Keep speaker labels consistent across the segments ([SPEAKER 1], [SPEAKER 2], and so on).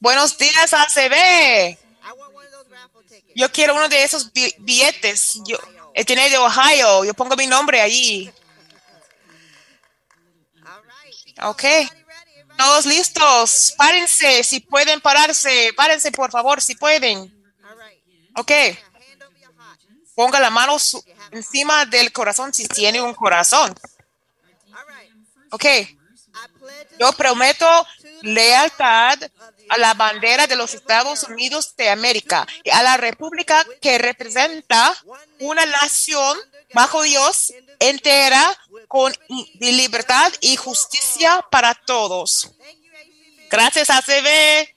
[SPEAKER 1] Buenos días, ACB. Yo quiero uno de esos billetes. Yo, el tiene de Ohio. Yo pongo mi nombre allí. Ok. Todos listos. Párense. Si pueden pararse. Párense, por favor, si pueden. Ok. Ponga la mano encima del corazón si tiene un corazón. Ok. Yo prometo lealtad a la bandera de los Estados Unidos de América y a la república que representa una nación bajo Dios entera con libertad y justicia para todos. Gracias, ACB.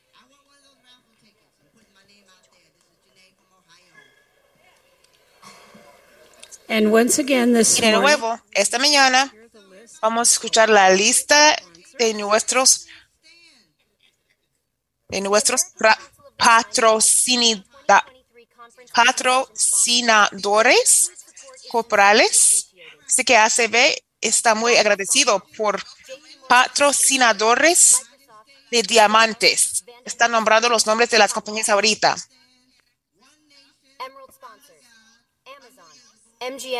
[SPEAKER 2] And once again this
[SPEAKER 1] y de nuevo, esta mañana vamos a escuchar la lista de nuestros de nuestros patrocinadores corporales. Así que ACB está muy agradecido por patrocinadores de diamantes. Están nombrando los nombres de las compañías ahorita.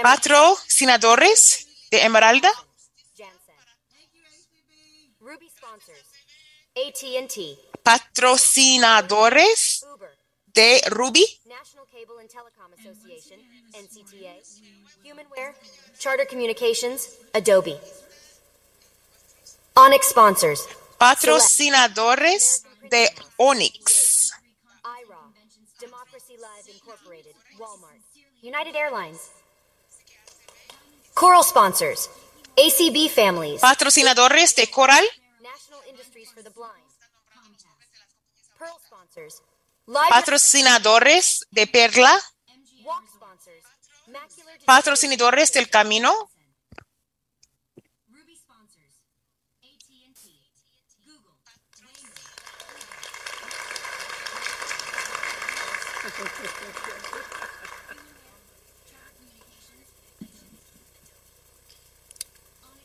[SPEAKER 1] Patrocinadores de Emeralda. AT&T. Patrocinadores de Ruby. National Cable and Telecom Association, NCTA. Humanware, Charter Communications, Adobe. Onyx sponsors. Patrocinadores de Onyx. IRA, Democracy Live Incorporated, Walmart, United Airlines. Coral sponsors. ACB families. Patrocinadores de Coral. Patrocinadores de Perla. Patrocinadores del Camino.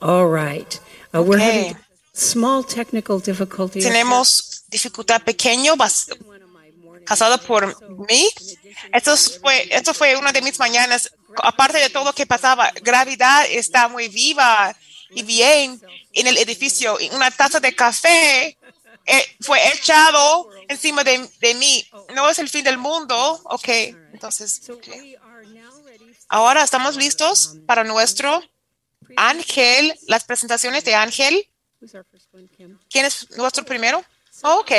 [SPEAKER 2] All right. Uh, we're having small technical difficulties.
[SPEAKER 1] Tenemos dificultad pequeño casado por mí. Esto fue, esto fue una de mis mañanas. Aparte de todo lo que pasaba, gravedad está muy viva y bien en el edificio. Una taza de café eh, fue echado encima de, de, mí. No es el fin del mundo. Ok, entonces. Ahora estamos listos para nuestro Ángel, las presentaciones de Ángel. ¿Quién es nuestro primero? Ok.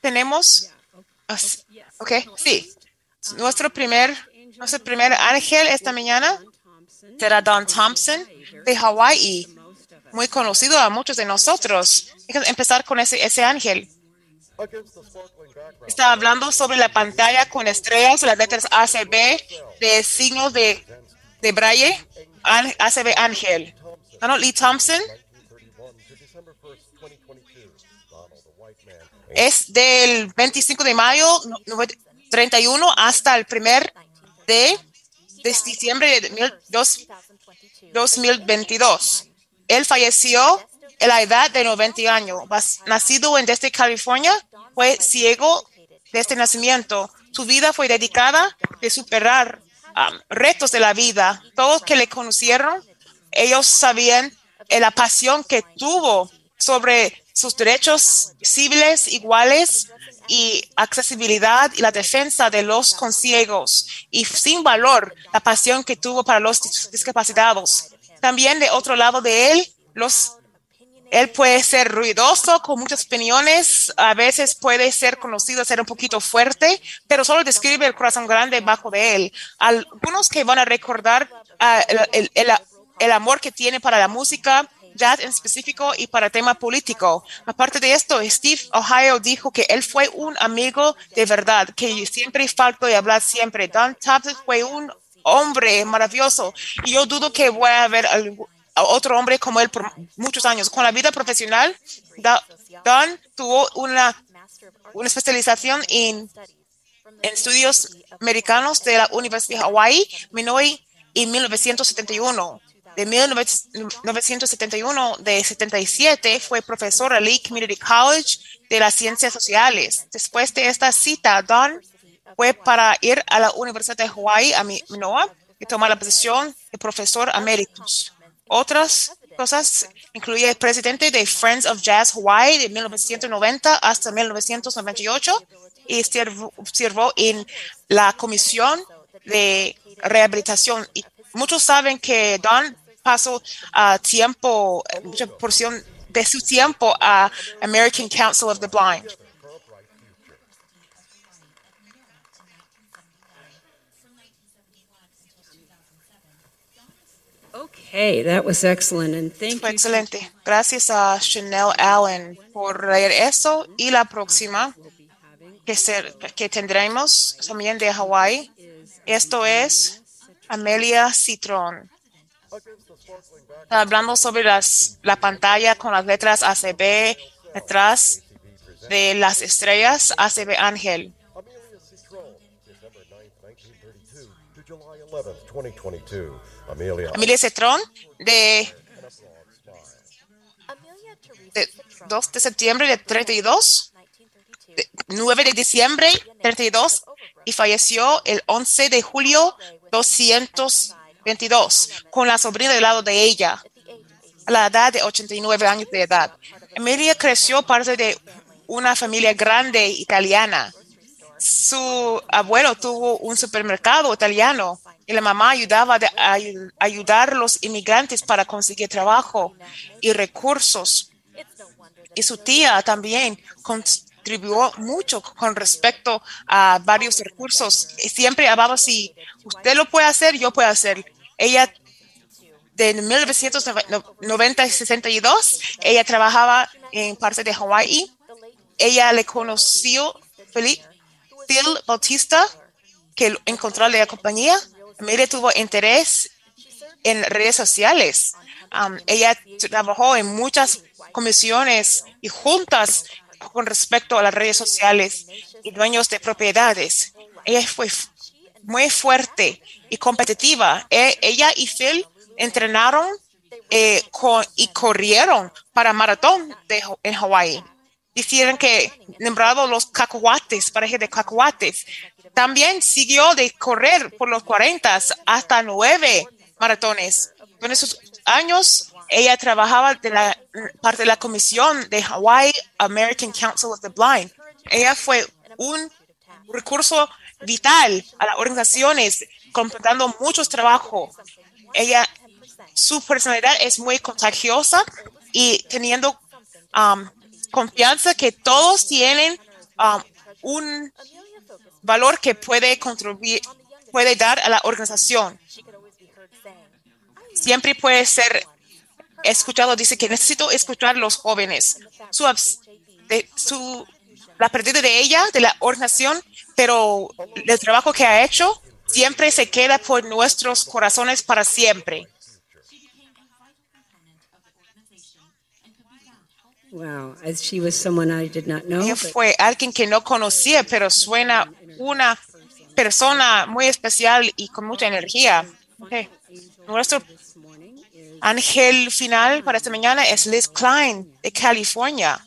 [SPEAKER 1] Tenemos. Ok, sí. Nuestro primer, nuestro primer ángel esta mañana será Don Thompson de Hawaii, muy conocido a muchos de nosotros. Empezar con ese, ese ángel. Está hablando sobre la pantalla con estrellas, las letras ACB de signos de, de braille, ACB Ángel. Donald Lee Thompson es del 25 de mayo 31 hasta el primer de, de diciembre de 2022. Él falleció a la edad de 90 años. Nacido en desde California, fue ciego desde nacimiento. Su vida fue dedicada de superar um, retos de la vida. Todos que le conocieron, ellos sabían la pasión que tuvo sobre sus derechos civiles iguales y accesibilidad y la defensa de los conciegos y sin valor la pasión que tuvo para los discapacitados. También de otro lado de él, los él puede ser ruidoso, con muchas opiniones, a veces puede ser conocido, ser un poquito fuerte, pero solo describe el corazón grande bajo de él. Algunos que van a recordar ah, el, el amor que tiene para la música, en específico y para tema político. Aparte de esto, Steve Ohio dijo que él fue un amigo de verdad, que siempre faltó y hablar siempre. Don Thompson fue un hombre maravilloso y yo dudo que voy a ver otro hombre como él por muchos años. Con la vida profesional, Don tuvo una, especialización en, estudios americanos de la Universidad de Hawaii, Minoy, en 1971 de 1971 de 77 fue profesor en Lee Community College de las Ciencias Sociales. Después de esta cita, Don fue para ir a la Universidad de Hawaii, a Minoa, y tomar la posición de profesor emeritus. Otras cosas incluye el presidente de Friends of Jazz Hawaii de 1990 hasta 1998 y sirvió en la comisión de rehabilitación. Muchos saben que Don pasó uh, tiempo, mucha porción de su tiempo a American Council of the Blind.
[SPEAKER 2] Okay, that was excellent, and thank
[SPEAKER 1] Fue excelente. Gracias a Chanel Allen por leer eso y la próxima que, ser, que tendremos también de Hawaii. Esto es Amelia Citron. Hablando sobre las, la pantalla con las letras ACB detrás de las estrellas ACB Ángel. Amelia Citron de, de 2 de septiembre de 32, de 9 de diciembre 32 y falleció el 11 de julio 222 con la sobrina del lado de ella a la edad de 89 años de edad. Emilia creció parte de una familia grande italiana. Su abuelo tuvo un supermercado italiano y la mamá ayudaba a ayudar a los inmigrantes para conseguir trabajo y recursos. Y su tía también contribuyó mucho con respecto a varios recursos. Y siempre hablaba si usted lo puede hacer, yo puedo hacer. Ella de 1990 62, ella trabajaba en parte de Hawaii. Ella le conoció Phil Bautista, que encontró la compañía. Ella tuvo interés en redes sociales. Um, ella trabajó en muchas comisiones y juntas con respecto a las redes sociales y dueños de propiedades. Ella fue muy fuerte y competitiva. E, ella y Phil entrenaron eh, y corrieron para maratón de, en Hawaii. Hicieron que nombrado los cacahuates, pareja de cacahuates. También siguió de correr por los 40 hasta nueve maratones. En esos años, ella trabajaba de la parte de la comisión de Hawaii American Council of the Blind. Ella fue un recurso vital a las organizaciones, completando muchos trabajos. Ella su personalidad es muy contagiosa y teniendo um, confianza que todos tienen um, un valor que puede contribuir, puede dar a la organización. Siempre puede ser escuchado, dice que necesito escuchar a los jóvenes. Su, de, su, la pérdida de ella, de la organización, pero el trabajo que ha hecho siempre se queda por nuestros corazones para siempre.
[SPEAKER 2] Wow, she was someone I did not know.
[SPEAKER 1] Ella fue alguien que no conocía, pero suena una persona muy especial y con mucha energía. Okay. Nuestro ángel final para esta mañana es Liz Klein de California.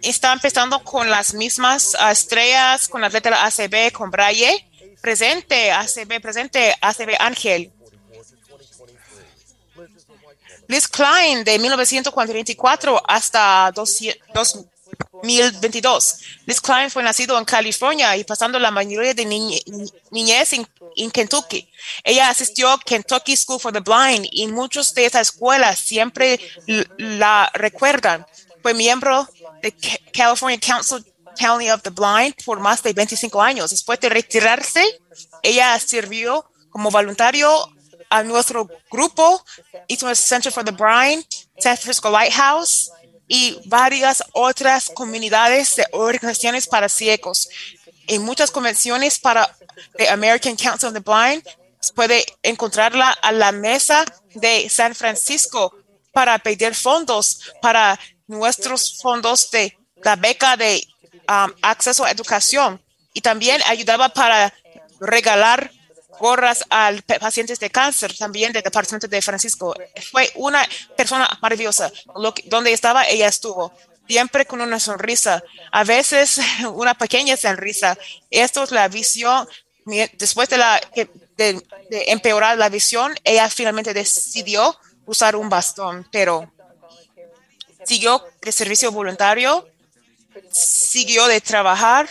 [SPEAKER 1] Está empezando con las mismas uh, estrellas, con la letra ACB, con Braille. Presente, ACB, presente, ACB Ángel. Liz Klein de 1944 hasta 2022. Liz Klein fue nacido en California y pasando la mayoría de niñez en, Kentucky. Ella asistió Kentucky School for the Blind y muchos de esas escuelas siempre la recuerdan. Fue miembro de California Council County of the Blind por más de 25 años. Después de retirarse, ella sirvió como voluntario a nuestro grupo, Eastern Center for the Blind, San Francisco Lighthouse y varias otras comunidades de organizaciones para ciegos. En muchas convenciones para the American Council of the Blind, puede encontrarla a la mesa de San Francisco para pedir fondos para nuestros fondos de la beca de um, acceso a educación y también ayudaba para regalar gorras a pacientes de cáncer también del departamento de Francisco. Fue una persona maravillosa. Lo donde estaba, ella estuvo siempre con una sonrisa, a veces una pequeña sonrisa. Esto es la visión. Después de, la, de, empeorar la visión, ella finalmente decidió usar un bastón, pero siguió de servicio voluntario, siguió de trabajar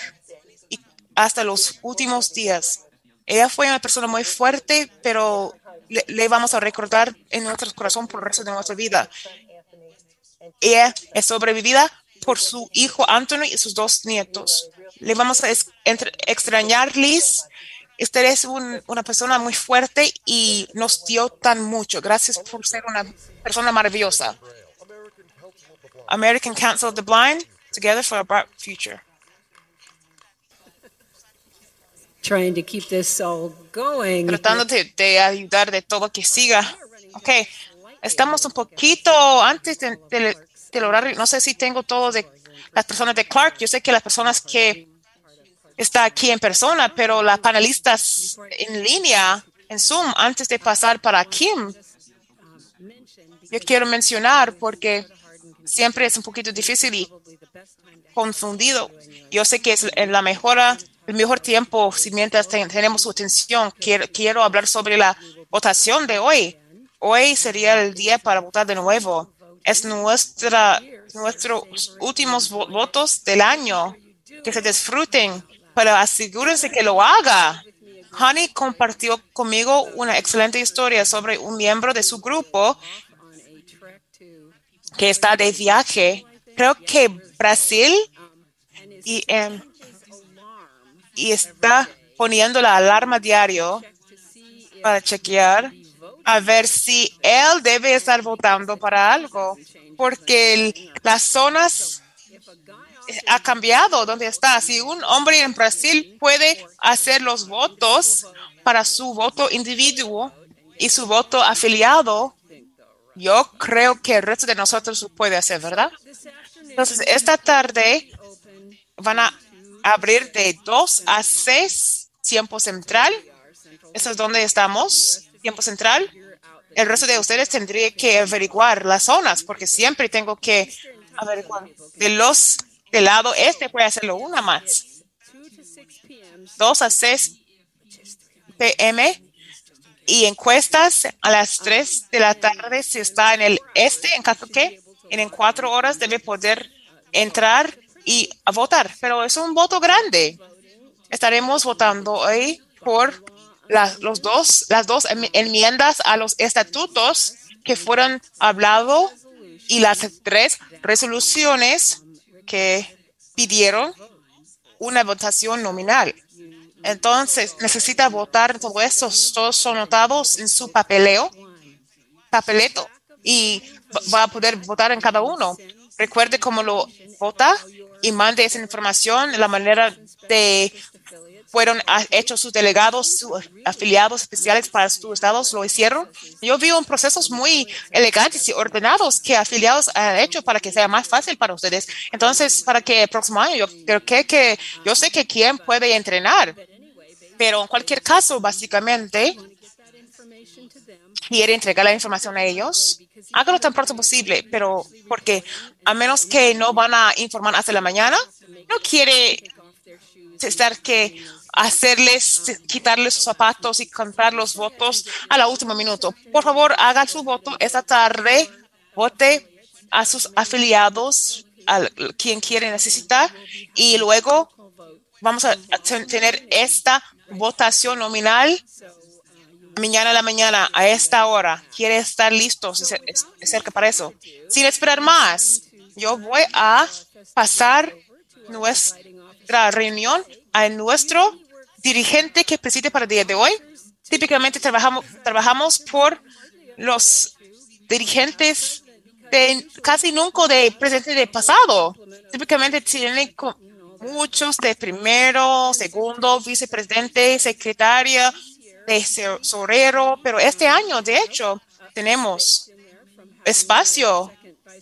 [SPEAKER 1] hasta los últimos días. Ella fue una persona muy fuerte, pero le, vamos a recordar en nuestro corazón por el resto de nuestra vida. Ella es sobrevivida por su hijo Anthony y sus dos nietos. Le vamos a extrañar, Liz. Usted es una persona muy fuerte y nos dio tan mucho. Gracias por ser una persona maravillosa. American Council of the Blind, together for a bright future.
[SPEAKER 2] Trying to keep this all going.
[SPEAKER 1] Tratando de, de ayudar de todo que siga. Ok, estamos un poquito antes de, de del horario. No sé si tengo todos de las personas de Clark. Yo sé que las personas que está aquí en persona, pero las panelistas en línea, en Zoom, antes de pasar para Kim, yo quiero mencionar porque siempre es un poquito difícil y confundido. Yo sé que es la mejora, el mejor tiempo si mientras tenemos su atención. Quiero, quiero hablar sobre la votación de hoy. Hoy sería el día para votar de nuevo es nuestra, nuestros últimos votos del año. Que se disfruten, pero asegúrense que lo haga. Honey compartió conmigo una excelente historia sobre un miembro de su grupo que está de viaje. Creo que Brasil y, em, y está poniendo la alarma diario para chequear a ver si él debe estar votando para algo, porque las zonas ha cambiado donde está. Si un hombre en Brasil puede hacer los votos para su voto individuo y su voto afiliado, yo creo que el resto de nosotros puede hacer, ¿verdad? Entonces, esta tarde van a abrir de 2 a 6 tiempo central. Eso es donde estamos tiempo central, el resto de ustedes tendría que averiguar las zonas, porque siempre tengo que averiguar. De los del lado este puede hacerlo una más. 2 a 6 pm y encuestas a las 3 de la tarde si está en el este, en caso que en cuatro horas debe poder entrar y votar. Pero es un voto grande. Estaremos votando hoy por las, los dos, las dos enmiendas a los estatutos que fueron hablado y las tres resoluciones que pidieron una votación nominal. Entonces, necesita votar todo eso. Todos son notados en su papeleo, papeleto, y va a poder votar en cada uno. Recuerde cómo lo vota y mande esa información, la manera de fueron hechos sus delegados, sus afiliados especiales para sus estados, lo hicieron. Yo vi un procesos muy elegantes y ordenados que afiliados han hecho para que sea más fácil para ustedes. Entonces, para que el próximo año, yo creo que, que yo sé que quién puede entrenar, pero en cualquier caso, básicamente, quiere entregar la información a ellos, hágalo tan pronto posible, pero porque a menos que no van a informar hasta la mañana, no quiere estar que hacerles quitarles sus zapatos y comprar los votos a la última minuto. Por favor, haga su voto esta tarde, vote a sus afiliados, a quien quiere necesitar, y luego vamos a tener esta votación nominal mañana a la mañana a esta hora. Quiere estar listo cerca para eso. Sin esperar más, yo voy a pasar nuestra reunión a nuestro dirigente que preside para el día de hoy. Típicamente trabajamos, trabajamos por los dirigentes de casi nunca de presente de pasado. Típicamente tienen muchos de primero, segundo, vicepresidente, secretaria, de sorero, pero este año, de hecho, tenemos espacio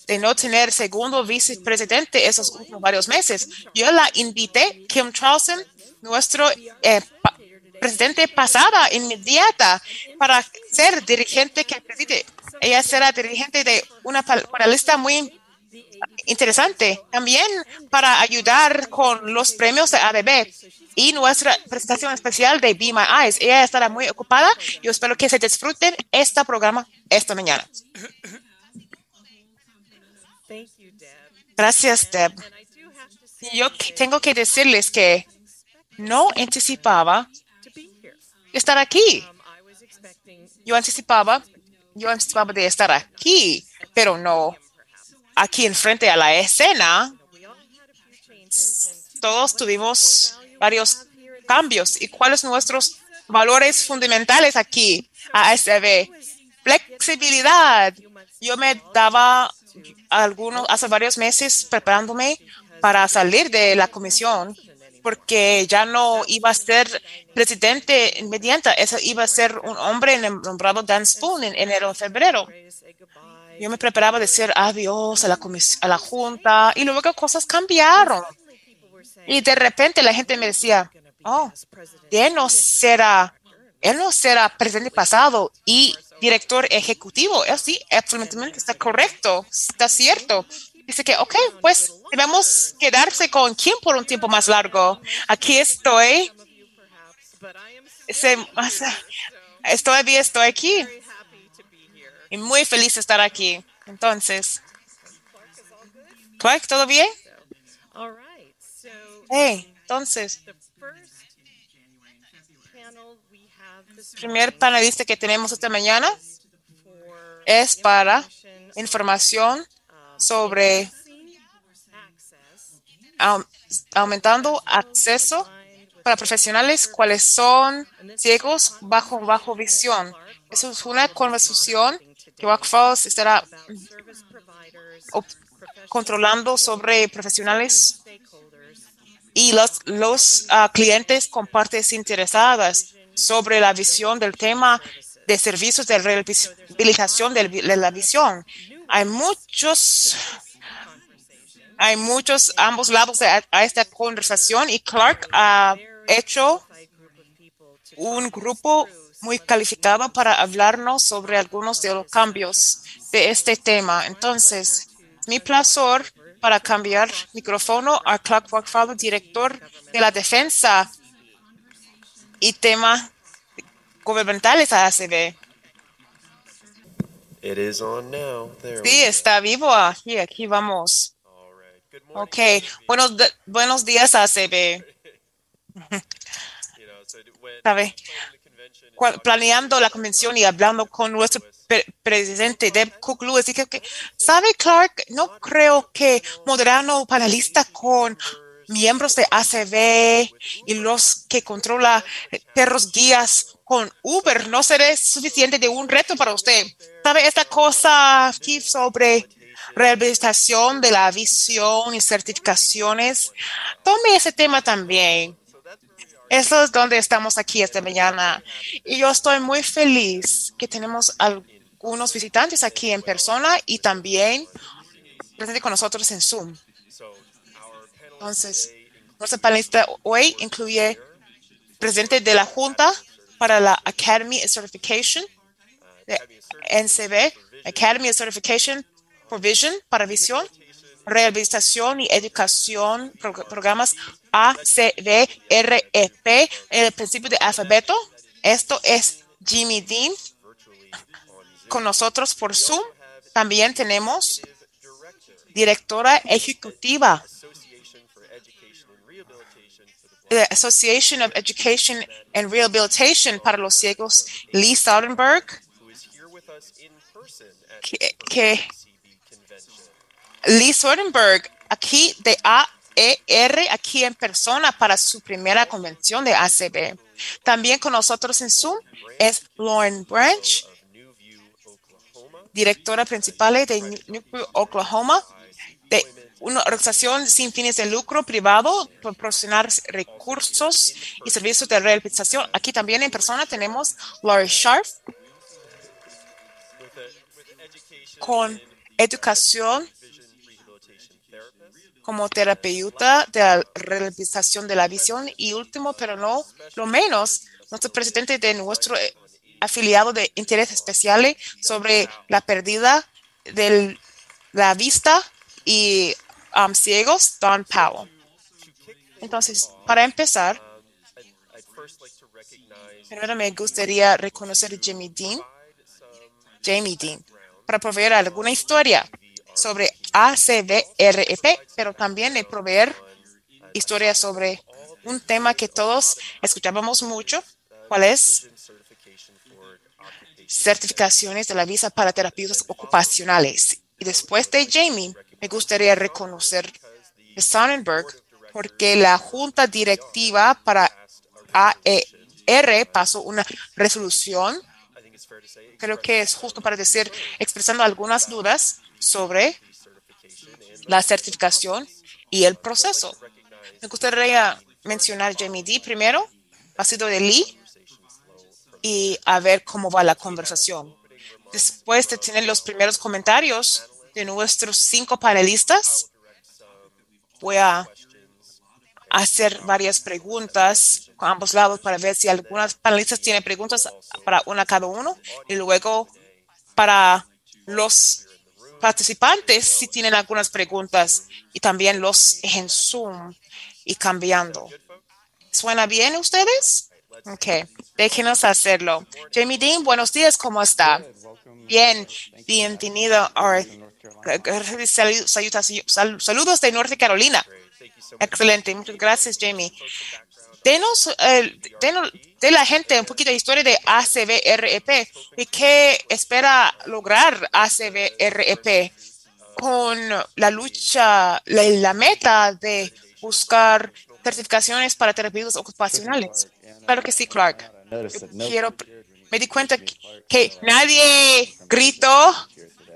[SPEAKER 1] de no tener segundo vicepresidente esos últimos varios meses. Yo la invité, Kim Charlson, nuestro eh, presidente pasada, inmediata, para ser dirigente que preside. Ella será dirigente de una panelista muy interesante. También para ayudar con los premios de ADB y nuestra presentación especial de Be My Eyes. Ella estará muy ocupada. Yo espero que se disfruten este programa esta mañana. Gracias, Deb. Yo tengo que decirles que no anticipaba estar aquí. Yo anticipaba, yo anticipaba de estar aquí, pero no aquí enfrente a la escena. Todos tuvimos varios cambios. ¿Y cuáles son nuestros valores fundamentales aquí a SB? Flexibilidad. Yo me daba algunos, hace varios meses preparándome para salir de la comisión porque ya no iba a ser presidente inmediata, eso iba a ser un hombre nombrado Dan Spoon en enero febrero. Yo me preparaba a decir adiós a la, a la junta y luego cosas cambiaron. Y de repente la gente me decía, oh, él no será, él no será presidente pasado y director ejecutivo. Sí, absolutamente está correcto, está cierto. Dice que, ok, pues debemos quedarse con quién por un tiempo más largo. Aquí estoy. estoy bien, estoy aquí. Y muy feliz de estar aquí. Entonces, Clark, ¿todo bien? Hey, entonces, primer panelista que tenemos esta mañana es para información sobre aumentando acceso para profesionales cuáles son ciegos bajo bajo visión. Eso es una conversación que estará controlando sobre profesionales y los, los ah, clientes con partes interesadas sobre la visión del tema de servicios de rehabilitación de la visión. Hay muchos, hay muchos ambos lados a, esta conversación y Clark ha hecho un grupo muy calificado para hablarnos sobre algunos de los cambios de este tema. Entonces, mi placer para cambiar micrófono a Clark Wackfall, director de la defensa y tema gubernamentales a ACB. Sí, está vivo aquí, aquí vamos. Ok, buenos, buenos días ACB. ¿Sabe? Planeando la convención y hablando con nuestro presidente Deb Cook Lewis, dije que, ¿sabe Clark? No creo que moderano panelista con miembros de ACB y los que controla perros guías con Uber no será suficiente de un reto para usted. ¿Sabe esta cosa aquí sobre rehabilitación de la visión y certificaciones? Tome ese tema también. Eso es donde estamos aquí esta mañana. Y yo estoy muy feliz que tenemos algunos visitantes aquí en persona y también presente con nosotros en Zoom. Entonces, nuestra panelista hoy incluye presidente de la Junta para la Academy Certification de NCB, Academy Certification Provision para visión, rehabilitación y educación, programas ACVREP, el principio de alfabeto. Esto es Jimmy Dean con nosotros por Zoom. También tenemos directora ejecutiva the Association of Education and Rehabilitation para los ciegos, Lee Saudenberg, que, que Lee Saudenberg, aquí de AER, aquí en persona para su primera convención de ACB. También con nosotros en Zoom es Lauren Branch, directora principal de Newport, Oklahoma, de una organización sin fines de lucro privado proporcionar recursos y servicios de rehabilitación. Aquí también en persona tenemos Laurie Sharp con educación como terapeuta de la rehabilitación de la visión y último, pero no lo menos, nuestro presidente de nuestro eh, afiliado de interés especial sobre la pérdida de la vista y um, ciegos, Don Powell. Entonces, para empezar, primero me gustaría reconocer a Jamie Dean, Jamie Dean, para proveer alguna historia sobre ACVREP, pero también de proveer historias sobre un tema que todos escuchábamos mucho, ¿cuál es? Certificaciones de la visa para terapeutas ocupacionales. Y después de Jamie, me gustaría reconocer a Sonnenberg porque la junta directiva para AER pasó una resolución. Creo que es justo para decir, expresando algunas dudas sobre la certificación y el proceso. Me gustaría mencionar Jamie D primero, ha sido de Lee, y a ver cómo va la conversación. Después de tener los primeros comentarios de nuestros cinco panelistas, voy a hacer varias preguntas con ambos lados para ver si algunas panelistas tienen preguntas para una cada uno y luego para los participantes si tienen algunas preguntas y también los en Zoom y cambiando. ¿Suena bien ustedes? Ok, déjenos hacerlo. Jamie Dean, buenos días, ¿cómo está? Bien, bienvenido. Saludos de Norte Carolina. Excelente, muchas gracias, Jamie. Denos, de la gente un poquito de historia de ACVREP y qué espera lograr ACVREP con la lucha, la, meta de buscar certificaciones para terapeutas ocupacionales. Claro que sí, Clark. quiero, me di cuenta que, nadie gritó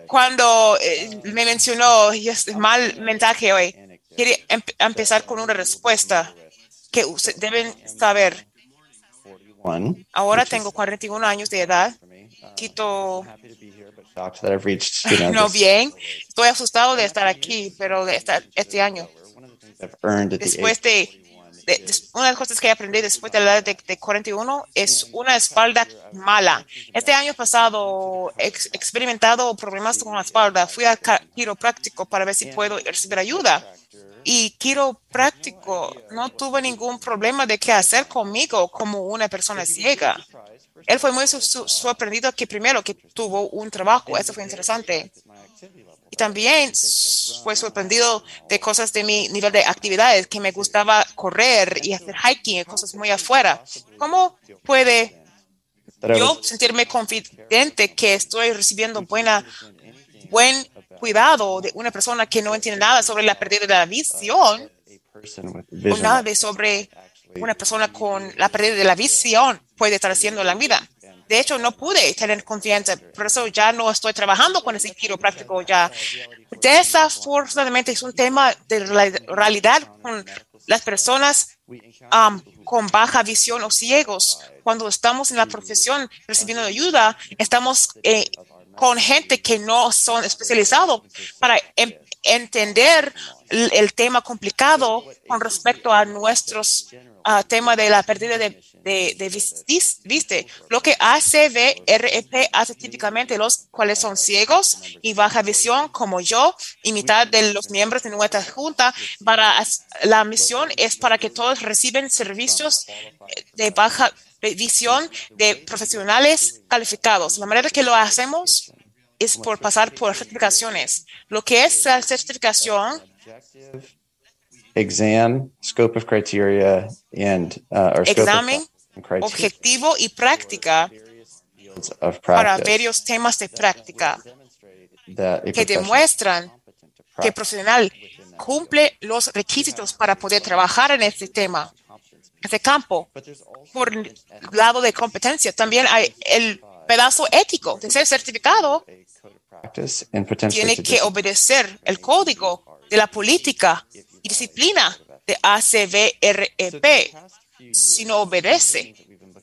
[SPEAKER 1] cuando eh, me mencionó mal mensaje hoy. Quiero empezar con una respuesta que deben saber. Ahora tengo 41 años de edad. Quito. no bien. Estoy asustado de estar aquí, pero de estar este año. Después de, una de las cosas que aprendí después de la edad de, 41 es una espalda mala. Este año pasado he experimentado problemas con la espalda. Fui al quiropráctico para ver si puedo recibir ayuda y quiropráctico no tuvo ningún problema de qué hacer conmigo como una persona ciega. Él fue muy sorprendido que primero que tuvo un trabajo, eso fue interesante. Y también fue sorprendido de cosas de mi nivel de actividades, que me gustaba correr y hacer hiking y cosas muy afuera. ¿Cómo puede yo sentirme confidente que estoy recibiendo buena, buen cuidado de una persona que no entiende nada sobre la pérdida de la visión o nada sobre una persona con la pérdida de la visión puede estar haciendo en la vida. De hecho, no pude tener confianza, por eso ya no estoy trabajando con ese práctico ya. Desafortunadamente es un tema de realidad con las personas um, con baja visión o ciegos. Cuando estamos en la profesión recibiendo ayuda, estamos eh, con gente que no son especializados para em, entender el, tema complicado con respecto a nuestros uh, tema de la pérdida de, de, viste. Lo que hace VREP hace típicamente los cuales son ciegos y baja visión como yo y mitad de los miembros de nuestra junta para la misión es para que todos reciben servicios de baja visión de profesionales calificados. La manera que lo hacemos es por pasar por certificaciones. Lo que es la certificación
[SPEAKER 3] exam, scope of criteria, and uh,
[SPEAKER 1] examen, objetivo y práctica para varios temas de práctica que demuestran que el profesional cumple los requisitos para poder trabajar en este tema ese campo. Por el lado de competencia, también hay el pedazo ético de ser certificado. Tiene que obedecer el código de la política y disciplina de ACVREP. Si no obedece,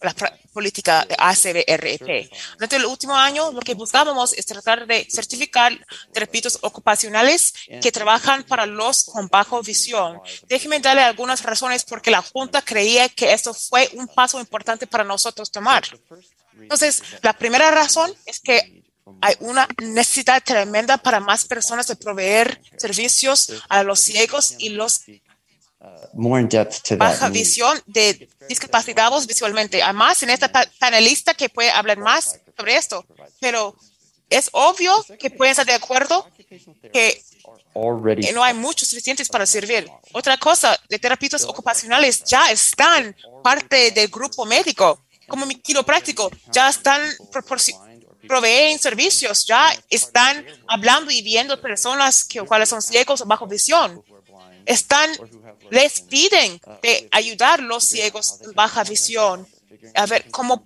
[SPEAKER 1] la política ACBRP. Durante el último año, lo que buscábamos es tratar de certificar terapeutas ocupacionales que trabajan para los con bajo visión. Déjenme darle algunas razones porque la Junta creía que esto fue un paso importante para nosotros tomar. Entonces, la primera razón es que hay una necesidad tremenda para más personas de proveer servicios a los ciegos y los baja visión de discapacitados visualmente. Además, en esta panelista que puede hablar más sobre esto, pero es obvio que pueden estar de acuerdo que no hay muchos suficientes para servir. Otra cosa, de terapeutas ocupacionales ya están parte del grupo médico, como mi quiropráctico, ya están proveen servicios, ya están hablando y viendo personas que cuáles son ciegos o bajo visión. Están, les piden de ayudar a los ciegos baja visión, a ver cómo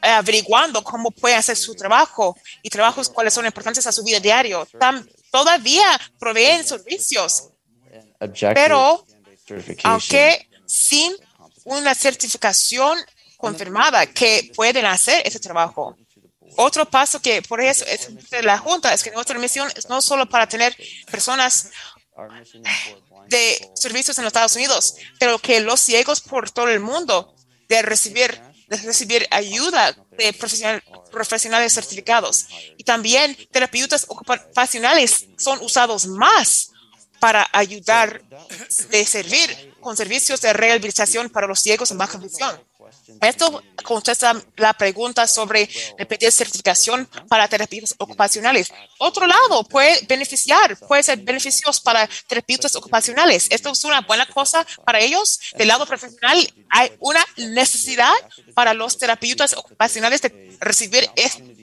[SPEAKER 1] averiguando cómo pueden hacer su trabajo y trabajos cuáles son importantes a su vida diario. todavía proveen servicios, pero aunque sin una certificación confirmada que pueden hacer ese trabajo. Otro paso que por eso es de la Junta es que nuestra misión es no solo para tener personas de servicios en los Estados Unidos, pero que los ciegos por todo el mundo de recibir, de recibir ayuda de profesionales certificados. Y también terapeutas ocupacionales son usados más para ayudar de servir con servicios de rehabilitación para los ciegos en baja visión. Esto contesta la pregunta sobre pedir certificación para terapeutas ocupacionales. Otro lado, puede beneficiar, puede ser beneficios para terapeutas ocupacionales. Esto es una buena cosa para ellos. Del lado profesional, hay una necesidad para los terapeutas ocupacionales de recibir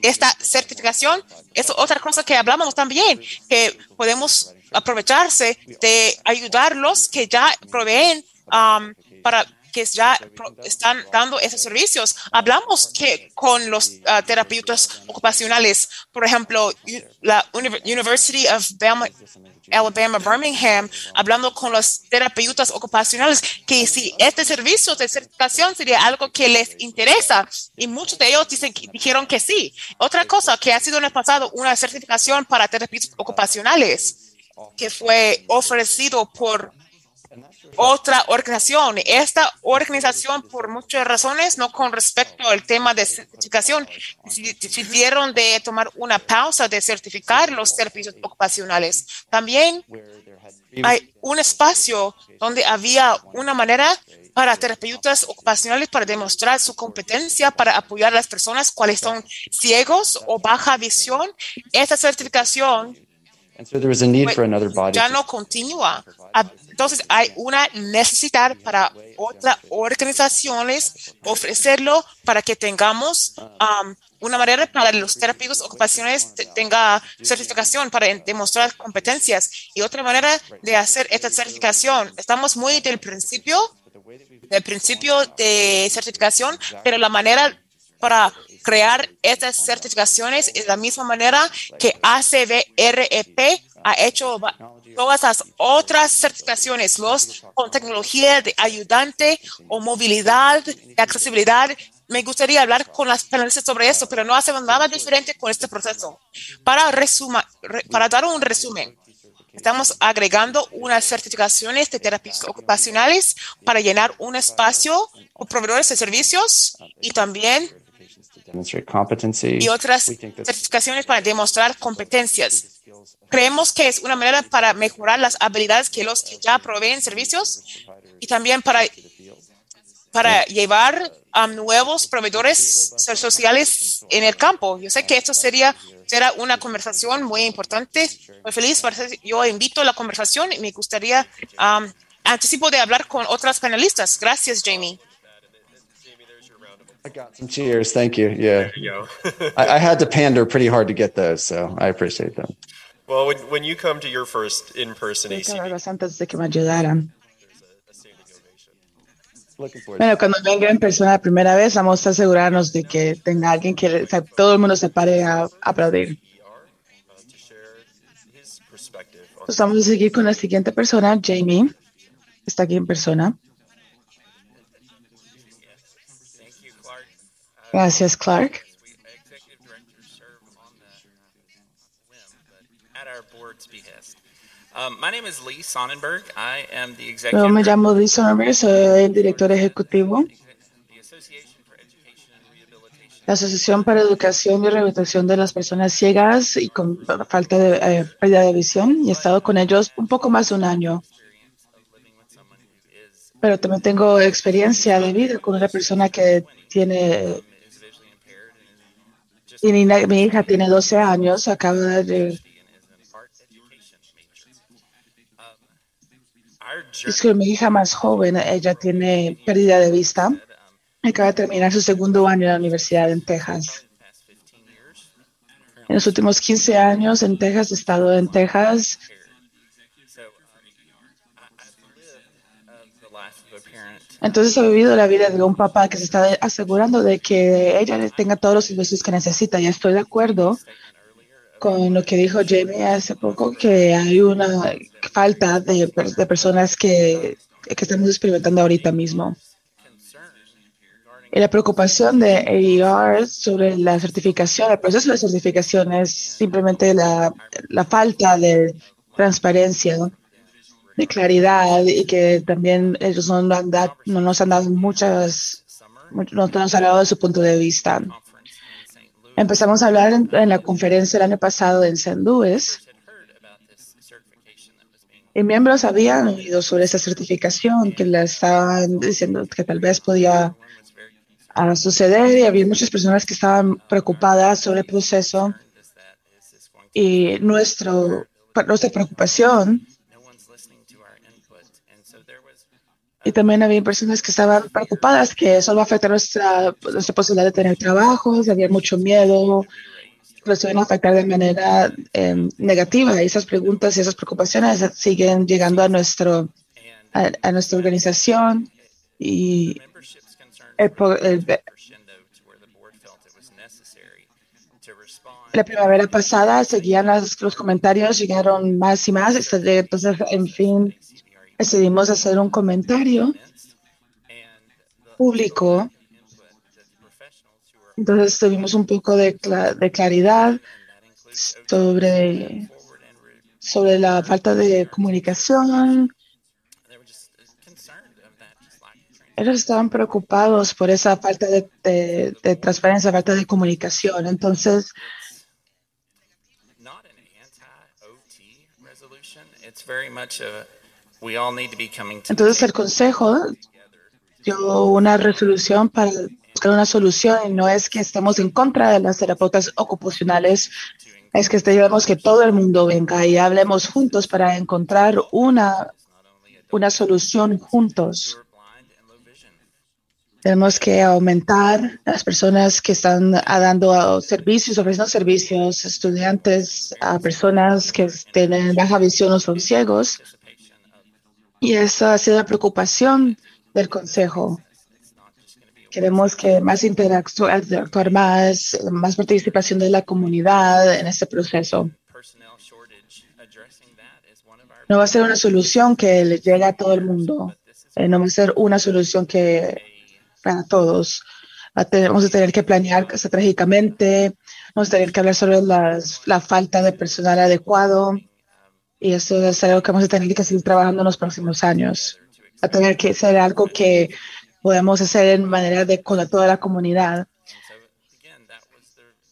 [SPEAKER 1] esta certificación. Es otra cosa que hablamos también, que podemos aprovecharse de ayudarlos que ya proveen um, para que ya están dando esos servicios. Hablamos que con los uh, terapeutas ocupacionales, por ejemplo, la University of Alabama, Birmingham, hablando con los terapeutas ocupacionales, que si este servicio de certificación sería algo que les interesa, y muchos de ellos dicen, dijeron que sí. Otra cosa que ha sido en el pasado, una certificación para terapeutas ocupacionales, que fue ofrecido por otra organización. Esta organización, por muchas razones, no con respecto al tema de certificación, decidieron de tomar una pausa de certificar los servicios ocupacionales. También hay un espacio donde había una manera para terapeutas ocupacionales para demostrar su competencia para apoyar a las personas cuales son ciegos o baja visión. Esta certificación ya no continúa. Entonces hay una necesidad para otras organizaciones ofrecerlo para que tengamos um, una manera para los terapeutas ocupacionales tenga certificación para demostrar competencias y otra manera de hacer esta certificación. Estamos muy del principio, del principio de certificación, pero la manera para crear estas certificaciones es la misma manera que ACBREP ha hecho todas las otras certificaciones, los con tecnología de ayudante o movilidad, de accesibilidad. Me gustaría hablar con las panelistas sobre esto, pero no hacemos nada diferente con este proceso. Para, resuma, para dar un resumen, Estamos agregando unas certificaciones de terapias ocupacionales para llenar un espacio con proveedores de servicios y también y otras certificaciones para demostrar competencias. Creemos que es una manera para mejorar las habilidades que los que ya proveen servicios y también para, para llevar a nuevos proveedores sociales en el campo. Yo sé que esto sería será una conversación muy importante. Muy feliz. Yo invito a la conversación y me gustaría um, anticipo de hablar con otras panelistas. Gracias, Jamie.
[SPEAKER 3] I got some cheers. Thank you. Yeah. You I, I, had to pander pretty hard to get those, so I appreciate them.
[SPEAKER 4] Well, when, when you come to your first in-person ACB,
[SPEAKER 5] antes de que me ayudaran. Bueno, cuando venga en persona la primera vez, vamos a asegurarnos de que tenga alguien que o sea, todo el mundo se pare a aplaudir. Pues vamos a seguir con la siguiente persona, Jamie, está aquí en persona. Gracias, Clark.
[SPEAKER 6] executive directors serve on the whim, but at our board's behest. Um, my name is Lee Sonnenberg. I am the
[SPEAKER 5] Yo
[SPEAKER 6] executive
[SPEAKER 5] me llamo Lee Sonnenberg, soy el director ejecutivo la Asociación para Educación y Rehabilitación de las Personas Ciegas y con falta de eh, pérdida de visión y he estado con ellos un poco más de un año. Pero también tengo experiencia de vida con una persona que tiene, y mi hija tiene 12 años, acaba de,
[SPEAKER 6] and is an art education major. Um, our journey
[SPEAKER 5] es que mi hija más joven, ella tiene pérdida de vista, acaba de terminar su segundo año en la universidad en Texas.
[SPEAKER 6] in the past 15 years
[SPEAKER 5] En los últimos 15 años en Texas, he estado en Texas Entonces he vivido la vida de un papá que se está asegurando de que ella tenga todos los servicios que necesita. Y estoy de acuerdo con lo que dijo Jamie hace poco, que hay una falta de, per- de personas que, estamos experimentando ahorita mismo. Y la preocupación de AER sobre la certificación, el proceso de certificación es simplemente la, falta de transparencia, de claridad y que también ellos no, han dado- no nos han dado muchas, no nos han hablado de su punto de vista.
[SPEAKER 6] conference in St. Louis
[SPEAKER 5] Empezamos a hablar en, en la conferencia el año pasado en
[SPEAKER 6] was being
[SPEAKER 5] y miembros habían oído sobre esa certificación que le estaban diciendo que tal vez podía a suceder y había muchas personas que estaban preocupadas sobre el proceso. Y nuestro, nuestra preocupación
[SPEAKER 6] no one's listening to our input and so there was
[SPEAKER 5] y también había personas que estaban preocupadas que eso va a afectar nuestra, nuestra posibilidad de tener trabajos, había mucho miedo, los iban a afectar de manera eh, negativa. Y esas preguntas y esas preocupaciones siguen llegando a, nuestro, a, a nuestra organización. Y el, el- la primavera pasada seguían las- los comentarios, llegaron más y más, entonces en fin decidimos hacer un comentario público, entonces tuvimos un poco de, cla- de claridad sobre, sobre la falta de comunicación. Ellos estaban preocupados por esa falta de, de- de transparencia, falta de comunicación. Entonces, entonces el Consejo dio una resolución para buscar una solución y no es que estemos en contra de las terapeutas ocupacionales, es que tenemos que todo el mundo venga y hablemos juntos para encontrar una, una solución juntos. Tenemos que aumentar las personas que están dando servicios, ofreciendo servicios, estudiantes, a personas que tienen baja visión o son ciegos. Y esa ha sido la preocupación del Consejo. Queremos que más interactu- interactuar más, más participación de la comunidad en este proceso. No va a ser una solución que le llegue a todo el mundo. Eh, no va a ser una solución que para todos. Vamos a tener que planear estratégicamente, vamos a tener que hablar sobre las- la falta de personal adecuado y eso es algo que vamos a tener que seguir trabajando en los próximos años. A tener que ser algo que podemos hacer en manera de con toda la comunidad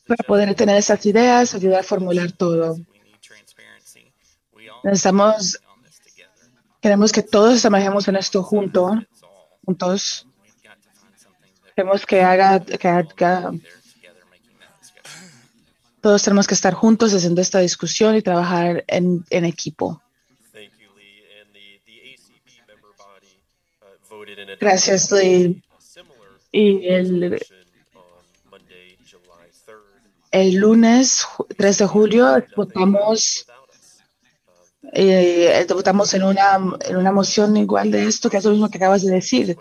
[SPEAKER 5] para poder tener esas ideas, ayudar a formular todo. Necesitamos, queremos que todos trabajemos en esto junto, juntos. Queremos que haga, que haga
[SPEAKER 6] they're together making that discussion.
[SPEAKER 5] Todos tenemos que estar juntos haciendo esta discusión y trabajar en, en equipo.
[SPEAKER 4] Uh,
[SPEAKER 5] Gracias, Lee. Y el,
[SPEAKER 4] resolution on Monday, July 3rd,
[SPEAKER 5] el lunes ju- 3 de julio votamos, eh, votamos en una, en una moción igual de esto, que es lo mismo que acabas de decir.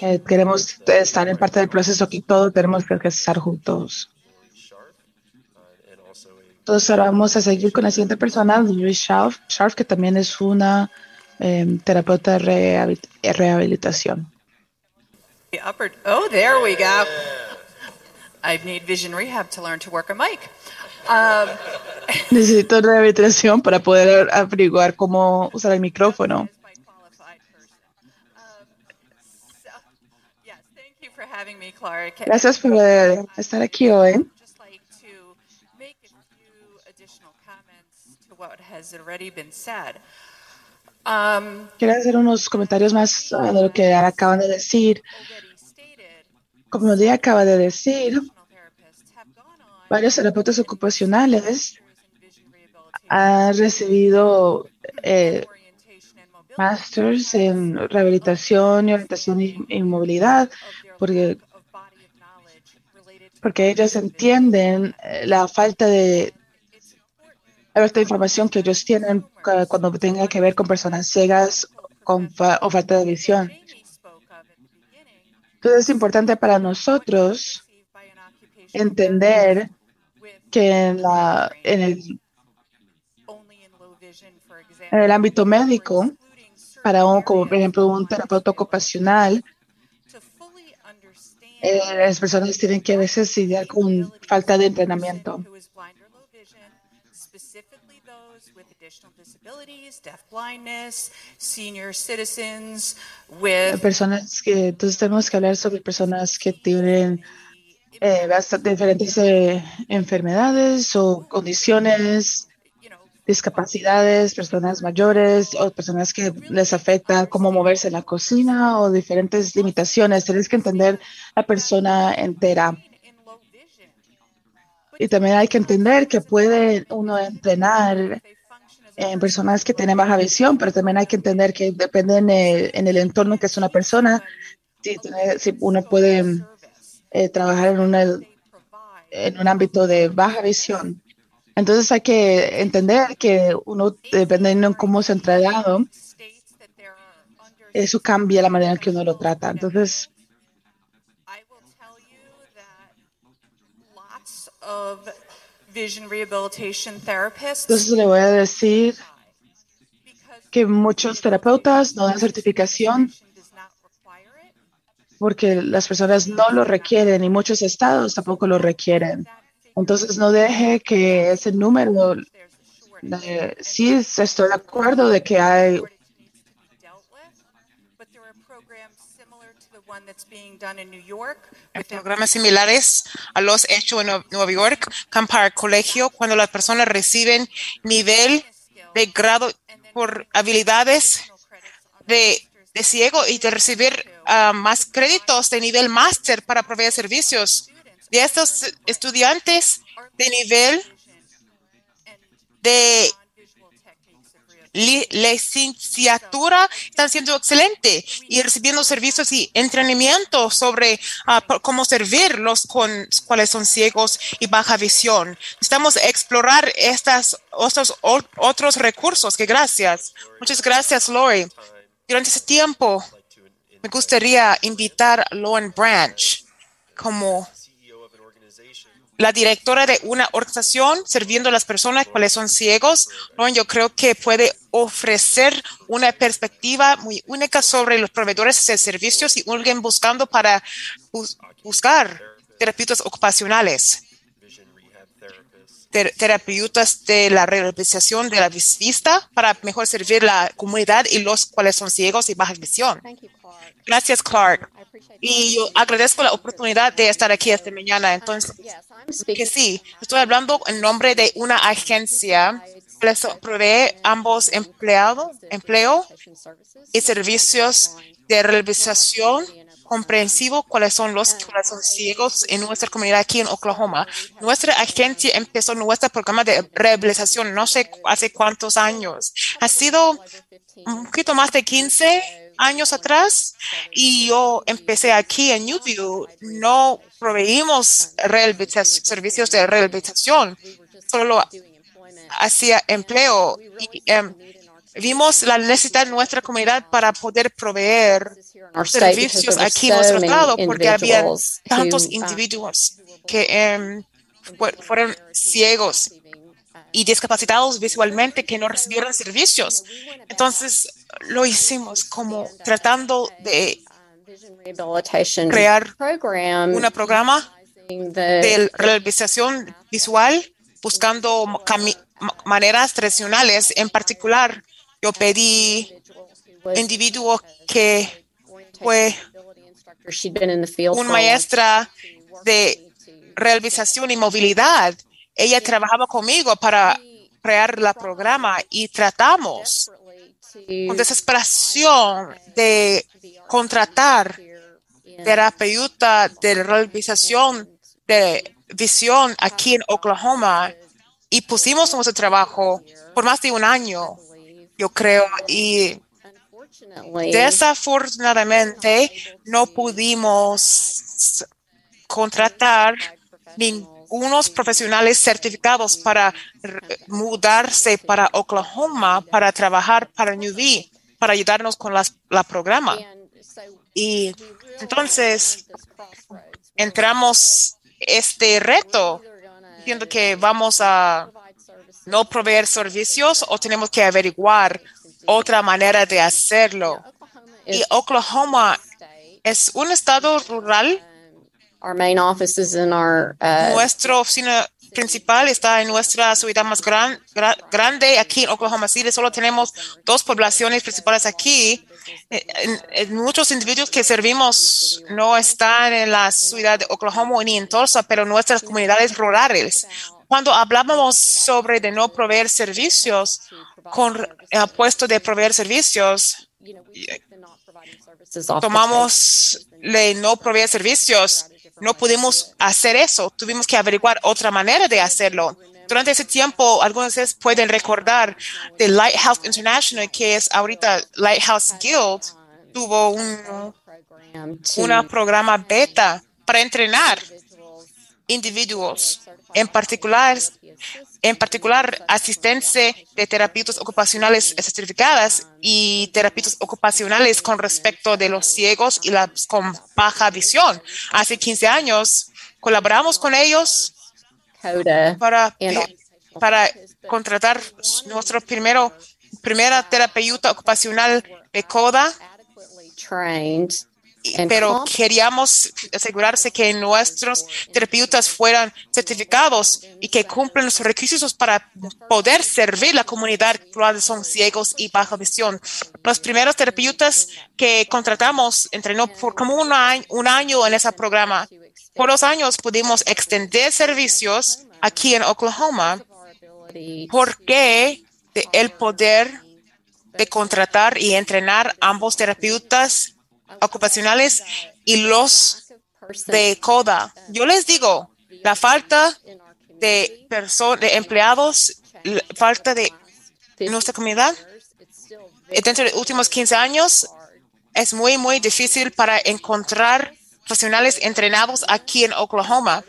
[SPEAKER 5] Que queremos estar en parte del proceso que todo tenemos que estar juntos.
[SPEAKER 4] Sharp, uh, and also a
[SPEAKER 5] Entonces ahora vamos a seguir con la siguiente persona, Louis Scharf, Scharf, que también es una eh, terapeuta de rehabil- rehabilitación.
[SPEAKER 7] The upper, oh, there we go. I need vision rehab to learn to work a mic. Um,
[SPEAKER 5] Necesito rehabilitación para poder averiguar cómo usar el micrófono.
[SPEAKER 7] Um.
[SPEAKER 5] Gracias por eh, estar aquí hoy.
[SPEAKER 7] just like to make a few additional comments to what has already been said. Um,
[SPEAKER 5] Quiero hacer unos comentarios más ah, de lo que acaban de decir. Como Día acaba de decir, varios terapeutas ocupacionales han recibido eh, masters en rehabilitación y orientación y, y movilidad, porque, porque ellos entienden eh, la falta de de información que ellos tienen cu- cuando tenga que ver con personas ciegas con fa- o falta de visión. Entonces es importante para nosotros entender que en, la, en, el, en el ámbito médico, para un, como por ejemplo un terapeuta ocupacional, eh, las personas tienen que a veces lidiar con falta de entrenamiento.
[SPEAKER 7] With additional disabilities, deaf blindness, senior citizens with
[SPEAKER 5] Personas que, entonces tenemos que hablar sobre personas que tienen eh, diferentes eh, enfermedades o condiciones, discapacidades, personas mayores o personas que les afecta cómo moverse en la cocina o diferentes limitaciones. Tienes que entender la persona entera. Y también hay que entender que puede uno entrenar en personas que tienen baja visión, pero también hay que entender que depende en el, en el entorno que es una persona, si, si uno puede eh, trabajar en, una, en un ámbito de baja visión. Entonces hay que entender que uno, dependiendo en cómo se ha
[SPEAKER 7] under
[SPEAKER 5] eso cambia la manera en que uno lo trata. Entonces, entonces le voy a decir que muchos terapeutas no dan certificación porque las personas no lo requieren y muchos estados tampoco lo requieren. Entonces no deje que ese número, eh, sí estoy de acuerdo de que hay
[SPEAKER 7] shortage needs to be dealt with, but there are programs similar to the one that's being done in New York with the
[SPEAKER 1] Programas similares a los hechos en Nue- Nueva York, Campar Colegio, cuando las personas reciben nivel de grado por habilidades de, de ciego y de recibir ah, más créditos de nivel máster para proveer servicios. De estos estudiantes de nivel de licenciatura están siendo excelente y recibiendo servicios y entrenamiento sobre ah, cómo servirlos con cuáles son ciegos y baja visión. Necesitamos explorar estas o- otros recursos. Que gracias. Muchas gracias, Lori. Durante ese tiempo, me gustaría invitar a Lauren Branch como la directora de una organización sirviendo a las personas cuales son ciegos. Yo creo que puede ofrecer una perspectiva muy única sobre los proveedores de servicios y alguien buscando para bus- buscar terapeutas ocupacionales, ter- terapeutas de la rehabilitación de la vis- vista para mejor servir la comunidad y los cuales son ciegos y baja visión. Gracias, Clark. Y yo agradezco la oportunidad de estar aquí esta mañana. Entonces, que sí, estoy hablando en nombre de una agencia que provee ambos empleado, empleo y servicios de rehabilitación comprensivo cuáles son los son ciegos en nuestra comunidad aquí en Oklahoma. Nuestra agencia empezó nuestro programa de rehabilitación no sé hace cuántos años. Ha sido un poquito más de 15 años atrás y yo empecé aquí en Newview. No proveímos servicios de rehabilitación, solo hacía empleo y em, vimos la necesidad de nuestra comunidad para poder proveer servicios aquí en nuestro estado porque había tantos
[SPEAKER 8] uh,
[SPEAKER 1] individuos que em, fue- fueron ciegos y discapacitados visualmente que no recibieron servicios. Entonces lo hicimos como tratando de crear un programa de realización visual buscando maneras tradicionales. En particular, yo pedí individuo que fue una maestra de realización y movilidad. Ella trabajaba conmigo para crear la programa y tratamos con desesperación de contratar terapeuta de realización de visión aquí en Oklahoma. Y pusimos nuestro trabajo por más de un año, yo creo, y desafortunadamente no pudimos contratar ningunos profesionales certificados para mudarse para Oklahoma para trabajar para New V, para ayudarnos con las, la programa. Y entonces entramos este reto diciendo que vamos a no proveer servicios o tenemos que averiguar otra manera de hacerlo. Y Oklahoma es un estado rural.
[SPEAKER 8] Our main office is in our uh,
[SPEAKER 1] Nuestra oficina principal está en nuestra ciudad más gran- gra- grande, aquí en Oklahoma City. Solo tenemos dos poblaciones principales aquí. Eh, en- en muchos individuos que servimos no están en la ciudad de Oklahoma ni en Tulsa, pero nuestras comunidades rurales. Cuando hablábamos sobre de no proveer servicios, con el puesto de proveer servicios, tomamos le no proveer servicios. No pudimos hacer eso. Tuvimos que averiguar otra manera de hacerlo. Durante ese tiempo, algunos de ustedes pueden recordar de Lighthouse International, que es ahorita Lighthouse Guild, tuvo un programa beta para entrenar individuos, en particular, en particular asistencia de terapeutas ocupacionales certificadas y terapeutas ocupacionales con respecto de los ciegos y las con baja visión. Hace 15 años colaboramos con ellos para,
[SPEAKER 8] and
[SPEAKER 1] para contratar nuestro primero, primera terapeuta ocupacional de CODA pero queríamos asegurarse que nuestros terapeutas fueran certificados y que cumplen los requisitos para poder servir la comunidad cuando son ciegos y baja visión. Los primeros terapeutas que contratamos entrenó por como un año, un año en ese programa. Por los años pudimos extender servicios aquí en Oklahoma porque el poder de contratar y entrenar ambos terapeutas ocupacionales y los de CODA. Yo les digo, la falta de de empleados, la falta de nuestra comunidad dentro de los últimos 15 años es muy, muy difícil para encontrar profesionales entrenados aquí en Oklahoma.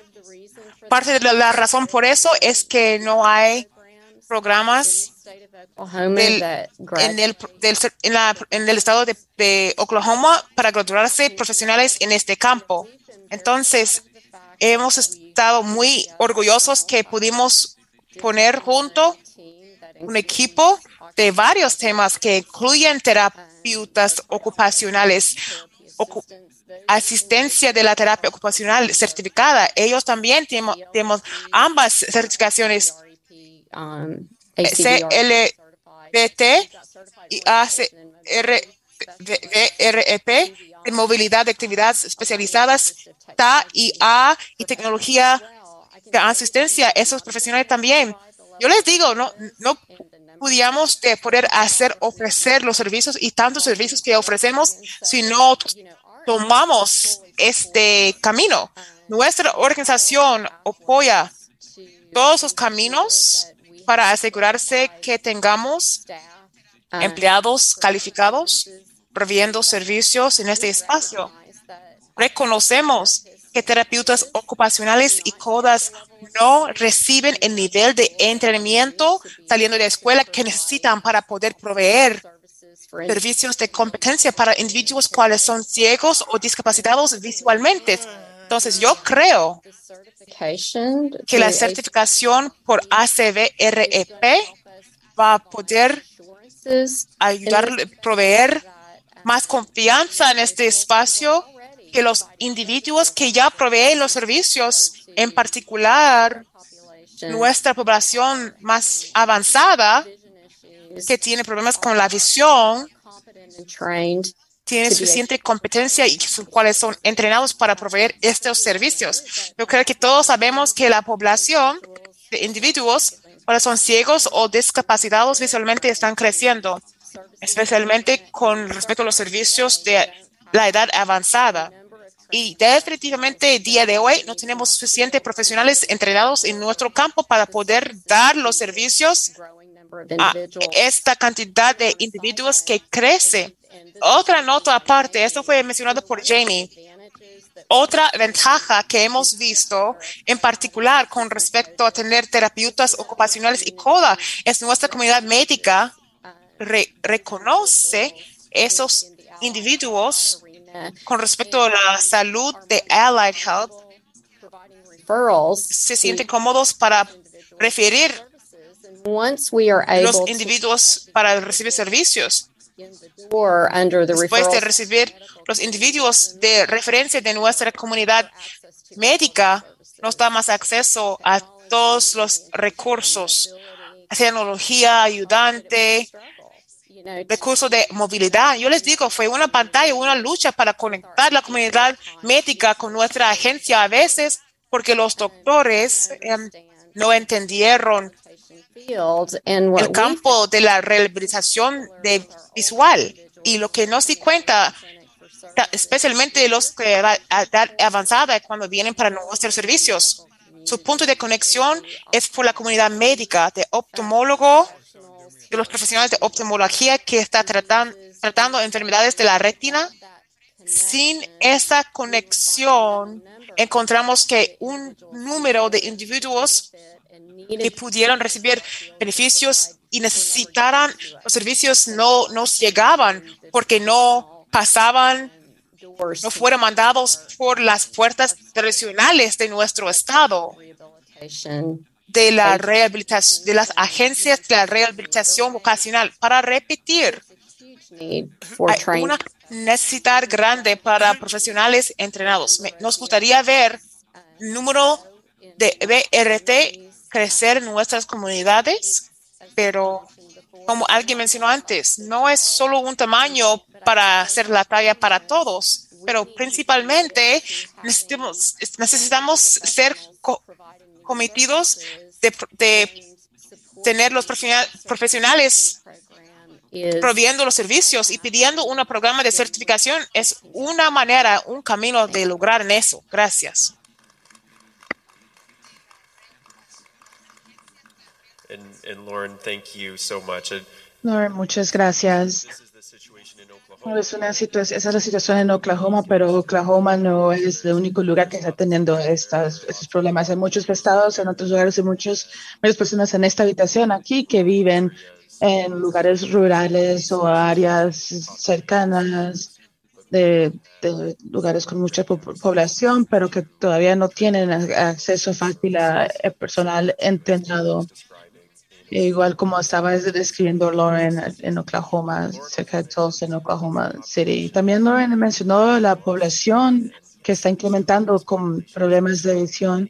[SPEAKER 1] Parte de la, razón por eso es que no hay programas del- en el, del- en la- en el estado de, de Oklahoma para graduarse profesionales en este campo. Entonces, hemos estado muy orgullosos que pudimos poner junto un equipo de varios temas que incluyen terapeutas ocupacionales, ocu- asistencia de la terapia ocupacional certificada. Ellos también tenemos, ambas certificaciones
[SPEAKER 8] um,
[SPEAKER 1] CLBT y ACREP de movilidad de actividades especializadas, TA y tecnología de asistencia, esos profesionales también. Yo les digo, no, no pudiéramos de poder hacer, ofrecer los servicios y tantos servicios que ofrecemos si no tomamos este camino. Nuestra organización apoya todos los caminos para asegurarse que tengamos empleados calificados proviendo servicios en este espacio. Reconocemos que terapeutas ocupacionales y CODAS no reciben el nivel de entrenamiento saliendo de la escuela que necesitan para poder proveer servicios de competencia para individuos cuales son ciegos o discapacitados visualmente. Entonces, yo creo que la certificación por ACVREP va a poder ayudar proveer más confianza en este espacio que los individuos que ya proveen los servicios, en particular nuestra población más avanzada, que tiene problemas con la visión,
[SPEAKER 8] competent and trained
[SPEAKER 1] tiene suficiente competencia y sus cuales son entrenados para proveer estos servicios. Yo creo que todos sabemos que la población de individuos ahora son ciegos o discapacitados visualmente están creciendo, especialmente con respecto a los servicios de la edad avanzada. Y definitivamente el día de hoy no tenemos suficientes profesionales entrenados en nuestro campo para poder dar los servicios a esta cantidad de individuos que crece. Otra nota aparte, esto fue mencionado por Jamie. Otra ventaja que hemos visto, en particular con respecto a tener terapeutas ocupacionales y CODA, es nuestra comunidad médica re- reconoce esos individuos con respecto a la salud de Allied Health, se sienten cómodos para referir los individuos para recibir servicios. Después de recibir los individuos de referencia de nuestra comunidad médica, nos da más acceso a todos los recursos, tecnología ayudante, recursos de movilidad. Yo les digo, fue una pantalla, una lucha para conectar la comunidad médica con nuestra agencia a veces porque los doctores em, no entendieron el campo de la rehabilitación de visual y lo que no se cuenta ta- especialmente los que edad avanzada cuando vienen para nuestros servicios. Su punto de conexión es por la comunidad médica de oftalmólogo, de los profesionales de oftalmología que está tratan- tratando enfermedades de la retina. Sin esa conexión, encontramos que un número de individuos que pudieron recibir beneficios y necesitaran los servicios no nos llegaban porque no pasaban, no fueron mandados por las puertas tradicionales de nuestro estado, de la rehabilitación, de las agencias de la rehabilitación vocacional. Para repetir, hay una necesidad grande para profesionales entrenados. Nos gustaría ver número de BRT crecer en nuestras comunidades, pero como alguien mencionó antes, no es solo un tamaño para hacer la talla para todos, pero principalmente necesitamos, necesitamos ser co- cometidos de, de tener los profesional- profesionales proviendo los servicios y pidiendo un programa de certificación es una manera, un camino de lograr en eso. Gracias.
[SPEAKER 4] And, and Lauren, thank you so much. And
[SPEAKER 5] Lauren, muchas gracias. Es una situación, esa es la situación en Oklahoma, pero Oklahoma no es el único lugar que está teniendo estas, estos problemas. Hay muchos estados, en otros lugares, hay muchas personas en esta habitación aquí que viven en lugares rurales o áreas cercanas de, de lugares con mucha po- población, pero que todavía no tienen acceso fácil a, a personal entrenado. E Igual como estaba describiendo Lauren en Oklahoma, cerca de Tulsa, en Oklahoma City. También Lauren mencionó la población que está incrementando con problemas de visión.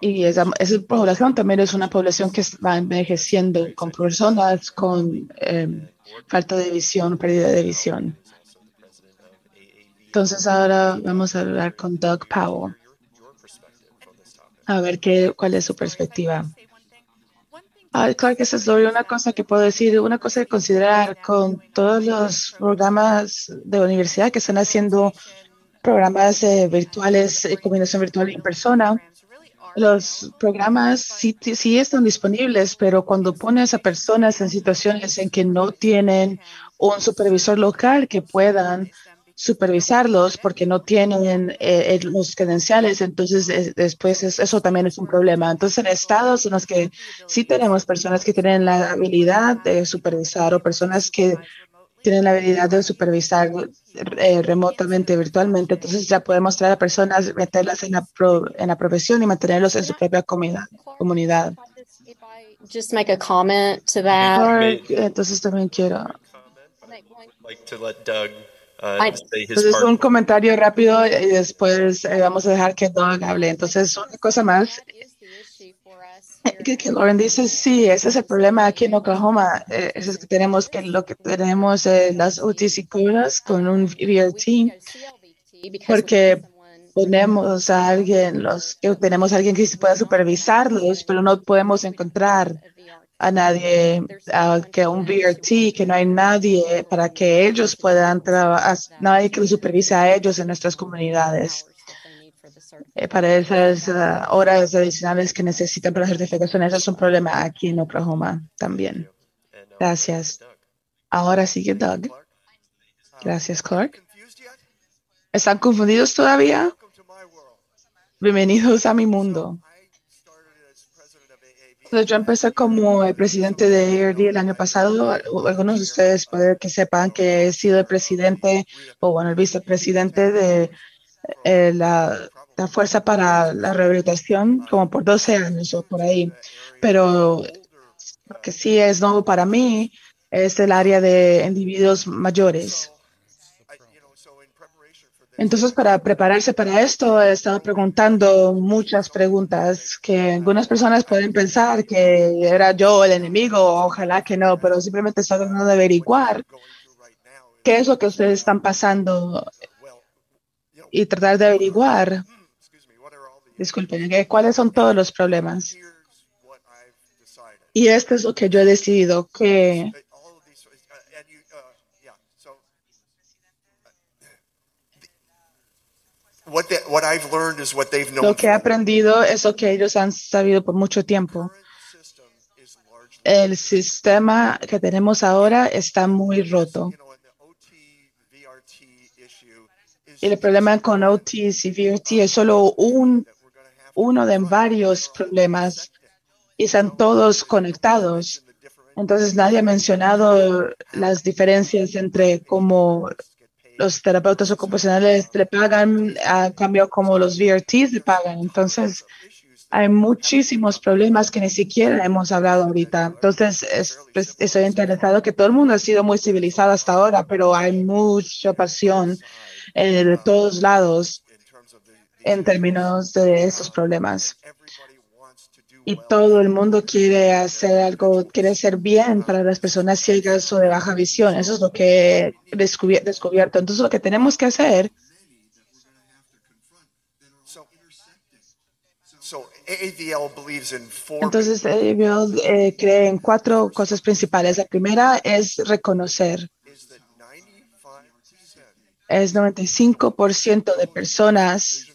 [SPEAKER 5] Y esa, esa población también es una población que va envejeciendo con personas con eh, falta de visión, pérdida de visión. Entonces ahora vamos a hablar con Doug Powell. A ver qué, cuál es su perspectiva. Claro que esa es una cosa que puedo decir, una cosa que considerar con todos los programas de universidad que están haciendo programas eh, virtuales, eh, combinación virtual en persona. Los programas sí, sí están disponibles, pero cuando pones a personas en situaciones en que no tienen un supervisor local que puedan supervisarlos porque no tienen eh, eh, los credenciales, entonces eh, después es- eso también es un problema. Entonces, en estados en los que sí tenemos personas que tienen la habilidad de supervisar o personas que tienen la habilidad de supervisar eh, remotamente, virtualmente, entonces ya podemos traer a personas, meterlas en la, pro- en la profesión y mantenerlos en su propia comunidad. comunidad.
[SPEAKER 8] If I just make a comment to that.
[SPEAKER 5] Entonces también quiero
[SPEAKER 8] make one
[SPEAKER 4] Like to let Doug uh, say his
[SPEAKER 5] Entonces, un comentario rápido y después eh, vamos a dejar que Doug hable. Entonces, una cosa más que, que Lauren dice, sí, ese es el problema aquí en Oklahoma. Eh, es que tenemos que lo que tenemos eh, las UTC curas con un VRT porque ponemos a alguien, los que tenemos a alguien que sí pueda supervisarlos, pero no podemos encontrar a nadie, que un VRT, que no hay nadie para que ellos puedan trabajar, nadie que los supervise a ellos en nuestras comunidades. Eh, para esas ah, horas adicionales que necesitan para la certificación, eso es un problema aquí en Oklahoma también. Gracias. Ahora sigue Doug. Gracias, Clark. ¿Están confundidos todavía? Bienvenidos a mi mundo.
[SPEAKER 9] I started as president
[SPEAKER 5] Entonces, yo empecé como el presidente de ARD el año pasado. Algunos de ustedes puede que sepan que he sido el presidente o bueno, el vicepresidente de eh, la, la Fuerza para la Rehabilitación como por 12 años o por ahí. Pero lo que sí es nuevo para mí es el área de individuos mayores.
[SPEAKER 9] I, you know, so in preparation for this,
[SPEAKER 5] Entonces, para prepararse para esto, he estado preguntando muchas preguntas que algunas personas pueden pensar que era yo el enemigo, ojalá que no, pero simplemente estoy tratando de averiguar qué es lo que ustedes están pasando y tratar de averiguar, disculpen, cuáles son todos los problemas. Y esto es lo que yo he decidido, que
[SPEAKER 9] Uh, All of these, uh, and you, uh, yeah, so. uh, the- What that, what I've learned is what they've known.
[SPEAKER 5] lo que he aprendido es lo que ellos han sabido por mucho tiempo. El sistema que tenemos ahora está muy roto.
[SPEAKER 9] OT,
[SPEAKER 5] Y el problema con OTs y VRT es solo un, uno de varios problemas y están todos conectados. Entonces nadie ha mencionado las diferencias entre cómo los terapeutas ocupacionales le pagan a cambio como los VRTs le pagan. Entonces hay muchísimos problemas que ni siquiera hemos hablado ahorita. Entonces es- pues, estoy interesado que todo el mundo ha sido muy civilizado hasta ahora, pero hay mucha pasión eh, de todos lados en términos de esos problemas. Y todo el mundo quiere hacer algo, quiere hacer bien para las personas ciegas o de baja visión. Eso es lo que he descubier- descubierto. Entonces, lo que tenemos que hacer,
[SPEAKER 9] So, so AAVL believes in four.
[SPEAKER 5] entonces, yo, eh, cree en cuatro cosas principales. La primera es reconocer.
[SPEAKER 9] is that 95%
[SPEAKER 5] Es 95% de personas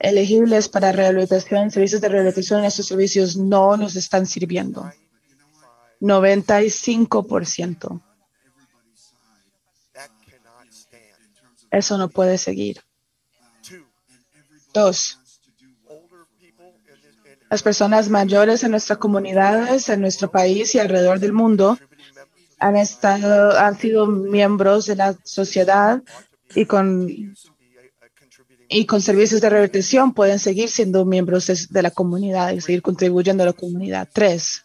[SPEAKER 5] elegibles para rehabilitación, servicios de rehabilitación, estos servicios no nos están sirviendo. 95%.
[SPEAKER 9] that cannot stand.
[SPEAKER 5] Eso no puede seguir. Dos, las personas mayores en nuestras comunidades, en nuestro país y alrededor del mundo han estado, han sido miembros de la sociedad y con,
[SPEAKER 9] be a, a contributing
[SPEAKER 5] y con servicios de rehabilitación pueden seguir siendo miembros de, la comunidad y seguir contribuyendo a la comunidad. Tres,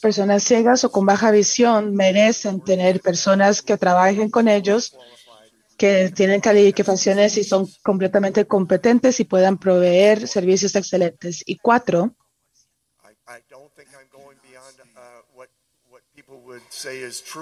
[SPEAKER 5] personas ciegas o con baja visión merecen tener personas que trabajen con ellos, que tienen calificaciones y son completamente competentes y puedan proveer servicios excelentes. Y cuatro,
[SPEAKER 9] I, I don't think I'm going beyond uh, what what people would say is true.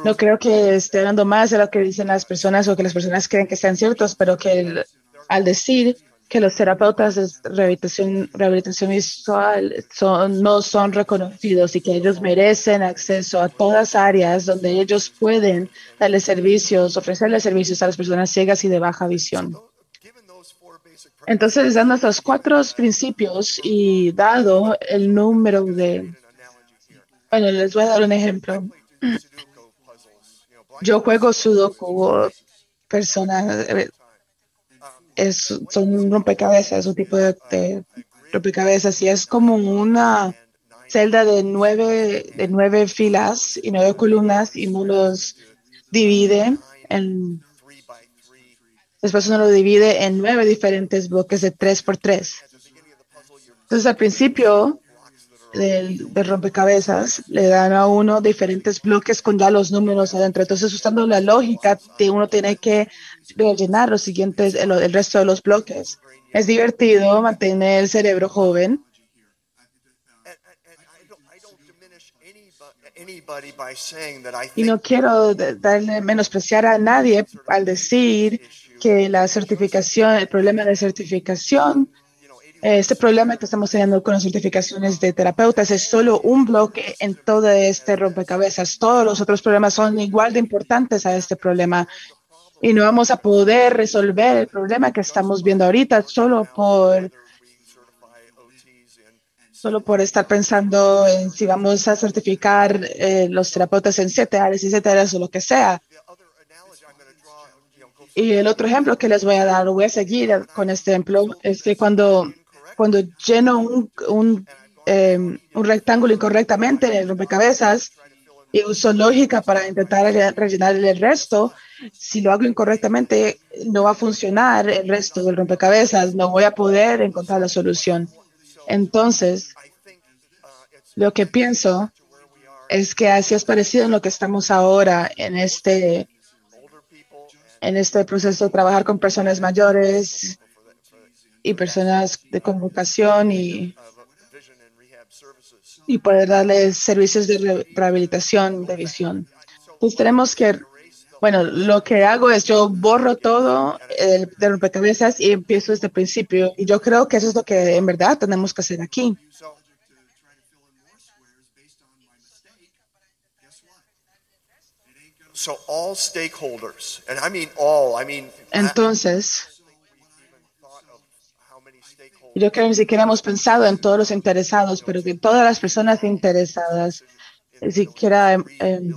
[SPEAKER 5] No creo que esté hablando más de lo que dicen las personas o que las personas creen que sean ciertos, pero que al decir que los terapeutas de rehabilitación, rehabilitación visual son, no son reconocidos y que ellos merecen acceso a todas áreas donde ellos pueden darle servicios, ofrecerle servicios a las personas ciegas y de baja visión. Entonces, dando estos cuatro principios y dado el número de. Bueno, les voy a dar un ejemplo. Yo juego Sudoku, personas, eh, es, son rompecabezas, un tipo de, rompecabezas, y es como una celda de nueve, de nueve filas y nueve columnas, y uno los divide en, después uno lo divide en nueve diferentes bloques de tres por tres. Entonces, al principio, del, rompecabezas, le dan a uno diferentes bloques con ya los números adentro. Entonces, usando la lógica, de uno tiene que rellenar los siguientes, el, el resto de los bloques. Es divertido mantener el cerebro joven. Y no quiero darle menospreciar a nadie al decir que la certificación, el problema de certificación, este problema que estamos teniendo con las certificaciones de terapeutas es solo un bloque en todo este rompecabezas. Todos los otros problemas son igual de importantes a este problema. Y no vamos a poder resolver el problema que estamos viendo ahorita solo por solo por estar pensando en si vamos a certificar eh, los terapeutas en siete áreas y siete áreas o lo que sea. Y el otro ejemplo que les voy a dar, voy a seguir con este ejemplo, es que cuando, cuando lleno un, un, eh, un rectángulo incorrectamente en el rompecabezas y uso lógica para intentar re- rellenar el resto, si lo hago incorrectamente, no va a funcionar el resto del rompecabezas, no voy a poder encontrar la solución. Entonces, lo que pienso es que así es parecido en lo que estamos ahora en este, en este proceso de trabajar con personas mayores y personas de convocación y, y poder darles servicios de re- rehabilitación de visión. Entonces tenemos que, bueno, lo que hago es yo borro todo el, de rompecabezas y empiezo desde el principio. Y yo creo que eso es lo que en verdad tenemos que hacer aquí.
[SPEAKER 9] so. All stakeholders, and I mean all. I mean
[SPEAKER 5] Entonces, yo creo que ni siquiera hemos pensado en todos los interesados, pero que todas las personas interesadas, ni siquiera em,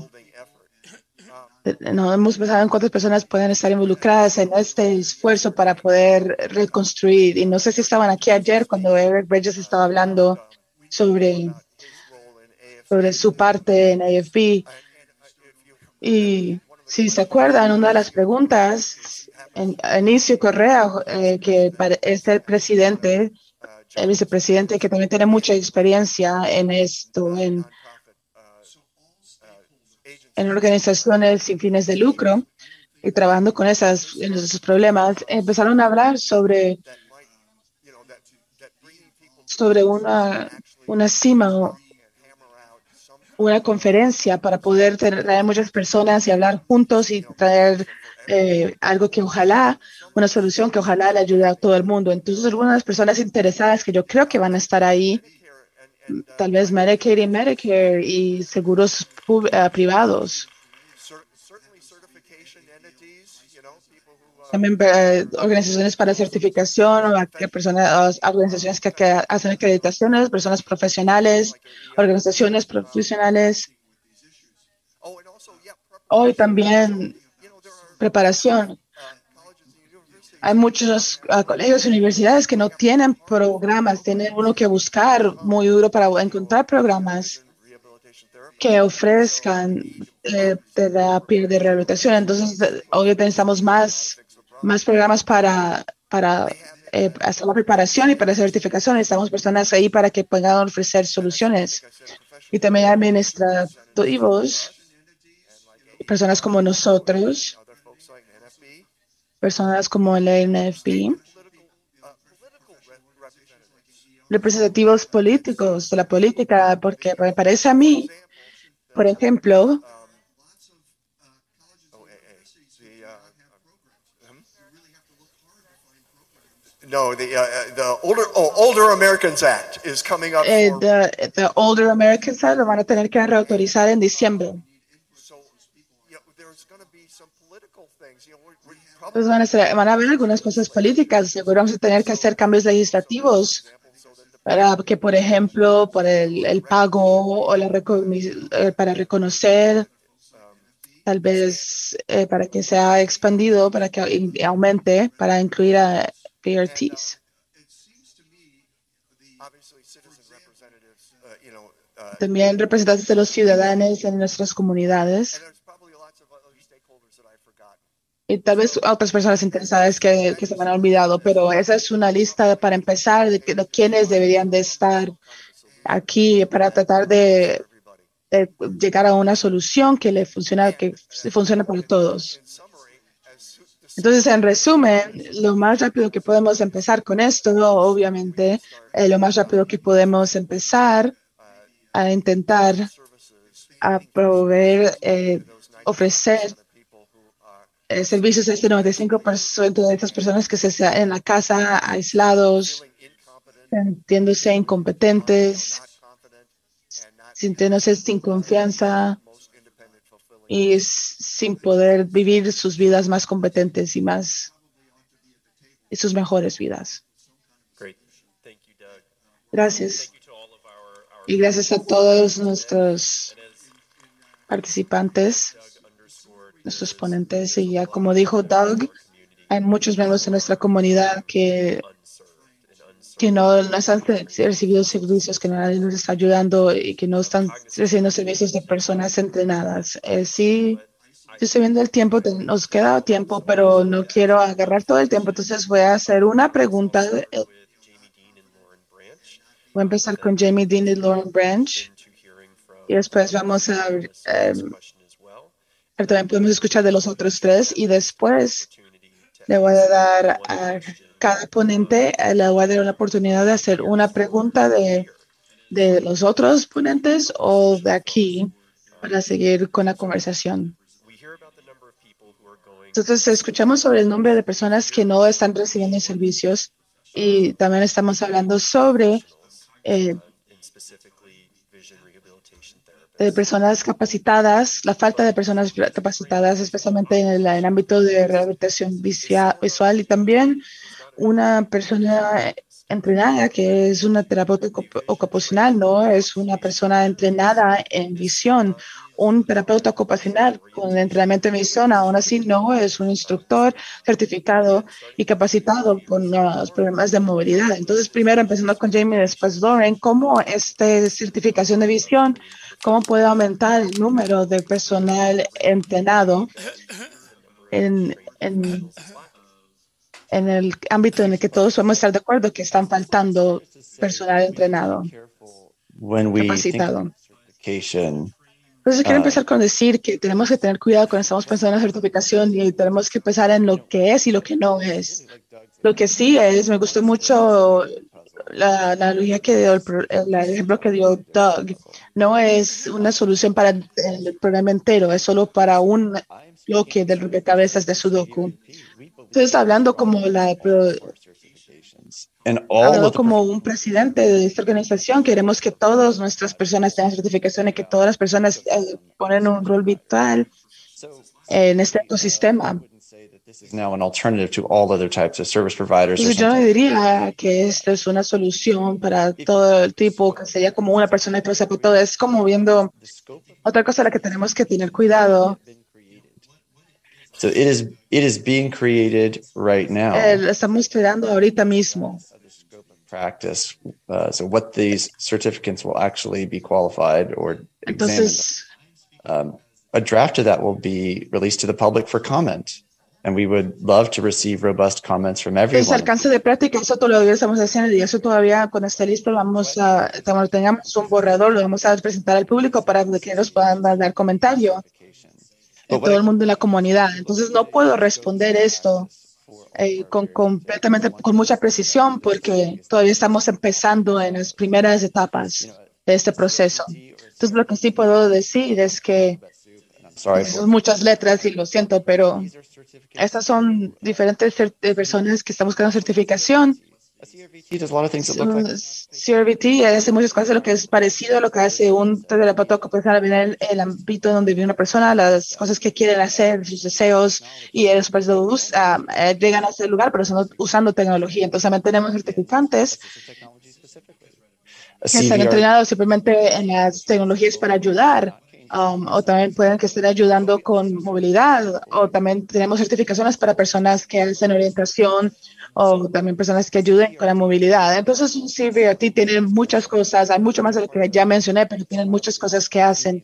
[SPEAKER 5] no hemos pensado en cuántas personas pueden estar involucradas en este esfuerzo para poder reconstruir. Y no sé si estaban aquí ayer cuando Eric Bridges estaba hablando sobre, sobre su parte en AFB. Y si se acuerdan, una de las preguntas en a inicio Correa, eh, que es el presidente, el vicepresidente, que también tiene mucha experiencia en esto, en, en organizaciones sin fines de lucro y trabajando con esas, esos problemas, empezaron a hablar sobre, sobre una, una cima una conferencia para poder traer muchas personas y hablar juntos y traer eh, algo que ojalá, una solución que ojalá le ayude a todo el mundo. Entonces, algunas personas interesadas que yo creo que van a estar ahí, tal vez Medicaid y Medicare y seguros eh, privados. También eh, organizaciones para certificación, o personas, organizaciones que, que hacen acreditaciones, personas profesionales, organizaciones profesionales. Hoy también preparación. Hay muchos ah, colegios y universidades que no tienen programas, tienen uno que buscar muy duro para encontrar programas que ofrezcan eh, terapia de rehabilitación. Entonces, eh, hoy necesitamos más, más programas para, para eh, hacer la preparación y para certificación. Necesitamos personas ahí para que puedan ofrecer soluciones. Y también administrativos, personas como nosotros, personas como el NFB, representativos políticos de la política, porque me parece a mí, por ejemplo,
[SPEAKER 9] No, the uh, uh, the older oh, Older Americans Act is coming up.
[SPEAKER 5] eh,
[SPEAKER 9] for,
[SPEAKER 5] the, the Older Americans Act lo van a tener que reautorizar en diciembre.
[SPEAKER 9] you know, there's going to be some political things. You know,
[SPEAKER 5] Entonces van a, haber algunas cosas políticas. Seguro vamos a tener que hacer cambios legislativos para que, por ejemplo, por el, pago o la eh, para reconocer, tal vez eh, para que sea expandido, para que aumente, para incluir a PRTs. También representantes de los ciudadanos en nuestras comunidades. Y tal vez otras personas interesadas que, que se me han olvidado, pero esa es una lista para empezar de, quienes deberían de estar aquí para tratar de, de llegar a una solución que le funciona, que funcione para todos. Entonces, en resumen, lo más rápido que podemos empezar con esto, obviamente, eh, lo más rápido que podemos empezar a intentar a proveer, eh, ofrecer eh, servicios a este 95% de estas personas que se en la casa, aislados, sintiéndose incompetentes, sintiéndose sin confianza y sin poder vivir sus vidas más competentes y más y sus mejores vidas. Gracias. Y gracias a todos nuestros participantes, nuestros ponentes. Y ya como dijo Doug, hay muchos miembros de nuestra comunidad que, que no, no están recibiendo servicios, que nadie nos está ayudando y que no están recibiendo servicios de personas entrenadas. Eh, sí, yo estoy viendo el tiempo, nos queda tiempo, pero no quiero agarrar todo el tiempo. Entonces voy a hacer una pregunta. Voy a empezar con Jamie Dean y Lauren Branch. Y después vamos a,
[SPEAKER 4] this
[SPEAKER 5] eh,
[SPEAKER 4] question as well.
[SPEAKER 5] Pero también podemos escuchar de los otros tres y después le voy a dar a cada ponente, eh, le voy a dar la oportunidad de hacer una pregunta de, de los otros ponentes o de aquí para seguir con la conversación. Entonces, escuchamos sobre el nombre de personas que no están recibiendo servicios y también estamos hablando sobre eh,
[SPEAKER 4] and specifically vision rehabilitation therapists.
[SPEAKER 5] De personas capacitadas, la falta de personas capacitadas, especialmente en el, en el ámbito de rehabilitación visual y también una persona entrenada que es una terapeuta ocup- ocupacional, no es una persona entrenada en visión. Un terapeuta ocupacional con entrenamiento en visión, aún así no es un instructor certificado y capacitado con los problemas de movilidad. Entonces, primero empezando con Jamie, después Lauren, ¿cómo esta certificación de visión cómo puede aumentar el número de personal entrenado en, en, en el ámbito en el que todos podemos estar de acuerdo que están faltando personal entrenado, capacitado. Entonces quiero
[SPEAKER 3] Ah.
[SPEAKER 5] empezar con decir que tenemos que tener cuidado cuando estamos pensando en la certificación y tenemos que pensar en lo que es y lo que no es. Lo que sí es, me gustó mucho la analogía que dio, el, ejemplo que dio Doug. No es una solución para el programa entero, es solo para un bloque del rompecabezas de Sudoku. Entonces, hablando como la hablando como un presidente de esta organización, queremos que todas nuestras personas tengan certificación y que todas las personas eh, ponen un rol vital en este ecosistema.
[SPEAKER 3] This is now an alternative to all other types of service providers. or
[SPEAKER 5] yo no diría que esta es una solución para todo el tipo, que sería como una persona sepa todo. Es como viendo otra cosa a la que tenemos que tener cuidado.
[SPEAKER 3] So it is it is being created right now.
[SPEAKER 5] Eh, lo estamos creando ahorita mismo.
[SPEAKER 3] practice. Uh, so what these certificates will actually be qualified or examined.
[SPEAKER 5] Entonces,
[SPEAKER 3] Um, a draft of that will be released to the public for comment, and we would love to receive robust comments from everyone.
[SPEAKER 5] alcance de práctica, eso todavía estamos haciendo y eso todavía cuando esté listo vamos a, cuando tengamos un borrador, lo vamos a presentar al público para que nos puedan dar, comentario en todo el mundo en la comunidad. Entonces no puedo responder esto eh, con completamente con mucha precisión porque todavía estamos empezando en las primeras etapas de este proceso. Entonces lo que sí puedo decir es que
[SPEAKER 3] sorry.
[SPEAKER 5] son muchas letras y lo siento, pero estas son diferentes eh, personas que están buscando certificación.
[SPEAKER 3] CRVT
[SPEAKER 5] hace muchas cosas lo que es parecido a lo que hace un terapeuta ocupacional en el, el ámbito donde vive una persona, las cosas que quieren hacer, sus deseos, y us- ah, eh, llegan a ese lugar, pero son usando tecnología. Entonces también tenemos certificantes que están entrenados simplemente en las tecnologías para ayudar. Um, o también pueden que estén ayudando con movilidad, o también tenemos certificaciones para personas que hacen orientación, o también personas que ayuden con la movilidad. Entonces, un CVRT tiene muchas cosas, hay mucho más de lo que ya mencioné, pero tienen muchas cosas que hacen.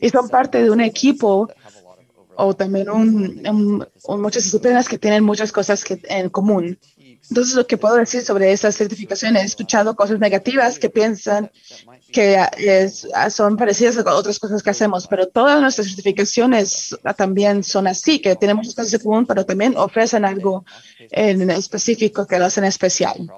[SPEAKER 5] Y son parte de un equipo, o también un, un- un- muchas disciplinas que tienen muchas cosas que, en común. Entonces, lo que puedo decir sobre esas certificaciones, he escuchado cosas negativas que piensan que son parecidas a otras cosas que hacemos, pero todas nuestras certificaciones también son así, que tenemos muchas cosas en común, pero también ofrecen algo en específico que lo hacen especial.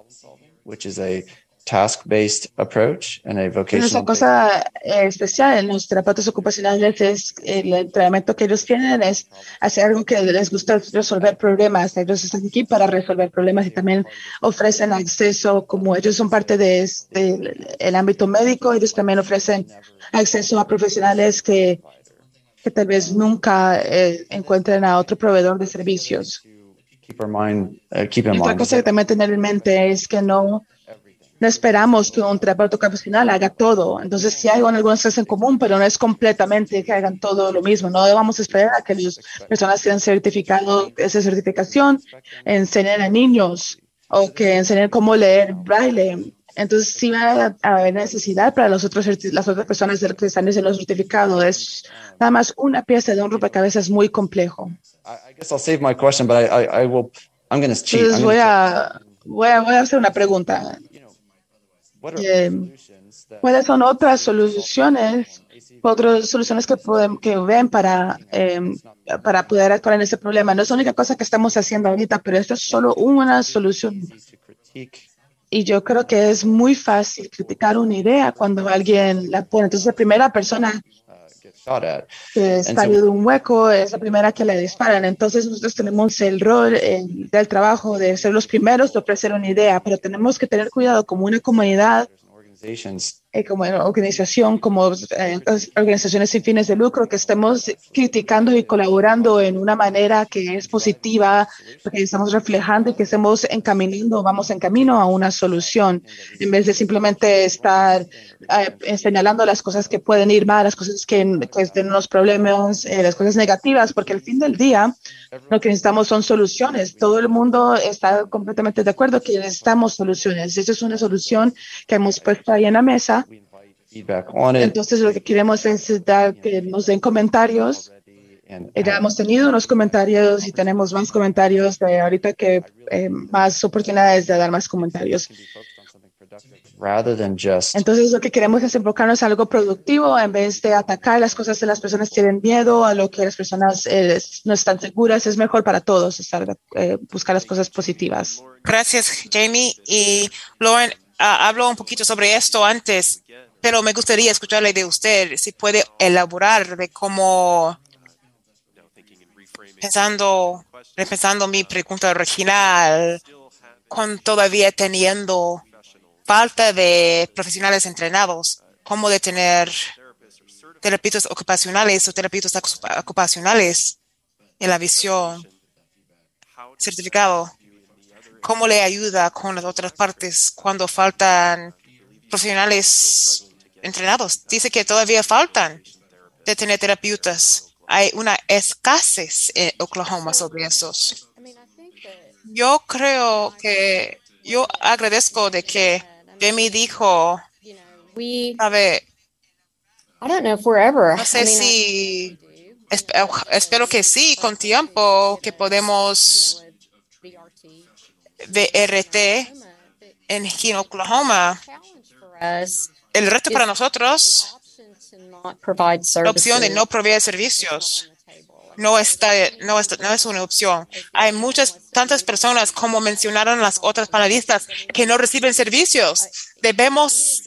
[SPEAKER 3] Task-based approach and a vocational.
[SPEAKER 5] cosa eh, especial en los terapeutas ocupacionales es el entrenamiento que ellos tienen es hacer algo que les gusta resolver problemas. Ellos están aquí para resolver problemas y también ofrecen acceso, como ellos son parte de este, el ámbito médico, ellos también ofrecen acceso a profesionales que, que tal vez nunca eh, encuentren a otro proveedor de servicios.
[SPEAKER 3] keep our mind, uh, keep in
[SPEAKER 5] otra cosa que también tener en mente es que no, no esperamos que un terapeuta ocupacional haga todo. Entonces, sí hay algunas cosas en común, pero no es completamente que hagan todo lo mismo. No vamos a esperar a que las personas que han certificado esa certificación enseñen a niños o que enseñen cómo leer braille. Entonces, sí va a haber necesidad para los otros, las otras personas que están haciendo el certificado. Es nada más una pieza de un rompecabezas muy complejo.
[SPEAKER 3] I, I guess I'll save my question, but I, I, I will. I'm going to cheat.
[SPEAKER 5] Entonces, voy a, voy a, voy a hacer una pregunta.
[SPEAKER 3] Cheat. What are
[SPEAKER 5] eh, ¿Cuáles son otras soluciones, otras soluciones que, pueden, que ven para, eh, para poder actuar en ese problema? No es la única cosa que estamos haciendo ahorita, pero esto es solo una solución. Y yo creo que es muy fácil criticar una idea cuando alguien la pone. Entonces, la primera persona salió de un hueco es la primera que le disparan. Entonces, nosotros tenemos el rol eh, del trabajo de ser los primeros de ofrecer una idea, pero tenemos que tener cuidado como una comunidad eh, como organización, como eh, organizaciones sin fines de lucro, que estemos criticando y colaborando en una manera que es positiva, porque estamos reflejando y que estemos encaminando, vamos en camino a una solución, en vez de simplemente estar eh, señalando las cosas que pueden ir mal, las cosas que, que tienen los problemas, eh, las cosas negativas, porque al fin del día lo que necesitamos son soluciones. Todo el mundo está completamente de acuerdo que necesitamos soluciones. Esa es una solución que hemos puesto ahí en la mesa. Entonces lo que queremos es dar que nos den comentarios.
[SPEAKER 3] and
[SPEAKER 5] Ya hemos tenido unos comentarios y tenemos más comentarios de ahorita que eh, más oportunidades de dar más comentarios.
[SPEAKER 3] be focused on something productive rather than just
[SPEAKER 5] Entonces lo que queremos es enfocarnos en algo productivo en vez de atacar las cosas que las personas tienen miedo, a lo que las personas eh, no están seguras. Es mejor para todos estar, eh, buscar las cosas positivas.
[SPEAKER 1] Gracias, Jamie. Y Lauren, habló un poquito sobre esto antes, pero me gustaría escucharle de usted, si puede elaborar de cómo, pensando, repensando mi pregunta original, con todavía teniendo falta de profesionales entrenados, cómo de tener terapeutas ocupacionales o terapeutas ocupa- ocupacionales en la visión certificado. ¿Cómo le ayuda con las otras partes cuando faltan profesionales entrenados? Dice que todavía faltan de tener terapeutas. Hay una escasez en Oklahoma sobre esos. Yo creo que yo agradezco de que Jamie dijo, sabe,
[SPEAKER 8] I don't know if we're ever.
[SPEAKER 1] no sé si, esp- espero que sí, con tiempo, que podemos. VRT en Oklahoma. El reto para nosotros, la opción de no proveer servicios, no está, no está, no es una opción. Hay muchas, tantas personas, como mencionaron las otras panelistas, que no reciben servicios. Debemos,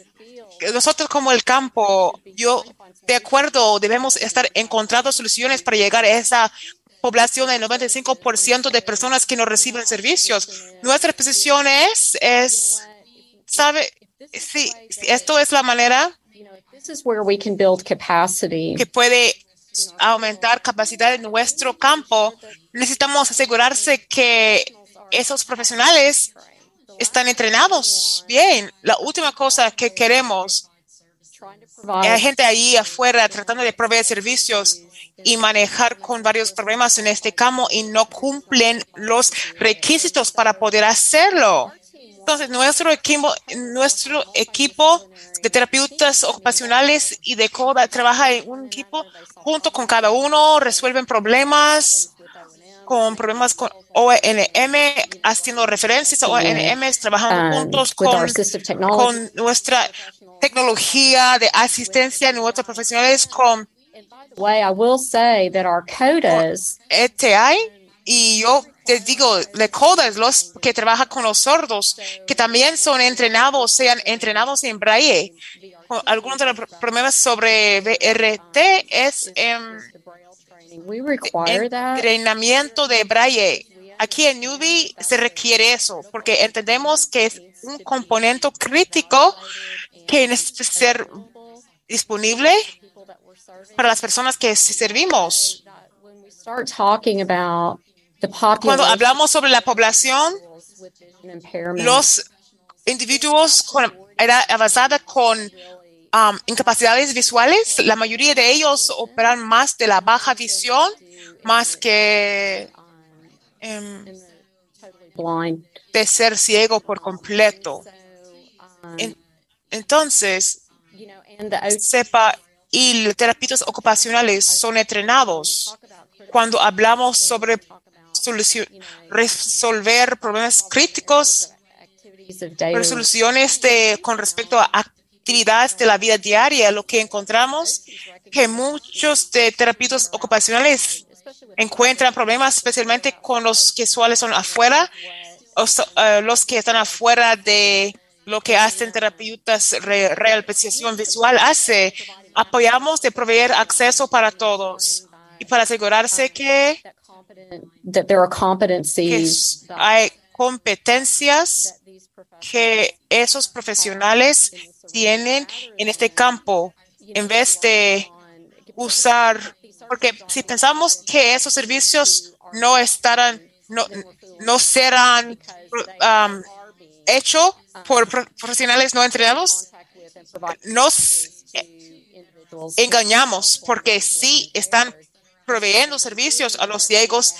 [SPEAKER 1] nosotros como el campo, yo de acuerdo, debemos estar encontrando soluciones para llegar a esa población del 95% de personas que no reciben servicios. Nuestra posición es, es, sabe, sí, sí, esto es la manera que puede aumentar capacidad en nuestro campo, necesitamos asegurarse que esos profesionales están entrenados bien. La última cosa que queremos
[SPEAKER 8] provide
[SPEAKER 1] gente ahí afuera tratando de proveer servicios y manejar con varios problemas en este campo y no cumplen los requisitos para poder hacerlo. Entonces, nuestro equipo, nuestro equipo de terapeutas ocupacionales y de CODA trabaja en un equipo junto con cada uno, resuelven problemas con problemas con ONM, haciendo referencias a ONM, trabajando
[SPEAKER 8] um,
[SPEAKER 1] juntos con, con nuestra tecnología de asistencia, nuestros profesionales con
[SPEAKER 8] way, I will say that our codas
[SPEAKER 1] ETI y yo te digo, le codas los que trabajan con los sordos, que también son entrenados, sean entrenados en braille. Algunos de los pro- problemas sobre BRT es
[SPEAKER 8] we require that.
[SPEAKER 1] entrenamiento de braille. Aquí en Newbie se requiere eso, porque entendemos que es un componente crítico que necesita ser disponible para las personas que servimos.
[SPEAKER 8] Start talking about
[SPEAKER 1] Cuando hablamos sobre la población, los individuos con edad avanzada con um, incapacidades visuales, la mayoría de ellos operan más de la baja visión, más que em, de ser ciego por completo. En- entonces, sepa, y los terapeutas ocupacionales son entrenados. Cuando hablamos sobre resolver problemas críticos resoluciones de, con respecto a actividades de la vida diaria, lo que encontramos que muchos de terapeutas ocupacionales encuentran problemas, especialmente con los que suelen son afuera, o eh, los que están afuera de lo que hacen terapeutas re, rehabilitación visual hace. Apoyamos de proveer acceso para todos y para asegurarse que,
[SPEAKER 8] that there are
[SPEAKER 1] que
[SPEAKER 8] competencies
[SPEAKER 1] hay competencias que esos profesionales tienen en este campo en vez de usar, porque si pensamos que esos servicios no estarán, no, no serán um, hechos por pro- profesionales no entrenados, nos engañamos porque sí están proveyendo servicios a los ciegos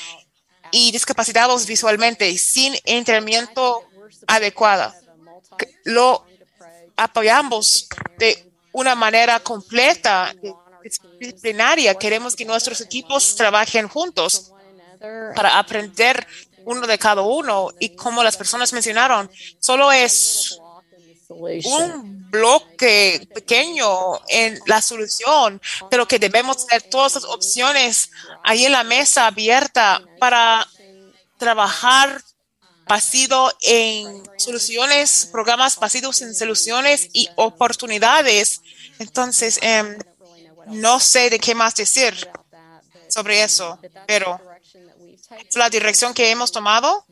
[SPEAKER 1] y discapacitados visualmente sin entrenamiento adecuado. Lo apoyamos de una manera completa, disciplinaria. Queremos que nuestros equipos trabajen juntos para aprender uno de cada uno y como las personas mencionaron, solo es un bloque pequeño en la solución, pero que debemos tener todas las opciones ahí en la mesa abierta para trabajar basido en soluciones, programas basidos en soluciones y oportunidades. Entonces, em, no sé de qué más decir sobre eso, pero la dirección que hemos tomado.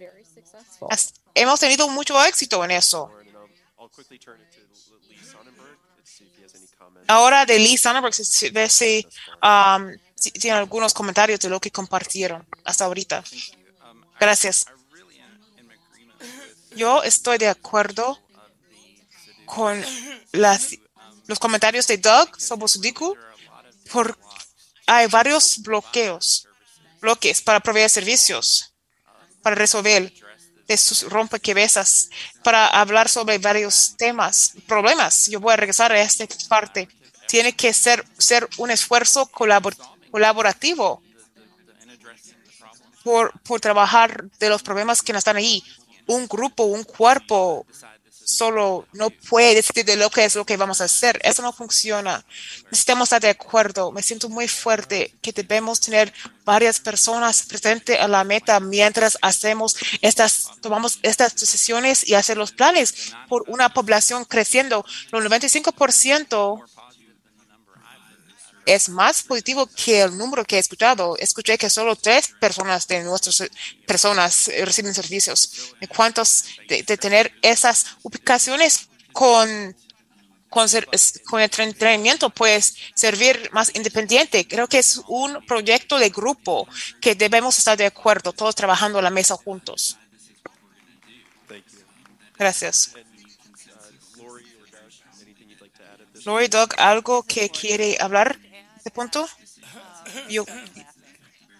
[SPEAKER 1] Hemos tenido mucho éxito en eso. Ahora de Lee Sonnenberg, si- si, um, si tiene algunos comentarios de lo que compartieron hasta ahorita. Gracias. Yo estoy de acuerdo con las, los comentarios de Doug Sobosudiku por hay varios bloqueos, bloques para proveer servicios, para resolver de sus rompecabezas, para hablar sobre varios temas, problemas. Yo voy a regresar a esta parte. Tiene que ser, ser un esfuerzo colabor- colaborativo por, por trabajar de los problemas que no están ahí. Un grupo, un cuerpo solo no puede decidir de lo que es lo que vamos a hacer. Eso no funciona. Necesitamos estar de acuerdo. Me siento muy fuerte que debemos tener varias personas presentes a la meta mientras hacemos estas, tomamos estas decisiones y hacer los planes por una población creciendo. Los 95% es más positivo que el número que he escuchado. Escuché que solo tres personas de nuestras personas eh, reciben servicios. ¿De cuántos de, de tener esas ubicaciones con, con, el entrenamiento puedes servir más independiente? Creo que es un proyecto de grupo que debemos estar de acuerdo, todos trabajando a la mesa juntos. Gracias.
[SPEAKER 4] Lori or Doug,
[SPEAKER 1] ¿algo que quiere hablar este punto?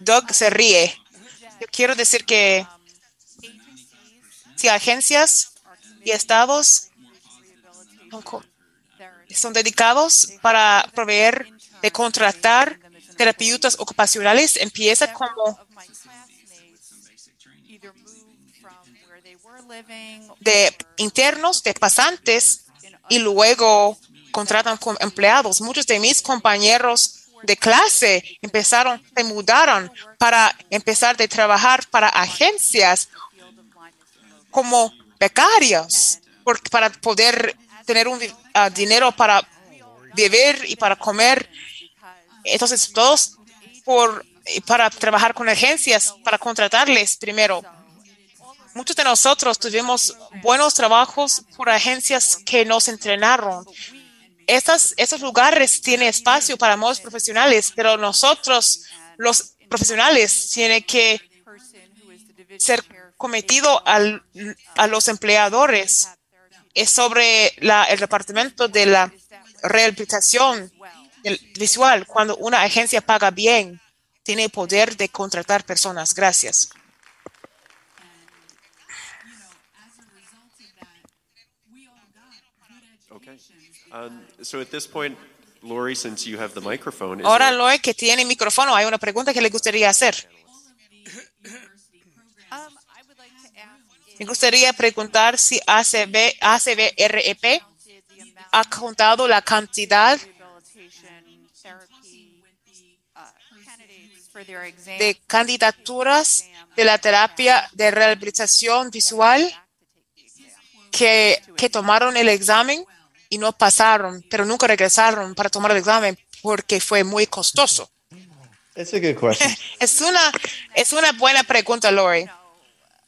[SPEAKER 1] Doug se ríe. Yo quiero decir que si agencias y estados son dedicados para proveer de contratar terapeutas ocupacionales, empieza como de internos, de pasantes, y luego contratan con empleados. Muchos de mis compañeros de clase empezaron, se mudaron para empezar de trabajar para agencias como becarios, para poder tener un ah, dinero para beber y para comer. Entonces, todos por, para trabajar con agencias, para contratarles primero. Muchos de nosotros tuvimos buenos trabajos por agencias que nos entrenaron. Estas, esos lugares tienen espacio para modos profesionales, pero nosotros, los profesionales, tienen que ser cometido a los empleadores. Es sobre la, el departamento de la rehabilitación visual. Cuando una agencia paga bien, tiene poder de contratar personas. Gracias.
[SPEAKER 4] Okay. Um, so at this point, Lori, since you have the microphone, is
[SPEAKER 1] Ahora,
[SPEAKER 4] there-
[SPEAKER 1] Loe, que tiene micrófono, hay una pregunta que le gustaría hacer.
[SPEAKER 7] Um,
[SPEAKER 1] Me gustaría preguntar si ACB, ACBREP ha contado la cantidad
[SPEAKER 7] uh,
[SPEAKER 1] de candidaturas de la terapia de rehabilitación visual que, que tomaron el examen y no pasaron, pero nunca regresaron para tomar el examen porque fue muy costoso.
[SPEAKER 3] A good question.
[SPEAKER 1] Es una, es una buena pregunta, Lori.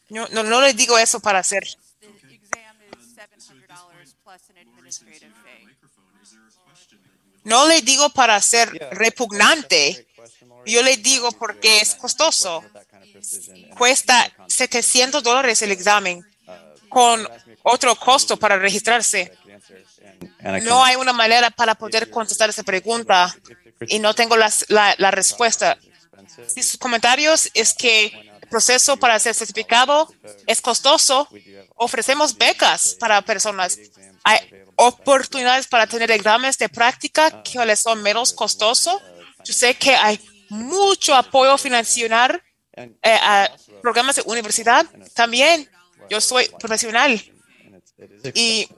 [SPEAKER 1] No, no, no le digo eso para hacer.
[SPEAKER 7] The exam is $700 plus an administrative fee.
[SPEAKER 1] No le digo para ser repugnante. Yo le digo porque es costoso. Cuesta 700 dólares el examen con otro costo para registrarse. No hay una manera para poder contestar esa pregunta y no tengo las- la, la respuesta. Si sus comentarios es que el proceso para ser certificado es costoso, ofrecemos becas para personas. Hay oportunidades para tener exámenes de práctica que les son menos costosos. Yo sé que hay mucho apoyo financiero eh, a programas de universidad. También yo soy profesional
[SPEAKER 3] and it's- it is
[SPEAKER 1] y,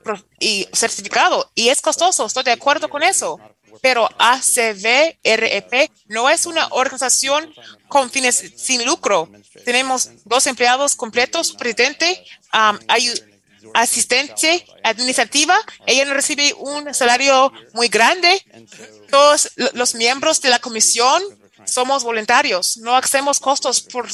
[SPEAKER 1] y certificado y es costoso, estoy de acuerdo con eso. Pero ACVREP no es una organización con fines sin lucro. Tenemos dos empleados completos, presidente, um, asistente administrativa. Ella no recibe un salario muy grande. Todos lo- los miembros de la comisión somos voluntarios. No hacemos costos por,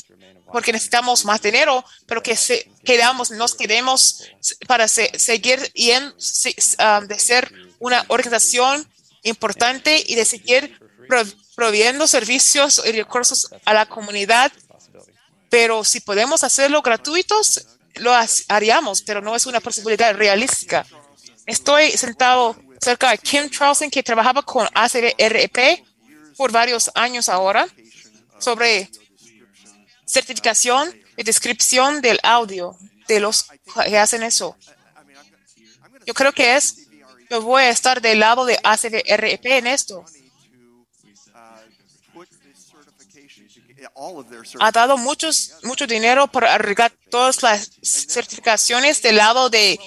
[SPEAKER 1] porque necesitamos más dinero, pero que se, quedamos, nos quedemos para se- seguir y en, se- um, de ser una organización importante y de seguir pro- proveyendo servicios y recursos a la comunidad. Pero si podemos hacerlo gratuitos, lo ha- haríamos, pero no es una posibilidad realística. Estoy sentado cerca de Kim Charlson, que trabajaba con ACBREP por varios años ahora, sobre certificación y descripción del audio de los que hacen eso. Yo creo que es, yo voy a estar del lado de ACBREP en esto. Ha dado muchos, mucho dinero para arreglar todas las certificaciones del lado de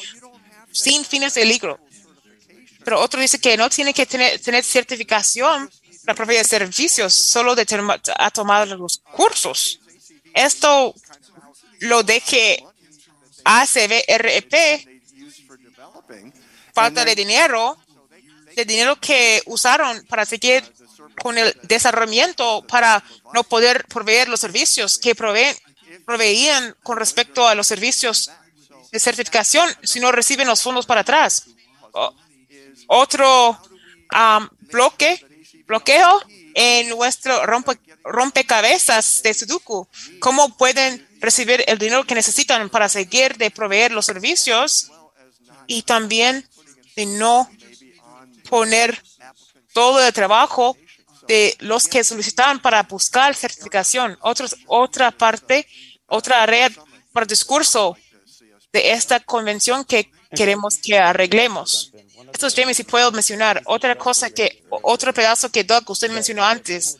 [SPEAKER 1] sin fines de lucro. Pero otro dice que no tiene que tener, tener certificación para proveer servicios, solo de terma- a tomar los cursos. Esto lo
[SPEAKER 9] use for developing.
[SPEAKER 1] falta de dinero, de dinero que usaron para seguir con el desarrollamiento para no poder proveer los servicios que proveían con respecto a los servicios de certificación si no reciben los fondos para atrás. Otro am, bloque, bloqueo en nuestro rompe- rompecabezas de Sudoku. ¿Cómo pueden recibir el dinero que necesitan para seguir de proveer los servicios y también de no poner todo el trabajo de los que solicitaban para buscar certificación. Otros, otra parte, otra área para discurso de esta convención que queremos que arreglemos. Esto es Jamie, si puedo mencionar. Otra cosa que, otro pedazo que Doug, usted mencionó antes.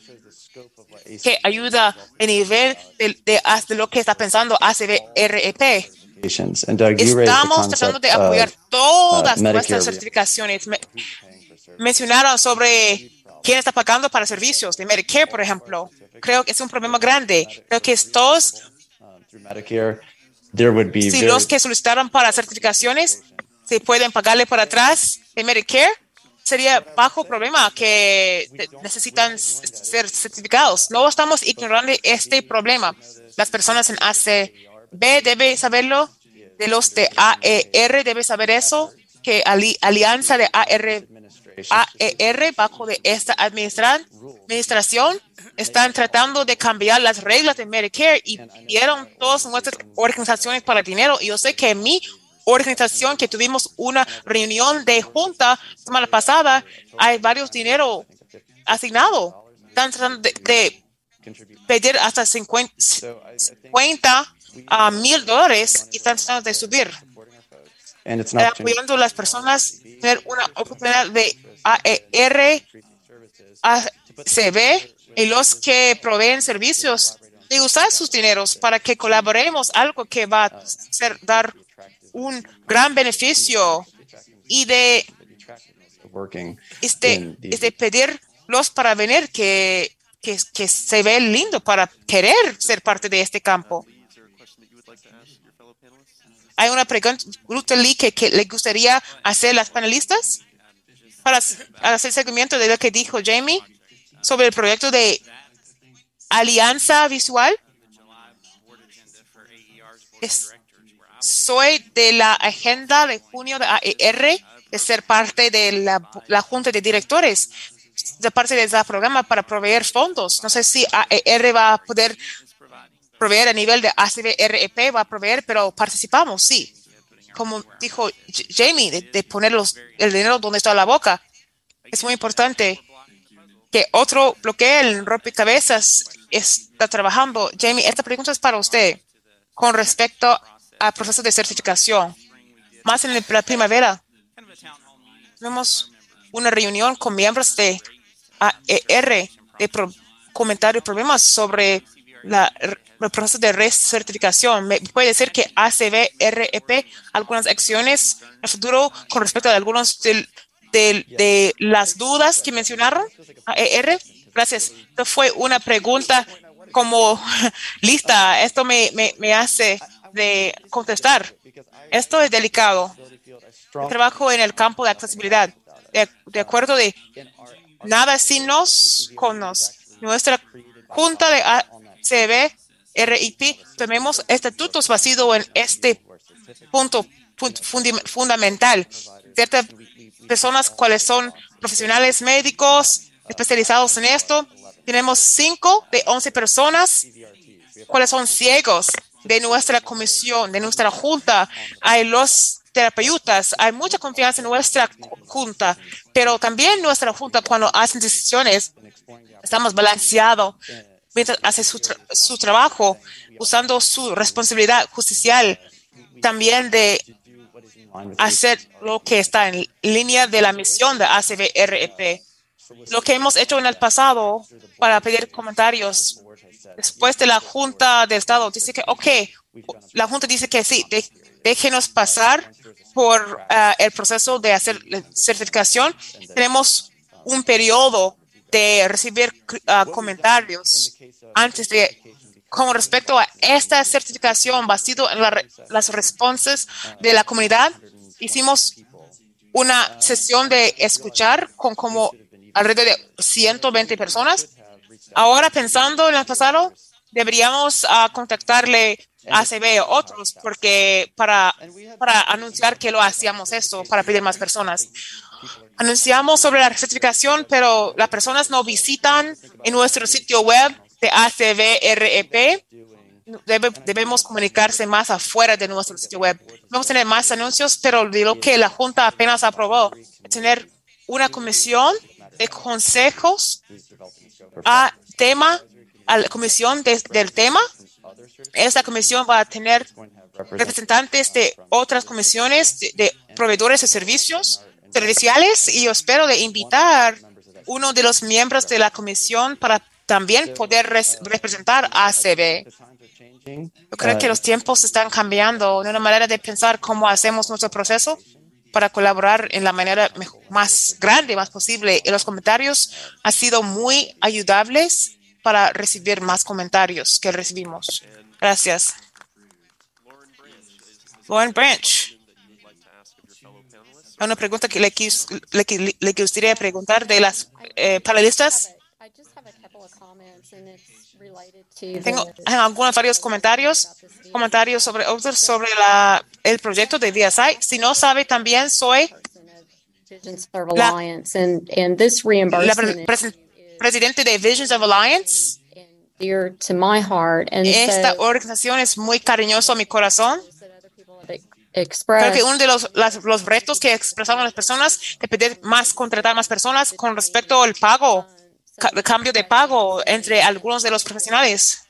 [SPEAKER 1] Que ayuda el nivel de, de, de lo que está pensando
[SPEAKER 3] the
[SPEAKER 1] Estamos tratando de apoyar todas
[SPEAKER 3] uh, Medicare
[SPEAKER 1] nuestras certificaciones. Me- mencionaron sobre quién está pagando para servicios de Medicare, por ejemplo. Creo que es un problema grande. Creo que todos,
[SPEAKER 3] through Medicare, there would be
[SPEAKER 1] si
[SPEAKER 3] very
[SPEAKER 1] los que solicitaron para certificaciones se pueden pagarle para atrás de Medicare, sería bajo problema que necesitan ser certificados. No estamos ignorando este problema. Las personas en ACB deben saberlo, de los de AER deben saber eso, que ali- alianza de AER bajo de esta administra- administración están tratando de cambiar las reglas de Medicare y pidieron todas nuestras organizaciones para dinero. Yo sé que mi organización, que tuvimos una reunión de junta semana pasada, hay varios dinero asignado. Están tratando de, de pedir hasta 50 50 ah, mil dólares y están tratando de subir apoyando a las personas tener una oportunidad de AER, ACB y los que proveen servicios de usar sus dineros para que colaboremos algo que va a ser, dar un gran beneficio y de este, este pedirlos para venir que, que, que se ve lindo para querer ser parte de este campo. Hay una pregunta, Lee, que, que le gustaría hacer las panelistas para hacer seguimiento de lo que dijo Jamie sobre el proyecto de alianza visual. Es- soy de la agenda de junio de AER de ser parte de la, la junta de directores de parte de ese programa para proveer fondos. No sé si AER va a poder proveer a nivel de ACBREP, va a proveer, pero participamos, sí. Como dijo Jamie, de, de poner los- el dinero donde está la boca. Es muy importante que otro bloqueo, el rompecabezas, está trabajando. Jamie, esta pregunta es para usted con respecto al proceso de certificación. Más en la primavera, tuvimos una reunión con miembros de AER de comentar problemas sobre la, el proceso de recertificación. Me puede decir que ACBREP algunas acciones en el futuro con respecto a algunos del- del- de, las dudas que mencionaron. AER, gracias. Esto fue una pregunta como lista. Esto me, me, me hace de contestar. Esto es delicado. Trabajo en el campo de accesibilidad. De, acuerdo de nada sin nos con. Nuestra junta de ACB, RIP, tenemos estatutos basados en este punto fundamental. Ciertas personas cuáles son profesionales médicos especializados en esto. Tenemos cinco de 11 personas cuáles son ciegos de nuestra comisión, de nuestra junta. Hay los terapeutas, hay mucha confianza en nuestra junta, pero también nuestra junta cuando hacen decisiones, estamos balanceados mientras hace su, su trabajo, usando su responsabilidad justicial también de hacer lo que está en línea de la misión de ACBREP. Lo que hemos hecho en el pasado para pedir comentarios después de la Junta de Estado dice que, ok, la Junta dice que sí, déjenos pasar por ah, el proceso de hacer certificación. Tenemos un periodo de recibir ah, comentarios antes de, con respecto a esta certificación basado en la las respuestas de la comunidad. Hicimos una sesión de escuchar con como alrededor de 120 personas. Ahora pensando en el pasado, deberíamos ah, contactarle a ACB o otros porque para, para anunciar que lo hacíamos esto, para pedir más personas. Anunciamos sobre la certificación, pero las personas no visitan en nuestro sitio web de ACBREP. Debe- debemos comunicarse más afuera de nuestro sitio web. Vamos a tener más anuncios, pero de lo que la Junta apenas aprobó, tener una comisión de consejos a tema, a la comisión de- del tema. Esta comisión va a tener representantes de otras comisiones de, de proveedores de servicios serviciales y yo espero de invitar uno de los miembros de la comisión para también poder res- representar a ACB. Yo creo que los tiempos están cambiando de una manera de pensar cómo hacemos nuestro proceso para colaborar en la manera más grande, más posible. Y los comentarios han sido muy ayudables para recibir más comentarios que recibimos. Gracias. Lauren Branch. Una pregunta que le, quis- le, qui- le gustaría preguntar de las eh, panelistas. Tengo algunos varios comentarios, comentarios sobre sobre la, el proyecto de DSI. Si no sabe, también soy
[SPEAKER 8] reimbursement
[SPEAKER 1] la pre- presen- presidente de Visions of Alliance. Esta organización es muy cariñoso a mi corazón. Creo que uno de los, las- los retos que expresaron las personas de pedir más, contratar más personas con respecto al pago, cambio de pago entre algunos de los profesionales.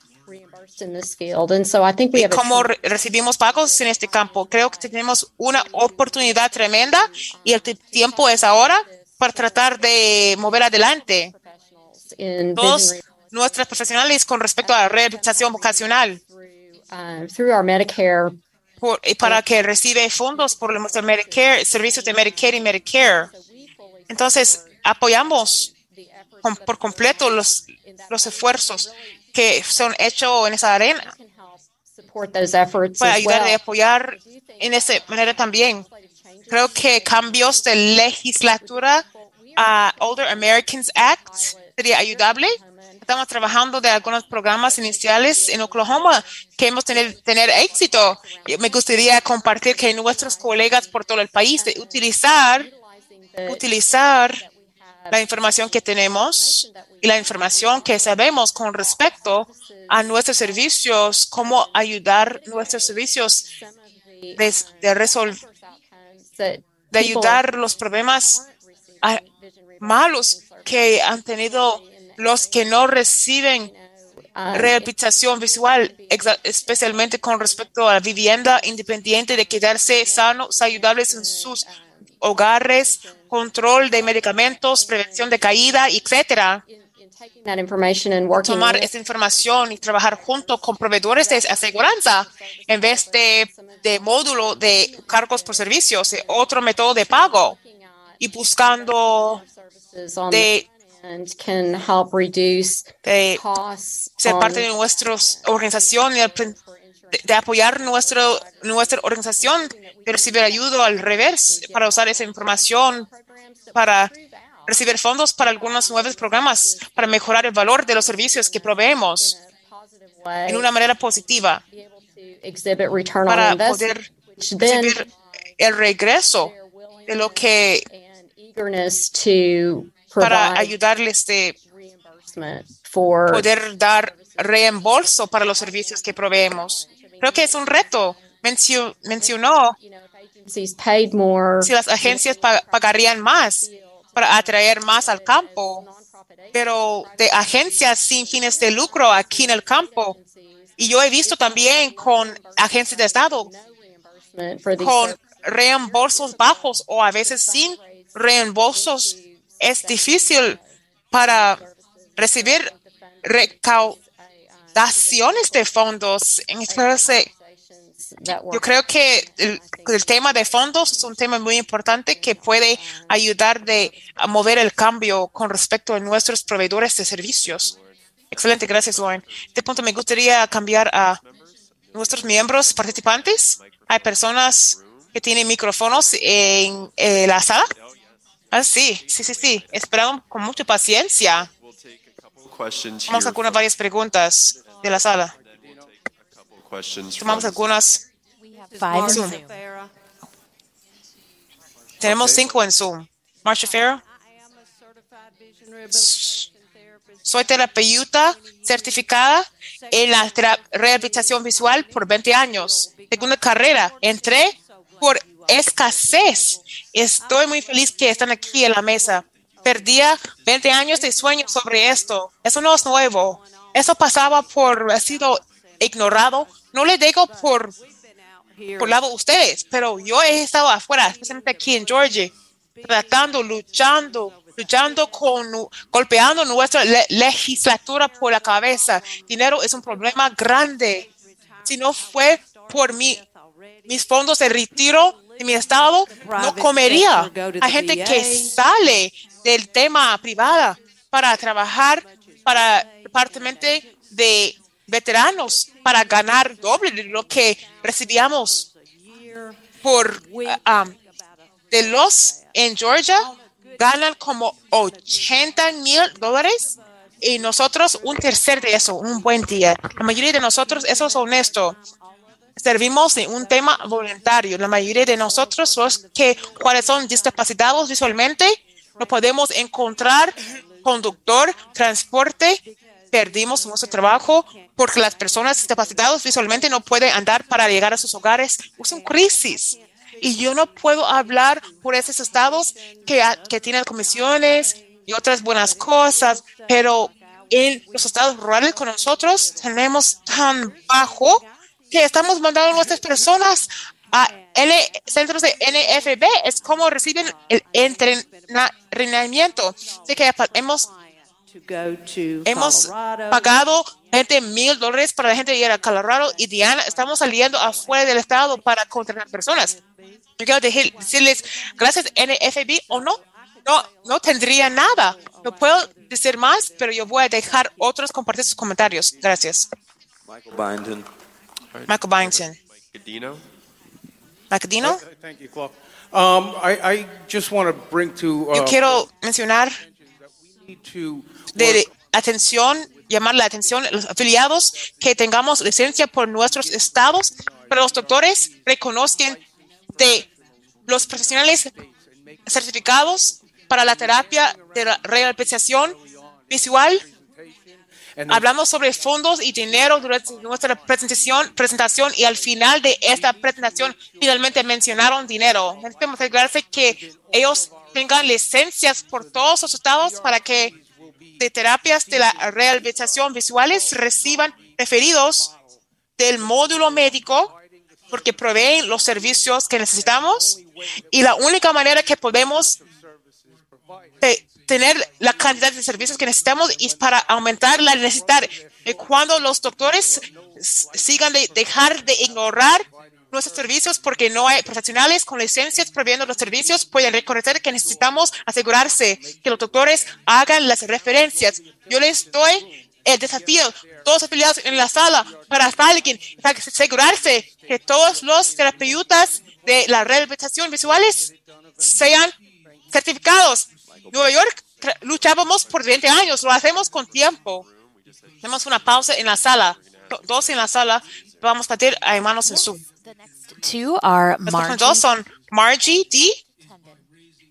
[SPEAKER 1] y re- recibimos pagos en este campo. Creo que tenemos una oportunidad tremenda y el ti- tiempo es ahora para tratar de mover adelante todos
[SPEAKER 8] vision
[SPEAKER 1] nuestros profesionales con respecto a la rehabilitación vocacional
[SPEAKER 8] Medicare
[SPEAKER 1] por- y para que recibe fondos por nuestro Medicare, servicios de Medicare y Medicare. Entonces, apoyamos por completo los, los esfuerzos que son hechos en esa arena para ayudar y apoyar en esa manera también. Creo que cambios de legislatura a Older Americans Act sería ayudable. Estamos trabajando de algunos programas iniciales en Oklahoma que hemos tenido tener éxito. Me gustaría compartir que nuestros colegas por todo el país de utilizar utilizar la información que tenemos y la información que sabemos con respecto a nuestros servicios, cómo ayudar nuestros servicios de, resolver de ayudar los problemas ah, malos que han tenido los que no reciben rehabilitación visual, especialmente con respecto a vivienda independiente de quedarse sanos, saludables en sus hogares, control de medicamentos, prevención de caída, etcétera.
[SPEAKER 8] and
[SPEAKER 1] Tomar esta información y trabajar junto con proveedores de aseguranza en vez de, de módulo de cargos por servicios, otro método de pago y buscando de,
[SPEAKER 8] end can help reduce costs
[SPEAKER 1] ser parte de nuestra organización y el prin- de, de apoyar nuestro, nuestra organización, de recibir ayuda al revés para usar esa información para recibir fondos para algunos nuevos programas para mejorar el valor de los servicios que proveemos en una manera positiva para poder recibir el regreso de lo que para ayudarles de poder dar reembolso para los servicios que proveemos. Creo que es un reto. Mencio- mencionó si las agencias pa- pagarían más para atraer más al campo, pero de agencias sin fines de lucro aquí en el campo. Y yo he visto también con agencias de Estado con reembolsos bajos o a veces sin reembolsos. Es difícil para recibir recaudaciones de fondos. En
[SPEAKER 8] that
[SPEAKER 1] yo creo que el, el tema de fondos es un tema muy importante que puede ayudar de, a mover el cambio con respecto a nuestros proveedores de servicios. Excelente, gracias, Lauren. Este punto me gustaría cambiar a nuestros miembros participantes. Hay personas que tienen micrófonos en eh, la sala. Ah, sí, sí, sí, sí. Esperamos con mucha paciencia.
[SPEAKER 4] We'll take a couple questions here.
[SPEAKER 1] Tomamos algunas varias preguntas de la sala. Tomamos algunas. Zoom. Tenemos cinco en Zoom. Marsha Farrow. Soy terapeuta certificada en la rehabilitación visual por 20 años. Segunda carrera. Entré por escasez. Estoy muy feliz que están aquí en la mesa. Perdía 20 años de sueño sobre esto. Eso no es nuevo. Eso pasaba por, ha sido ignorado. No le digo por, por lado de ustedes, pero yo he estado afuera, especialmente aquí en Georgia, tratando, luchando luchando con, golpeando nuestra le- legislatura por la cabeza. Dinero es un problema grande. Si no fue por mi, mis fondos de retiro de mi estado, no comería. Hay gente que sale del tema privada para trabajar para el departamento de veteranos para ganar doble de lo que recibíamos por um, de los en Georgia ganan como 80 mil dólares y nosotros un tercer de eso, un buen día. La mayoría de nosotros, eso es honesto, servimos en un tema voluntario. La mayoría de nosotros, los que cuáles son discapacitados visualmente, no podemos encontrar conductor, transporte, perdimos nuestro trabajo porque las personas discapacitadas visualmente no pueden andar para llegar a sus hogares. Es una crisis. Y yo no puedo hablar por esos estados que, que tienen comisiones y otras buenas cosas, pero en los estados rurales con nosotros tenemos tan bajo que estamos mandando a nuestras personas a L centros de NFB. Es como reciben el entrenamiento. Así que hemos Hemos pagado 20 mil dólares para la gente de ir a Colorado y Diana, estamos saliendo afuera del estado para contratar personas. Yo quiero decir- decirles, gracias NFB o no, no, no tendría nada. No puedo decir más, pero yo voy a dejar otros compartir sus comentarios. Gracias.
[SPEAKER 10] Michael Byington.
[SPEAKER 1] Michael Byington.
[SPEAKER 4] Cadino?
[SPEAKER 1] Macadino,
[SPEAKER 11] Thank you, Clark. I, I just want to bring to,
[SPEAKER 1] yo quiero mencionar
[SPEAKER 11] to
[SPEAKER 1] de atención, llamar la atención a los afiliados que tengamos licencia por nuestros estados, pero los doctores reconozcan de los profesionales certificados para la terapia de la rehabilitación visual. Hablamos sobre fondos y dinero durante nuestra presentación, presentación y al final de esta presentación finalmente mencionaron dinero. Necesitamos asegurarse que ellos tengan licencias por todos los estados para que de terapias de la rehabilitación visuales reciban referidos del módulo médico porque proveen los servicios que necesitamos y la única manera que podemos tener la cantidad de servicios que necesitamos es para aumentar la necesidad. Cuando los doctores sigan de dejar de ignorar nuestros servicios porque no hay profesionales con licencias proviendo los servicios, pueden reconocer que necesitamos asegurarse que los doctores hagan las referencias. Yo les doy el desafío, todos afiliados en la sala, para alguien, para asegurarse que todos los terapeutas de la rehabilitación visuales sean certificados. Nueva York luchábamos por 20 años, lo hacemos con tiempo. Tenemos una pausa en la sala, do- dos en la sala. Vamos a pedir a hermanos en Zoom.
[SPEAKER 12] Two are
[SPEAKER 1] Los dos son Margie D.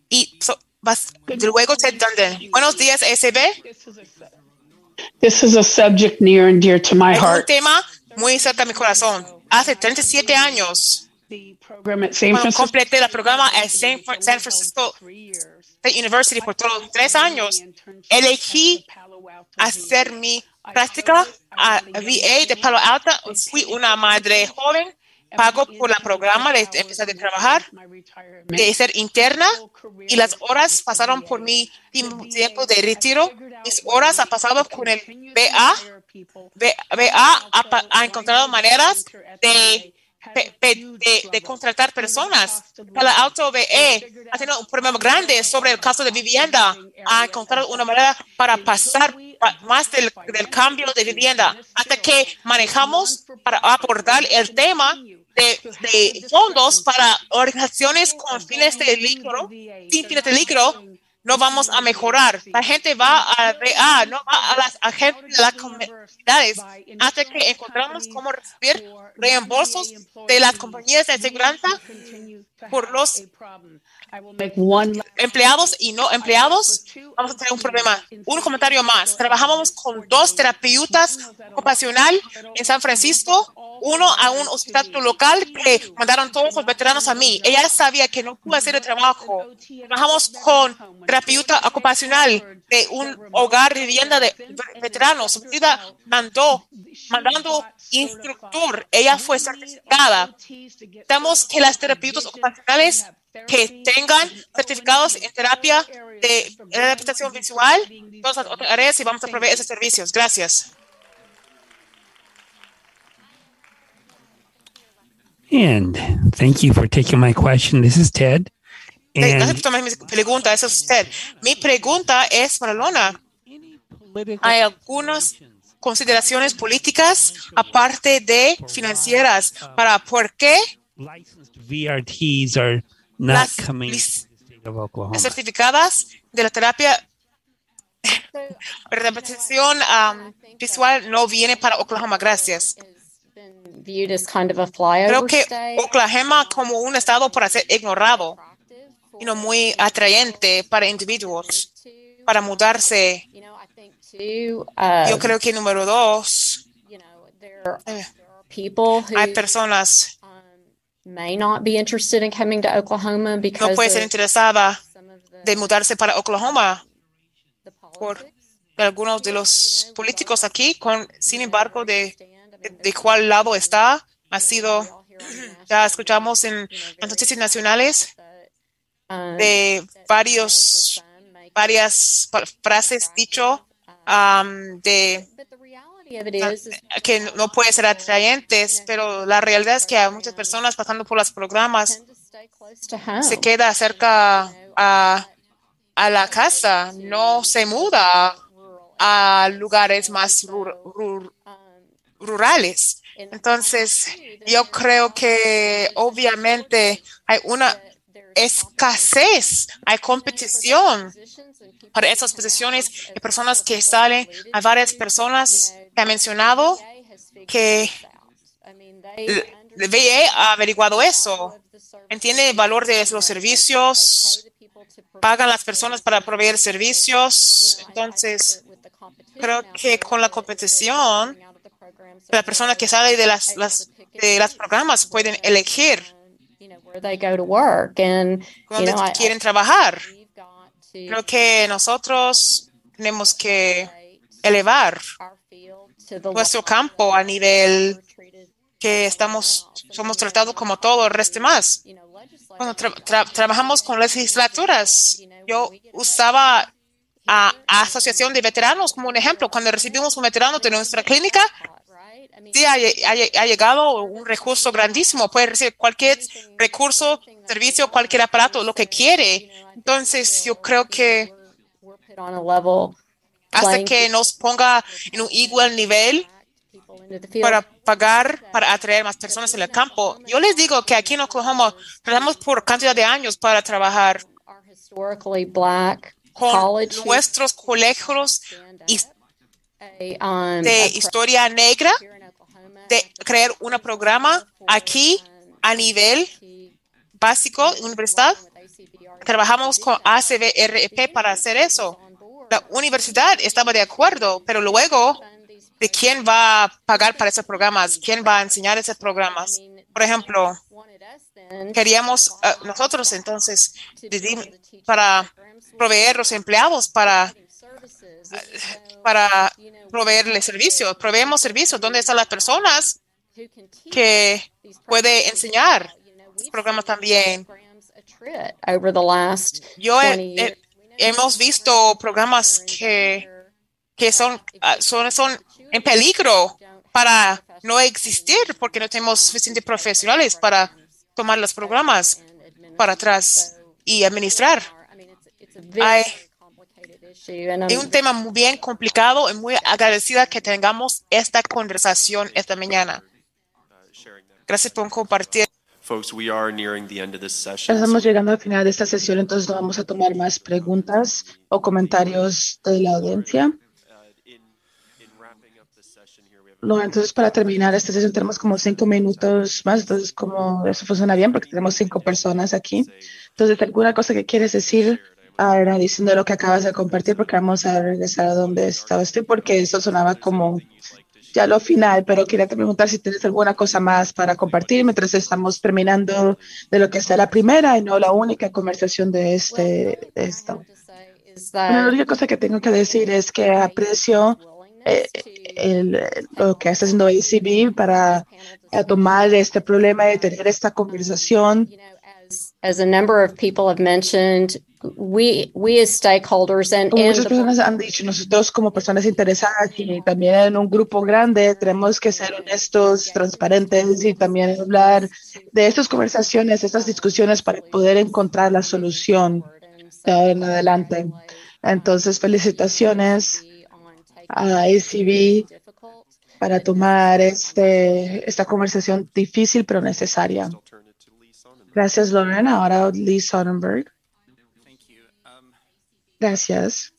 [SPEAKER 1] Y so- vas- luego Ted Dunden. Buenos días, SB.
[SPEAKER 13] This is a subject near and dear to my
[SPEAKER 1] Es un
[SPEAKER 13] heart.
[SPEAKER 1] tema muy cerca de mi corazón. Hace 37 años, cuando completé el programa en San Francisco State University por todos tres años, elegí hacer mi práctica a VA de Palo Alto. Fui una madre joven, pago por el programa de empezar a trabajar, de ser interna, y las horas pasaron por mi tiempo de retiro. Mis horas han pasado con el BA. BA ha, ha encontrado maneras de, de, de contratar personas. Palo Alto BE ha tenido un problema grande sobre el caso de vivienda. Ha encontrado una manera para pasar pa- más del, del cambio de vivienda hasta que manejamos para abordar el tema de, de fondos para organizaciones con fines de lucro, sin fines de lucro, no vamos a mejorar. La gente va a BA, no va a las agentes de las comunidades hasta que encontramos cómo recibir reembolsos de las compañías de seguridad por los empleados y no empleados, vamos a tener un problema. Un comentario más. Trabajamos con dos terapeutas ocupacional en San Francisco, uno a un hospital local que mandaron todos los veteranos a mí. Ella sabía que no pude hacer el trabajo. Trabajamos con terapeuta ocupacional de un hogar de vivienda de veteranos. Ella mandó, mandando instructor. Ella fue certificada. Necesitamos que las terapeutas ocupacionales que tengan certificados en terapia de adaptación visual, todas las otras áreas y vamos a proveer esos servicios. Gracias.
[SPEAKER 10] And thank you for taking my question. This is Ted.
[SPEAKER 1] Gracias por tomar mi pregunta. Eso es usted. Mi pregunta es para Lona. ¿Hay algunas consideraciones políticas aparte de financieras para por qué
[SPEAKER 10] VRTs are not
[SPEAKER 1] Las
[SPEAKER 10] coming
[SPEAKER 1] certificadas de la terapia representación um, visual no viene para Oklahoma? Gracias. Creo que. Oklahoma como un estado para ser ignorado y no muy atrayente para individuos para mudarse.
[SPEAKER 8] uh,
[SPEAKER 1] Yo creo que número dos, eh,
[SPEAKER 8] people who
[SPEAKER 1] hay personas
[SPEAKER 8] may not be interested in coming to Oklahoma because
[SPEAKER 1] no puede ser interesada de mudarse para Oklahoma por algunos de los políticos aquí, con, sin embargo, de, de, de cuál lado está, ha sido, ya escuchamos en las noticias nacionales de varios, varias frases dicho um, de que no puede ser atrayentes, pero la realidad es que hay muchas personas pasando por los programas. se queda cerca a, a la casa, no se muda a lugares más ru- rurales. Entonces, yo creo que obviamente hay una escasez, hay competición para esas posiciones de personas que salen. Hay varias personas que han mencionado que el VA ha averiguado eso. Entiende el valor de los servicios, pagan las personas para proveer servicios. Entonces, creo que con la competición, la persona que sale de las, las de los programas pueden elegir
[SPEAKER 8] where they go to work and you
[SPEAKER 1] dónde
[SPEAKER 8] know I,
[SPEAKER 1] quieren trabajar. Creo que nosotros tenemos que elevar
[SPEAKER 8] to the
[SPEAKER 1] nuestro campo a nivel que estamos, somos tratados como todo el resto más. Cuando tra- tra- trabajamos con legislaturas, yo usaba a, a Asociación de Veteranos como un ejemplo. Cuando recibimos un veterano de nuestra clínica, sí ha, lle- ha lle- ha llegado un recurso grandísimo. Puede recibir cualquier recurso, servicio, cualquier aparato, lo que quiere. Entonces, yo creo que
[SPEAKER 8] put on a level
[SPEAKER 1] hasta que nos ponga en un igual nivel para pagar, para atraer más personas en el campo. Yo les digo que aquí en Oklahoma trabajamos por cantidad de años para trabajar con nuestros colegios de historia negra, de crear un programa aquí a nivel básico, universidad. Trabajamos con ACVREP para hacer eso. La universidad estaba de acuerdo, pero luego, ¿de quién va a pagar para esos programas? ¿Quién va a enseñar esos programas? Por ejemplo, queríamos eh, nosotros entonces para proveer los empleados para para proveerles servicios. Proveemos servicios. ¿Dónde están las personas que puede enseñar los programas también? Yo he-
[SPEAKER 8] 20
[SPEAKER 1] he-
[SPEAKER 8] years.
[SPEAKER 1] hemos visto programas que, que son, ah, son, son en peligro para no existir porque no tenemos suficientes profesionales para tomar los programas para atrás y administrar. Hay,
[SPEAKER 8] and
[SPEAKER 1] es un tema muy bien complicado y muy agradecida que tengamos esta conversación esta mañana. Gracias por compartir.
[SPEAKER 4] Folks, we are nearing the end of this session.
[SPEAKER 5] Estamos llegando al final de esta sesión, entonces no vamos a tomar más preguntas o comentarios de la audiencia. No, entonces para terminar esta sesión tenemos como cinco minutos más, entonces como eso funciona bien porque tenemos cinco personas aquí. Entonces, ¿alguna cosa que quieres decir ahora diciendo lo que acabas de compartir? Porque vamos a regresar a donde estaba usted porque eso sonaba como ya lo final, pero quería preguntar si tienes alguna cosa más para compartir mientras estamos terminando de lo que está la primera y no la única conversación de este de esto. Bueno, la única cosa que tengo que decir es que aprecio eh, el- lo que está haciendo ACB para tomar este problema y tener esta conversación
[SPEAKER 8] as a number of people have mentioned, we we as stakeholders and,
[SPEAKER 5] Como muchas personas han dicho, nosotros como personas interesadas y también en un grupo grande tenemos que ser honestos, transparentes y también hablar de estas conversaciones, estas discusiones para poder encontrar la solución de ahora en adelante. Entonces, felicitaciones a ACB para tomar este, esta conversación difícil pero necesaria. Gracias, Lauren. Ahora Lee Sonnenberg. Gracias.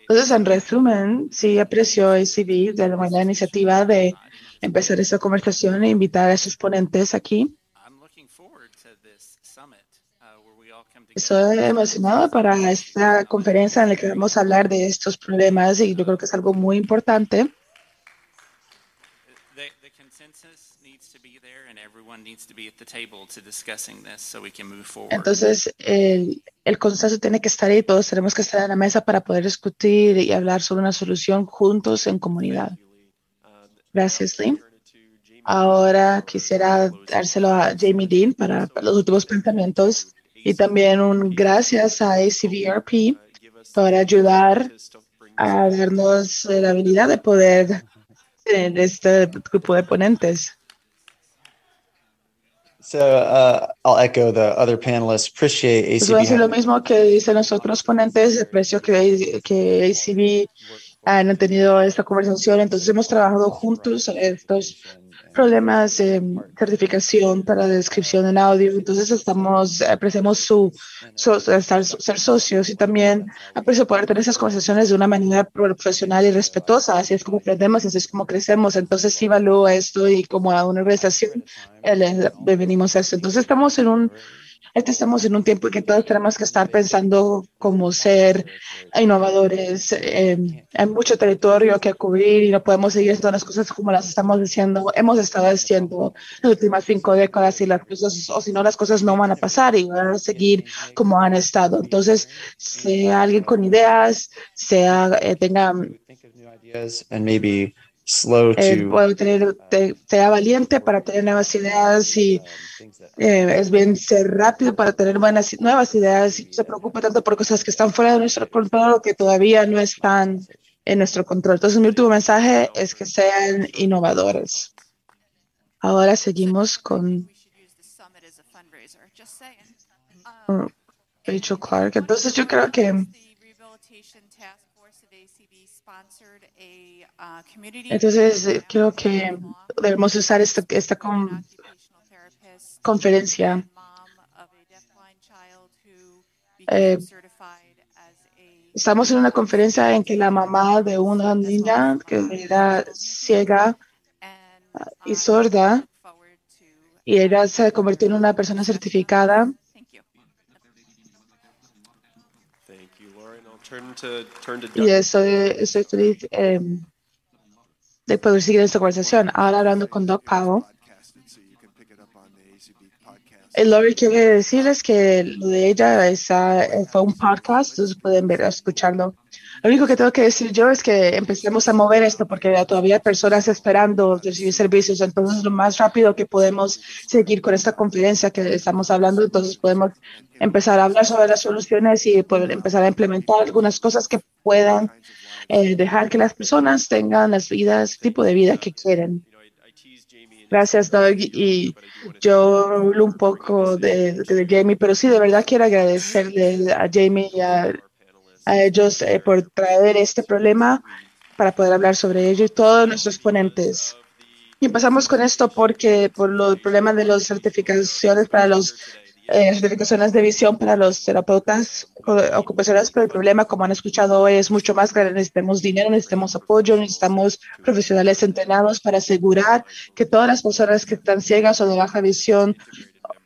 [SPEAKER 5] Entonces, en resumen, sí aprecio ACB de la iniciativa de empezar esta conversación e invitar a sus ponentes aquí. Estoy emocionada para esta conferencia en la que vamos a hablar de estos problemas y yo creo que es algo muy importante.
[SPEAKER 6] The, the consensus needs to be there and everyone needs to be at the table to discussing this so we can move forward.
[SPEAKER 5] Entonces, el, el consenso tiene que estar ahí, todos tenemos que estar en la mesa para poder discutir y hablar sobre una solución juntos en comunidad. Gracias, Lee. Ahora quisiera dárselo a Jamie Dean para, para los últimos pensamientos y también un gracias a ACVRP por ayudar a darnos la habilidad de poder tener este grupo de ponentes.
[SPEAKER 3] So uh, I'll echo the other panelists. Appreciate
[SPEAKER 5] Pues voy a
[SPEAKER 3] ACB.
[SPEAKER 5] decir lo mismo que dicen los otros ponentes. Aprecio que, que ACB han tenido esta conversación. Entonces hemos trabajado juntos estos problemas de certificación para descripción en audio. Entonces estamos, apreciamos su, su- estar- ser socios y también aprecio poder tener esas conversaciones de una manera profesional y respetuosa. Así es como aprendemos, así es como crecemos. Entonces sí valúo esto y como a una organización eh, le- le venimos a esto. Entonces estamos en un este estamos en un tiempo en que todos tenemos que estar pensando cómo ser innovadores. Eh, hay mucho territorio que cubrir y no podemos seguir haciendo las cosas como las estamos haciendo, hemos estado haciendo las últimas cinco décadas y las cosas, o si no, las cosas no van a pasar y van a seguir como han estado. Entonces, sea alguien con ideas, sea, eh, tenga,
[SPEAKER 3] slow
[SPEAKER 5] eh,
[SPEAKER 3] to
[SPEAKER 5] puede tener, te- sea valiente para tener nuevas ideas y eh, es bien ser rápido para tener buenas nuevas ideas y no se preocupe tanto por cosas que están fuera de nuestro control o que todavía no están en nuestro control. Entonces, mi último mensaje es que sean innovadores. Ahora seguimos con uh, Rachel Clark. Entonces, yo creo que entonces eh, creo que debemos usar esta, esta con- conferencia eh, estamos en una conferencia en que la mamá de una niña que era ciega ah, y sorda y ella se convirtió en una persona certificada. Y estoy, estoy feliz eh, de poder seguir esta conversación. Ahora hablando con Doc Powell. Lori quiere decirles que lo de ella está, fue un podcast, entonces pueden ver, escucharlo. Lo único que tengo que decir yo es que empecemos a mover esto porque todavía hay personas esperando recibir servicios. Entonces, lo más rápido que podemos seguir con esta conferencia que estamos hablando, entonces podemos empezar a hablar sobre las soluciones y poder empezar a implementar algunas cosas que puedan eh, dejar que las personas tengan las vidas, tipo de vida que quieren. Gracias, Doug. Y yo hablo un poco de, de Jamie, pero sí, de verdad quiero agradecerle a Jamie y a, a ellos eh, por traer este problema para poder hablar sobre ello y todos nuestros ponentes. Y empezamos con esto porque por lo- el problema de las certificaciones para los eh, certificaciones de visión para los terapeutas ocupacionales, pero el problema, como han escuchado hoy, es mucho más grande. Necesitamos dinero, necesitamos apoyo, necesitamos profesionales entrenados para asegurar que todas las personas que están ciegas o de baja visión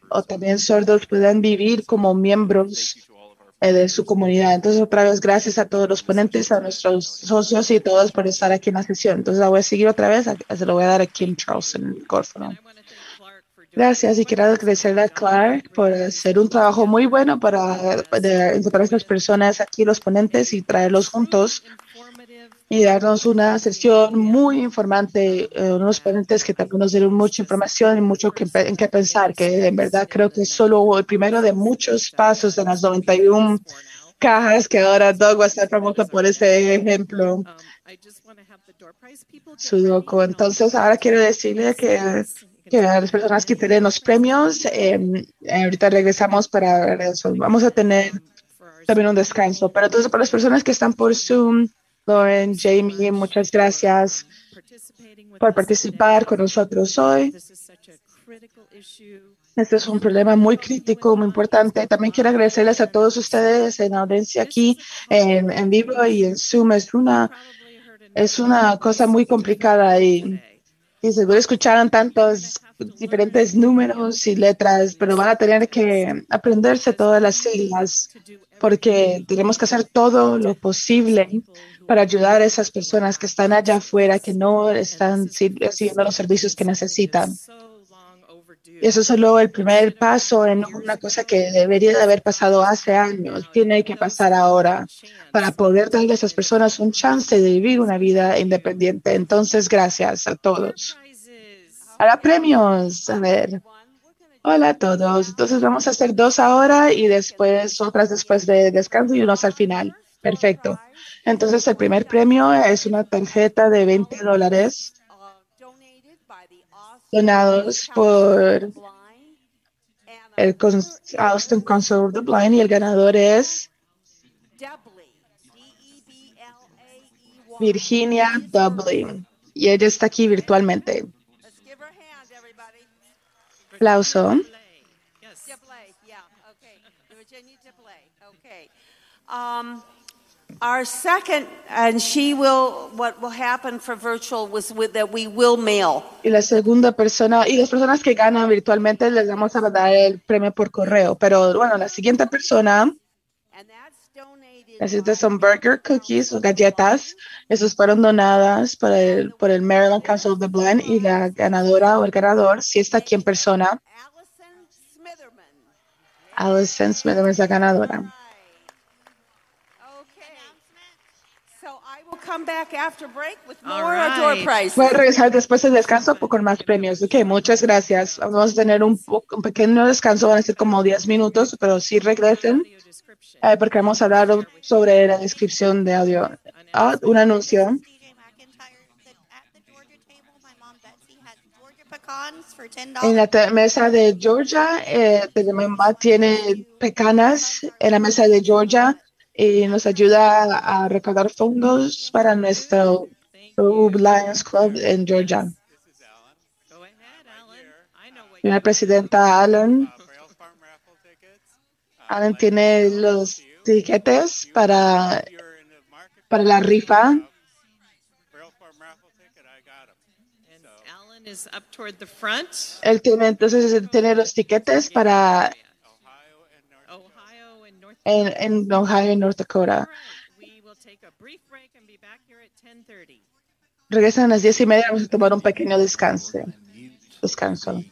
[SPEAKER 5] o también sordos puedan vivir como miembros eh, de su comunidad. Entonces, otra vez, gracias a todos los ponentes, a nuestros socios y todos por estar aquí en la sesión. Entonces, la voy a seguir otra vez, se lo voy a dar a Kim Charleston, el micrófono. Gracias y quiero agradecerle a Clark por hacer un trabajo muy bueno para de encontrar a estas personas aquí, los ponentes, y traerlos juntos y darnos una sesión muy informante, eh, unos ponentes que también nos dieron mucha información y mucho que, en qué pensar, que en verdad creo que es solo el primero de muchos pasos en las 91 cajas que ahora Doug va a estar famoso por ese ejemplo. Sudoku. Entonces, ahora quiero decirle que, que a las personas que tienen los premios, eh, ahorita regresamos para eso. Vamos a tener también un descanso. Pero entonces, para las personas que están por Zoom, Lauren, Jamie, muchas gracias por participar con nosotros hoy. Este es un problema muy crítico, muy importante. También quiero agradecerles a todos ustedes en audiencia aquí, en, en vivo y en Zoom. Es una, es una cosa muy complicada y, y seguro escucharon tantos diferentes números y letras, pero van a tener que aprenderse todas las siglas porque tenemos que hacer todo lo posible para ayudar a esas personas que están allá afuera, que no están recibiendo los servicios que necesitan. Y eso es solo el primer paso en una cosa que debería de haber pasado hace años. Tiene que pasar ahora para poder darle a esas personas un chance de vivir una vida independiente. Entonces, gracias a todos. Ahora premios. A ver. Hola a todos. Entonces vamos a hacer dos ahora y después otras después de descanso y unos al final. Perfecto. Entonces el primer premio es una tarjeta de 20 dólares donados por el Austin Council of the Blind y el ganador es Virginia Dublin y ella está aquí virtualmente. Aplauso.
[SPEAKER 14] Um, our second, and she will, what will happen for virtual was with, that we will mail.
[SPEAKER 5] Y la segunda persona, y las personas que ganan virtualmente les vamos a dar el premio por correo. Pero bueno, la siguiente persona, estas son burger cookies o galletas. Esas fueron donadas por el, por el Maryland Council of the Blind y la ganadora o el ganador, si está aquí en persona, Alison Smitherman es la ganadora.
[SPEAKER 14] come back after break with more door prizes.
[SPEAKER 5] Voy a regresar después del descanso con más premios. Ok, muchas gracias. Vamos a tener un, un pequeño descanso, van a ser como 10 minutos, pero sí regresen eh, porque vamos a hablar sobre la descripción de audio. Ah, un anuncio. En la mesa de Georgia, eh, mi mamá tiene pecanas en la mesa de Georgia y nos ayuda a recaudar fondos para nuestro Lions Club en Georgia. La presidenta Allen. Allen tiene los tiquetes para, para la rifa. Él tiene entonces él tiene los tiquetes para en, en Ohio y North Dakota. Regresan a las diez y media. Vamos a tomar un pequeño descanso. Descanso.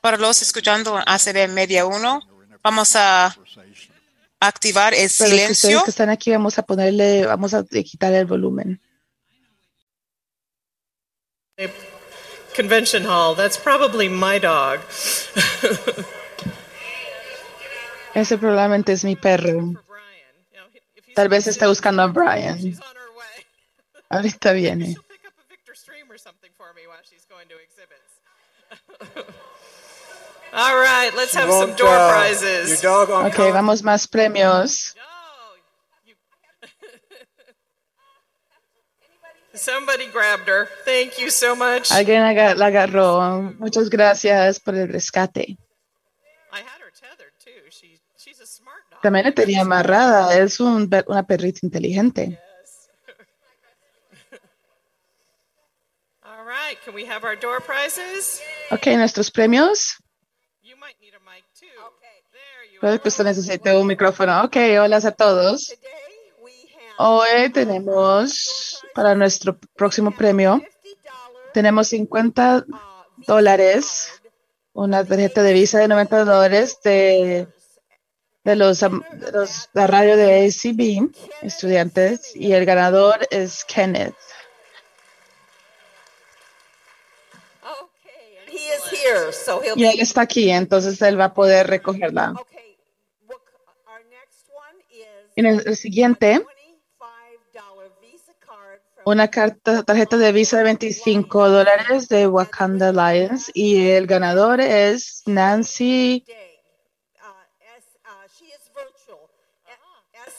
[SPEAKER 1] Para los escuchando ACB Media 1, vamos a activar el
[SPEAKER 5] Para los que
[SPEAKER 1] silencio.
[SPEAKER 5] ustedes que están aquí, vamos a ponerle, vamos a quitar el volumen.
[SPEAKER 15] Convention hall. That's probably my dog.
[SPEAKER 5] Ese probablemente es mi perro. Tal vez está buscando a Brian. Ahorita viene.
[SPEAKER 15] All right, let's have some door prizes.
[SPEAKER 9] your dog on
[SPEAKER 5] Ok, vamos más premios.
[SPEAKER 15] Somebody grabbed her. Thank you so much.
[SPEAKER 5] Alguien la agarró. Muchas gracias por el rescate. También la tenía amarrada. Es un una perrita inteligente.
[SPEAKER 15] All right, can we have our door prizes?
[SPEAKER 5] Ok, nuestros premios. Puede que usted necesite un micrófono. Ok, hola a todos. Hoy tenemos para nuestro próximo premio, tenemos 50 dólares, una tarjeta de visa de 90 dólares de de los, de los la radio de ACB, estudiantes, y el ganador es Kenneth. Y él está aquí, entonces él va a poder recogerla. En el, el siguiente, una carta, tarjeta de visa de 25 dólares de Wakanda Alliance y el ganador es Nancy. Ella, ella es virtualmente.
[SPEAKER 14] one more.
[SPEAKER 15] Yeah, let's do one
[SPEAKER 14] Let's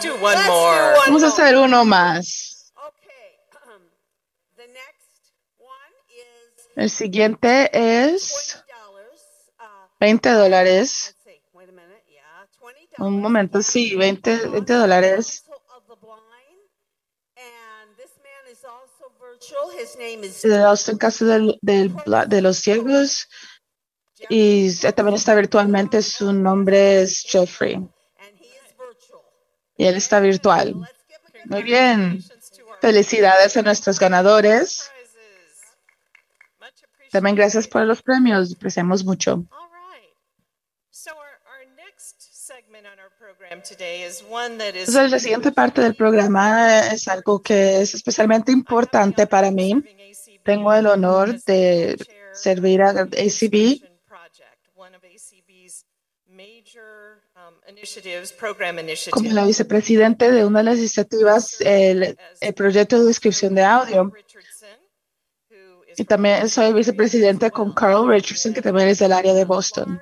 [SPEAKER 14] do
[SPEAKER 15] more.
[SPEAKER 14] one
[SPEAKER 5] Vamos a hacer uno más.
[SPEAKER 14] The next one is
[SPEAKER 5] El siguiente es 20 dólares. Un momento, sí, 20, 20 dólares.
[SPEAKER 14] of the blind, and this man is also virtual. His name is
[SPEAKER 5] de Austin Caso del, del de los ciegos y también está virtualmente. Su nombre es Jeffrey y él está virtual. Muy bien. Felicidades a nuestros ganadores. También gracias por los premios. Apreciamos mucho.
[SPEAKER 15] So our, our next segment on our program today is one that is
[SPEAKER 5] Entonces, la siguiente parte del programa es algo que es especialmente importante para mí. Tengo el honor de servir a ACB como la vicepresidente de una de las iniciativas, el, el proyecto de descripción de audio. Y también soy vicepresidente con Carl Richardson, que también es del área de Boston.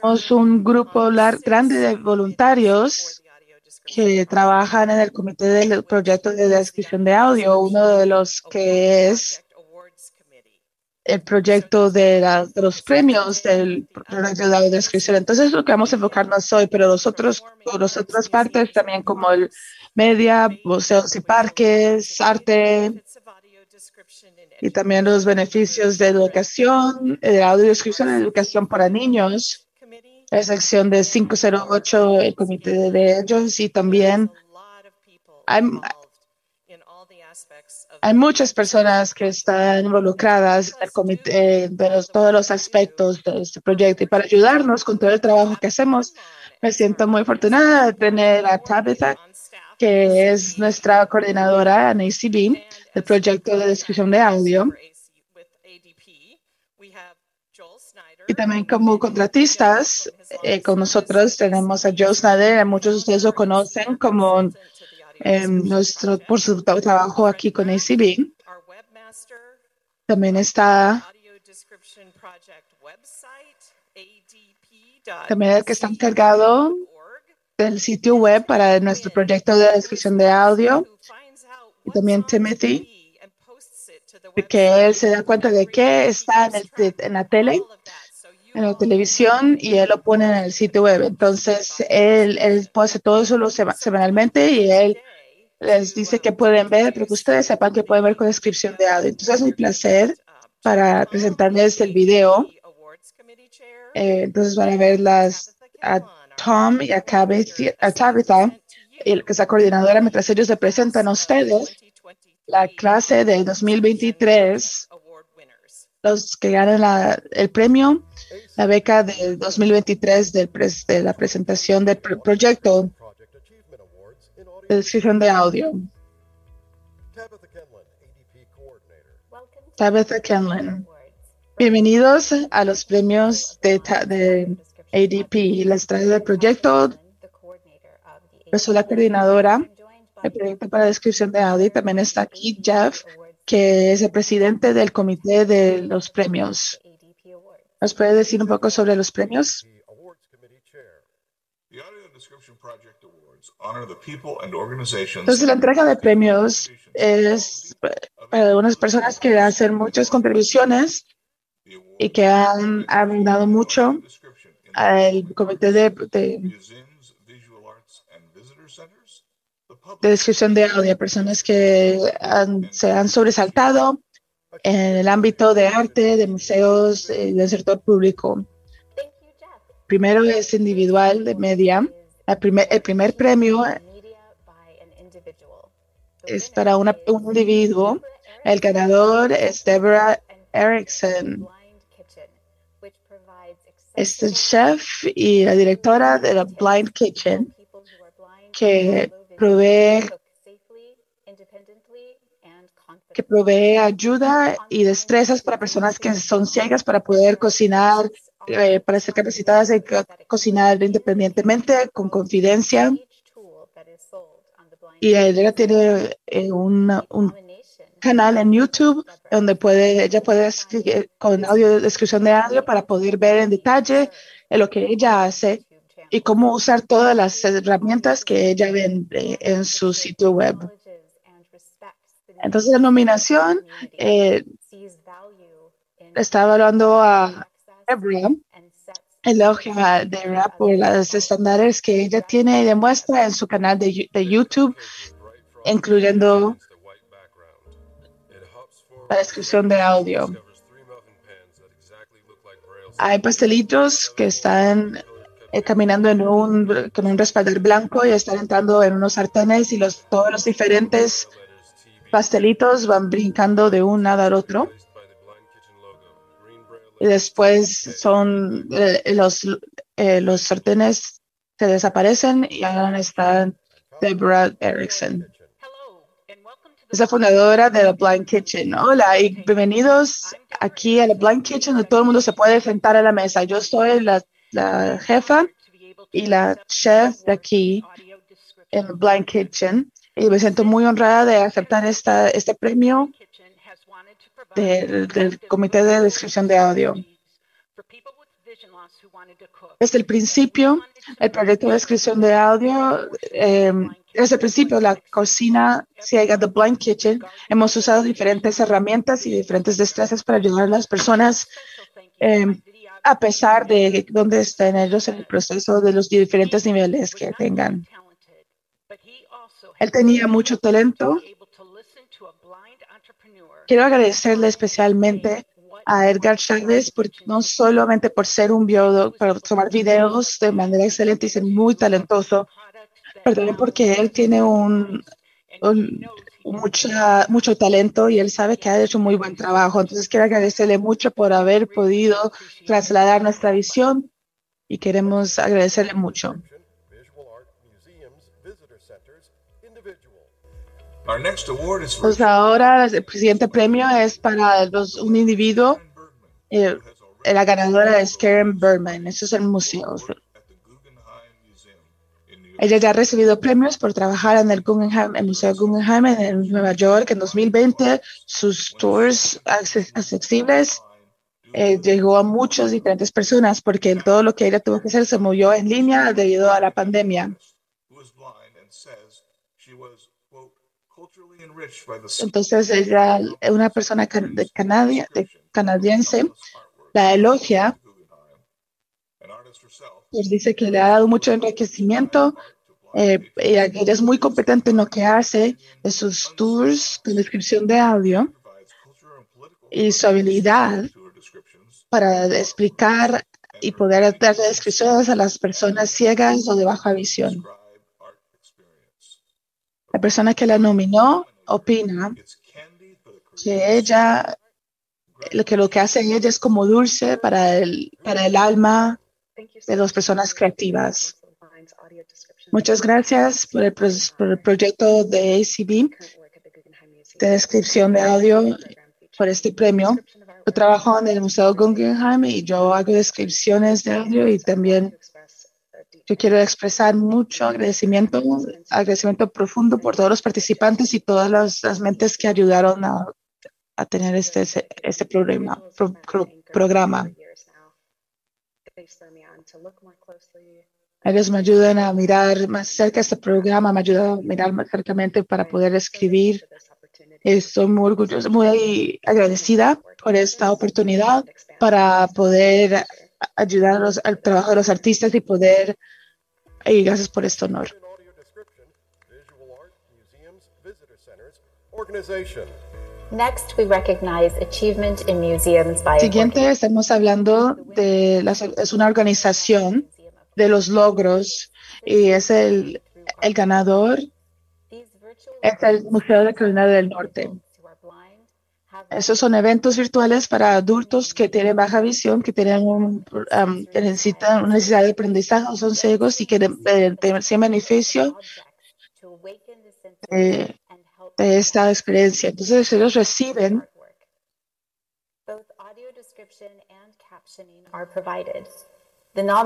[SPEAKER 5] Somos un grupo grande de voluntarios que trabajan en el comité del proyecto de descripción de audio, uno de los que es el proyecto de, la- de los premios del proyecto de audiodescripción. Entonces, es lo que vamos a enfocarnos hoy, pero los otros, las otras partes también como el media, museos y parques, arte, y también los beneficios de educación, de audiodescripción en educación para niños, la sección de 508, el comité de ellos, y también hay, hay muchas personas que están involucradas en el comité de los- todos los aspectos de este proyecto. Y para ayudarnos con todo el trabajo que hacemos, me siento muy afortunada de tener a Tabitha, que es nuestra coordinadora en ACB del proyecto de descripción de audio. Y también como contratistas, eh, con nosotros tenemos a Joe Snyder, muchos de ustedes lo conocen como eh, nuestro, por su tra- trabajo aquí con ACB. También está también el que está encargado del sitio web para nuestro proyecto de descripción de audio. Y también Timothy, que él se da cuenta de que está en, el en la tele, en la televisión, y él lo pone en el sitio web. Entonces, él, él hacer todo eso lo sema- semanalmente y él les dice que pueden ver, pero que ustedes sepan que pueden ver con descripción de audio. Entonces, es mi placer para presentarles el video. Eh, entonces, van a ver las, a Tom y a, Tabitha- a Tabitha, que es la coordinadora, mientras ellos le presentan a ustedes la clase de 2023, los que ganan la- el premio, la beca del 2023 del de la presentación del pro- proyecto de descripción de audio. Tabitha Kenlin. Bienvenidos a los premios de, de ADP. Les traigo el proyecto. Yo soy la coordinadora del proyecto para descripción de audio. También está aquí Jeff, que es el presidente del comité de los premios. ¿Nos puede decir un poco sobre los premios? Entonces, la entrega de premios es para algunas personas que hacen muchas contribuciones y que han ayudado mucho al comité de, de, de descripción de audio, personas que han- se han sobresaltado en el ámbito de arte, de museos, eh, del sector público. Primero es individual de media. El primer premio es para una- un individuo. El ganador es Deborah Erickson. Es el chef y la directora de la Blind Kitchen que provee que provee ayuda y destrezas para personas que son ciegas para poder cocinar, eh, para ser capacitadas co- cocinar independientemente, con confidencia. Y ella tiene eh, un, canal en YouTube donde puede, ella puede escribir con audio, descripción de audio para poder ver en detalle lo que ella hace y cómo usar todas las herramientas que ella vende en su sitio web. Entonces la nominación eh, está evaluando a Debra, elogia a Debra por los estándares que ella tiene y demuestra en su canal de, de YouTube, incluyendo la descripción de audio. Hay pastelitos que están eh, caminando en un, con un respaldar blanco y están entrando en unos sartenes y los, todos los diferentes pastelitos van brincando de un lado al otro. Y después son eh, los, eh, los sartenes se desaparecen y ahora está Deborah Erickson. Es la fundadora de The Blind Kitchen. Hola y bienvenidos aquí a The Blind Kitchen, donde todo el mundo se puede sentar a la mesa. Yo soy la, la jefa y la chef de aquí en The Blind Kitchen y me siento muy honrada de aceptar esta, este premio del- Comité de Descripción de Audio. Desde el principio, el proyecto de descripción de audio, eh, desde el principio, la cocina ciega The Blind Kitchen, hemos usado diferentes herramientas y diferentes destrezas para ayudar a las personas eh, a pesar de dónde estén ellos en el proceso de los diferentes niveles que tengan. Él tenía mucho talento. Quiero agradecerle especialmente a Edgar Chávez, no solamente por ser un biólogo, por tomar videos de manera excelente y ser muy talentoso, pero también porque él tiene un, un- mucha, mucho talento y él sabe que ha hecho muy buen trabajo. Entonces quiero agradecerle mucho por haber podido trasladar nuestra visión y queremos agradecerle mucho. Pues ahora el siguiente premio es para los, un individuo. eh, la ganadora es Karen Berman. Eso es el museo. Ella ya ha recibido premios por trabajar en el Guggenheim, el Museo Guggenheim en, Nueva York en 2020. Sus tours acce- accesibles eh, llegó a muchas diferentes personas porque todo lo que ella tuvo que hacer se movió en línea debido a la pandemia.
[SPEAKER 16] who is blind and says she was, quote, culturally enriched by the
[SPEAKER 5] Entonces ella, una persona can- de de canadiense, la elogia, pues dice que le ha dado mucho enriquecimiento. eh, ella es muy competente en lo que hace de sus tours con descripción de audio y su habilidad para explicar y poder dar descripciones a las personas ciegas o de baja visión. La persona que la nominó opina que ella, lo que lo que hace ella es como dulce para el, para el alma de las personas creativas. Muchas gracias por el, por el proyecto de ACB de descripción de audio por este premio. Yo trabajo en el Museo Guggenheim y yo hago descripciones de audio y también yo quiero expresar mucho agradecimiento, agradecimiento profundo por todos los participantes y todas las, las mentes que ayudaron a, a tener este, este programa. pro- pro- programa. Ellos me ayudan a mirar más cerca este programa, me ayudan a mirar más cercamente para poder escribir. Estoy muy orgullosa, muy agradecida por esta oportunidad para poder ayudar a los- al trabajo de los artistas y poder, y gracias por este honor.
[SPEAKER 17] Next, we recognize achievement in museums by
[SPEAKER 5] Siguiente, estamos hablando de las, es una organización de los logros y es el, el ganador es el Museo de Carolina del Norte. Esos son eventos virtuales para adultos que tienen baja visión, que tienen un, um, que necesitan una necesidad de aprendizaje o son ciegos y que reciben beneficio de, de esta experiencia. Entonces ellos reciben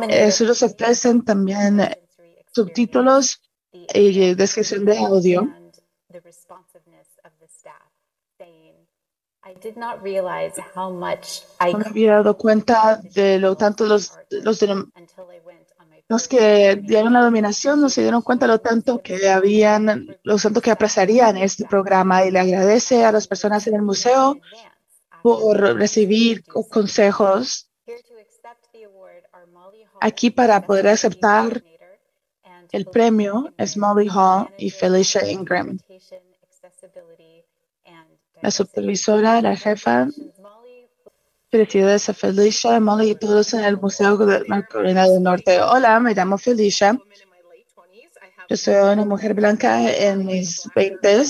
[SPEAKER 5] eso los ofrecen también subtítulos y descripción de audio. No me había dado cuenta de lo tanto los, los, los que dieron la dominación no se dieron cuenta lo tanto que habían, lo tanto que apreciarían este programa y le agradece a las personas en el museo por recibir consejos aquí para poder aceptar el premio. Es Molly Hall y Felicia Ingram. La supervisora, la jefa, felicidades a Felicia, Molly y todos en el Museo de Carolina del Norte. Hola, me llamo Felicia. Yo soy una mujer blanca en mis 20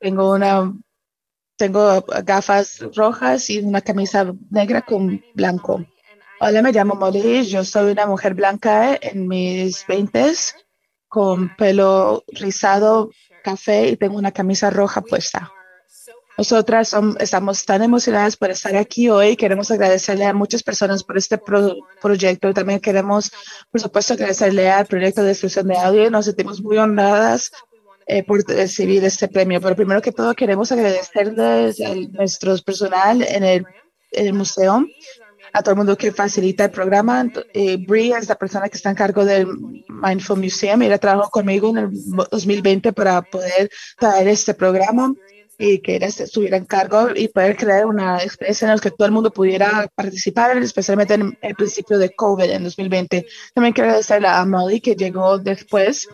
[SPEAKER 5] Tengo una tengo gafas rojas y una camisa negra con blanco. Hola, me llamo Molly. Yo soy una mujer blanca en mis 20 con pelo rizado, café y tengo una camisa roja puesta. Nosotras estamos tan emocionadas por estar aquí hoy. Queremos agradecerle a muchas personas por este proyecto. También queremos, por supuesto, agradecerle al proyecto de distribución de audio. Nos sentimos muy honradas eh, por recibir este premio. Pero primero que todo, queremos agradecerles a nuestro personal en el, en museo a todo el mundo que facilita el programa. Eh, Brie es la persona que está en cargo del Mindful Museum. Ella trabajó conmigo en el 2020 para poder traer este programa y que ella estuviera en cargo y poder crear una experiencia en la que todo el mundo pudiera participar, especialmente en el principio de COVID en 2020. También quiero agradecerle a Molly que llegó después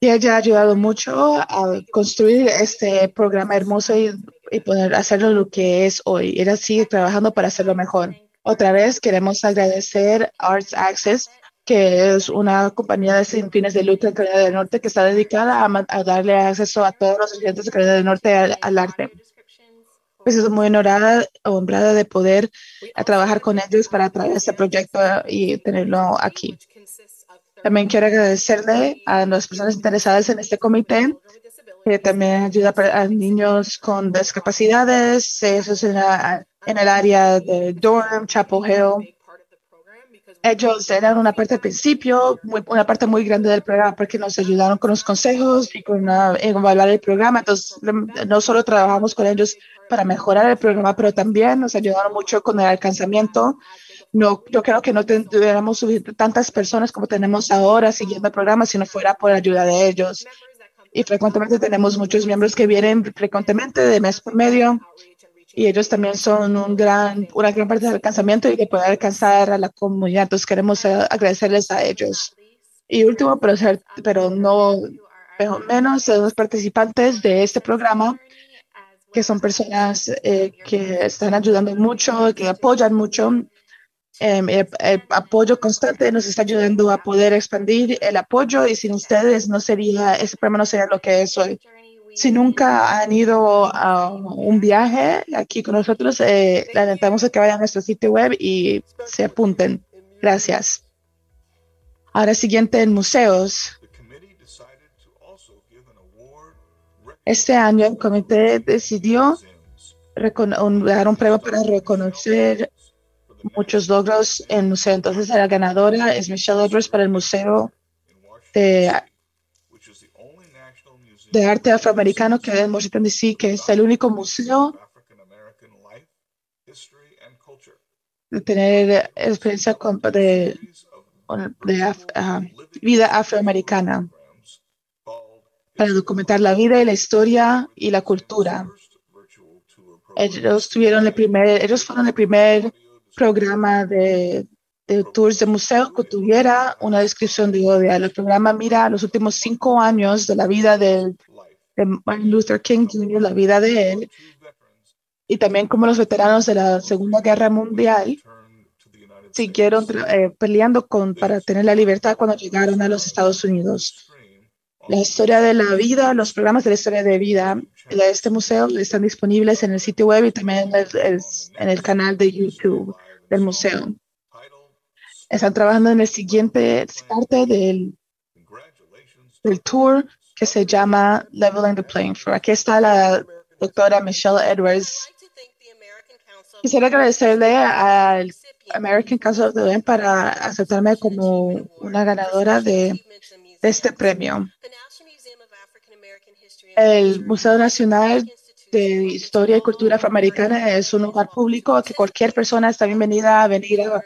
[SPEAKER 5] y ella ha ayudado mucho a construir este programa hermoso y, y poder hacerlo lo que es hoy. Ella sigue trabajando para hacerlo mejor. Otra vez queremos agradecer Arts Access, que es una compañía de sin fines de lucro en Carolina del Norte que está dedicada a, darle acceso a todos los estudiantes de Carolina del Norte al, arte. Pues estoy muy honorada, honrada de poder trabajar con ellos para traer este proyecto y tenerlo aquí. También quiero agradecerle a las personas interesadas en este comité, que también ayuda a niños con discapacidades, eso es en, el área de Durham, Chapel Hill. Ellos eran una parte al principio, una parte muy grande del programa, porque nos ayudaron con los consejos y con evaluar el programa. Entonces, no solo trabajamos con ellos para mejorar el programa, pero también nos ayudaron mucho con el alcanzamiento no, yo creo que no tuviéramos tantas personas como tenemos ahora siguiendo el programa si no fuera por ayuda de ellos. Y frecuentemente tenemos muchos miembros que vienen frecuentemente de mes por medio y ellos también son un gran, una gran parte del alcanzamiento y de poder alcanzar a la comunidad. Entonces queremos eh, agradecerles a ellos. Y último, pero, pero no menos, los participantes de este programa, que son personas eh, que están ayudando mucho, que apoyan mucho Em, el, apoyo constante nos está ayudando a poder expandir el apoyo y sin ustedes no sería, ese programa no sería lo que es hoy. Si nunca han ido a un viaje aquí con nosotros, eh, les alentamos a que vayan a nuestro sitio web y se apunten. Gracias. Ahora siguiente en museos. Este año el comité decidió dar un premio para reconocer muchos logros en museo. Entonces, la ganadora es Michelle Edwards para el Museo de, de Arte Afroamericano que es en Washington, D.C., que es el único museo de tener experiencia de, de ah, vida afroamericana para documentar la vida y la historia y la cultura. Ellos tuvieron el primer, ellos fueron el primer programa de, tours de museo que tuviera una descripción de audio. El programa mira los últimos cinco años de la vida de, Martin Luther King Jr., la vida de él, y también como los veteranos de la Segunda Guerra Mundial siguieron eh, peleando con, para tener la libertad cuando llegaron a los Estados Unidos. La historia de la vida, los programas de la historia de vida de este museo están disponibles en el sitio web y también en el- en el canal de YouTube del museo. Están trabajando en el siguiente parte del, del tour que se llama Leveling the Playing Field. Aquí está la doctora Michelle Edwards. Quisiera agradecerle al American Council of the para aceptarme como una ganadora de, de este premio. El Museo Nacional de Historia y Cultura Afroamericana es un lugar público que cualquier persona está bienvenida a venir a,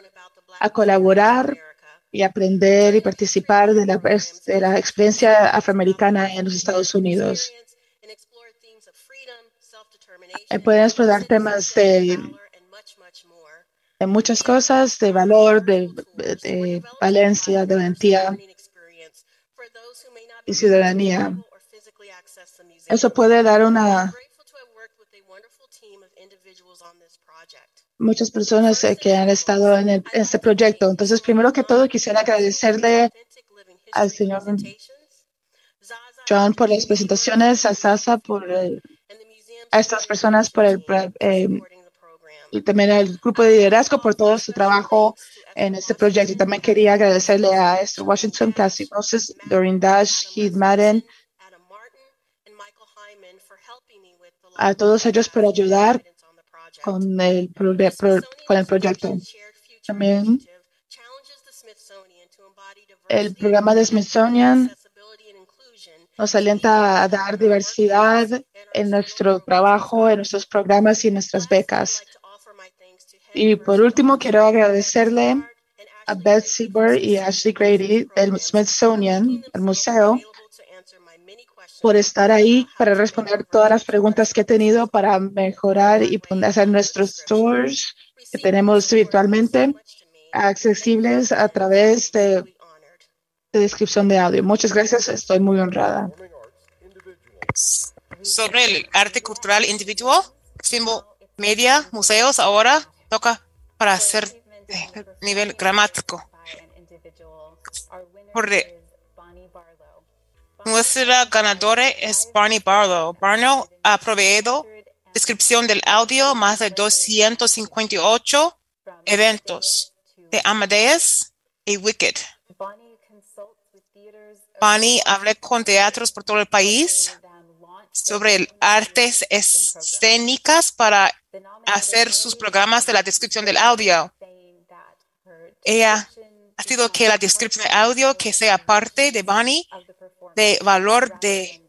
[SPEAKER 5] a colaborar y aprender y participar de la, de la experiencia afroamericana en los Estados Unidos. Eh, Pueden explorar temas de, de muchas cosas, de valor, de, de valencia, de valentía y ciudadanía. Eso puede dar una muchas personas eh, que han estado en, el- este proyecto. Entonces, primero que todo, quisiera agradecerle al señor John por las presentaciones, a Sasa por eh, a estas personas por el eh, y también al grupo de liderazgo por todo su trabajo en este proyecto. Y también quería agradecerle a Esther Washington, Cassie Moses, Doreen Dash, Heath Madden, a todos ellos por ayudar con el, pro- con el proyecto. También el programa de Smithsonian nos alienta a dar diversidad en nuestro trabajo, en nuestros programas y en nuestras becas. Y por último, quiero agradecerle a Beth Seaborg y Ashley Grady del Smithsonian, el museo, por estar ahí para responder todas las preguntas que he tenido para mejorar y hacer nuestros tours que tenemos virtualmente accesibles a través de, de descripción de audio. Muchas gracias, estoy muy honrada.
[SPEAKER 1] sobre el arte cultural individual, símbolo media, museos, ahora toca para hacer eh, nivel gramático. Por de- nuestra ganadora es Barney Barlow. Barlow ha proveído descripción del audio más de 258 eventos de Amadeus y Wicked. Bonnie hablé con teatros por todo el país sobre artes escénicas para hacer sus programas de la descripción del audio. Ella ha sido que la descripción de audio que sea parte de Bonnie de valor de,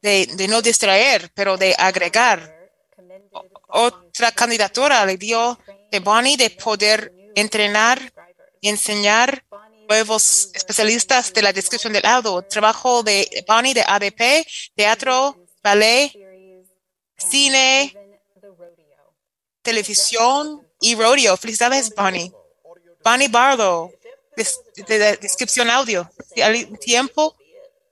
[SPEAKER 1] de, no distraer, pero de agregar. Otra candidatura le dio de Bonnie de poder entrenar y enseñar nuevos especialistas de la descripción del audio. Trabajo de Bonnie de ADP, teatro, ballet, cine, televisión y rodeo. Felicidades, Bonnie. Bonnie Barlow, des- de, de descripción audio. Al tiempo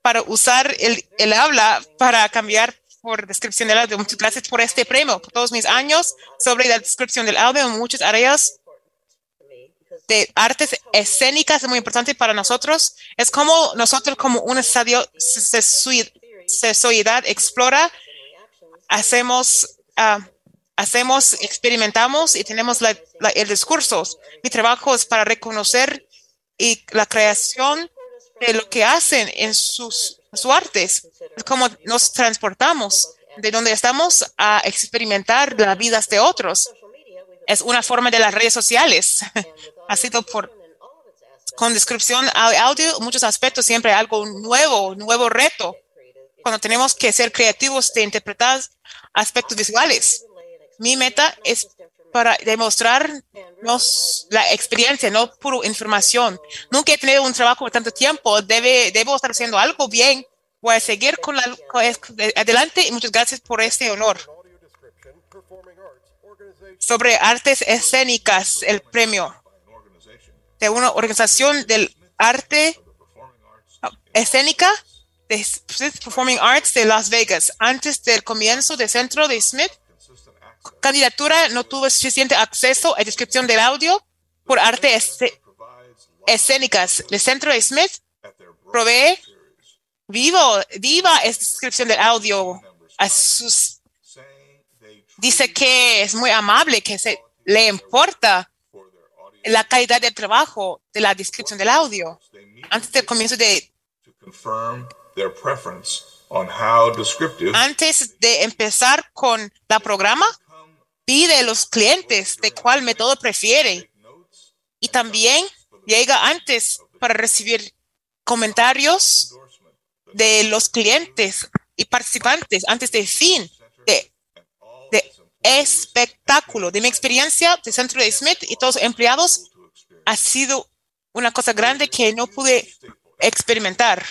[SPEAKER 1] para usar el, el habla para cambiar por descripción del audio. Muchas gracias por este premio. Por todos mis años sobre la descripción del audio en muchas áreas de artes escénicas es muy importante para nosotros. Es como nosotros como un estadio sociedad explora, hacemos, ah, hacemos, experimentamos y tenemos la- la- el discurso. Mi trabajo es para reconocer y la creación de lo que hacen en sus, sus artes. Es como nos transportamos de donde estamos a experimentar las vidas de otros. Es una forma de las redes sociales. ha sido por con descripción au- audio, muchos aspectos, siempre algo nuevo, nuevo reto. Cuando tenemos que ser creativos de interpretar aspectos visuales. Mi meta es para demostrarnos la experiencia, no puro información. Nunca he tenido un trabajo por tanto tiempo. Debe, debo estar haciendo algo bien. Voy a seguir con la adelante y muchas gracias por este honor. Sobre artes escénicas, el premio de una organización del arte escénica de Performing Arts de Las Vegas. Antes del comienzo del centro de Smith, candidatura no tuvo suficiente acceso a descripción del audio por arte escé- escénicas. El centro de Smith provee vivo, viva descripción del audio. Dice que es muy amable, que se le importa la calidad del trabajo de la descripción del audio. Antes del comienzo de antes de empezar con la programa, pide a los clientes de cuál método prefiere. Y también llega antes para recibir comentarios de los clientes y participantes antes del fin de, de espectáculo. De mi experiencia de Centro de Smith y todos los empleados, ha sido una cosa grande que no pude experimentar.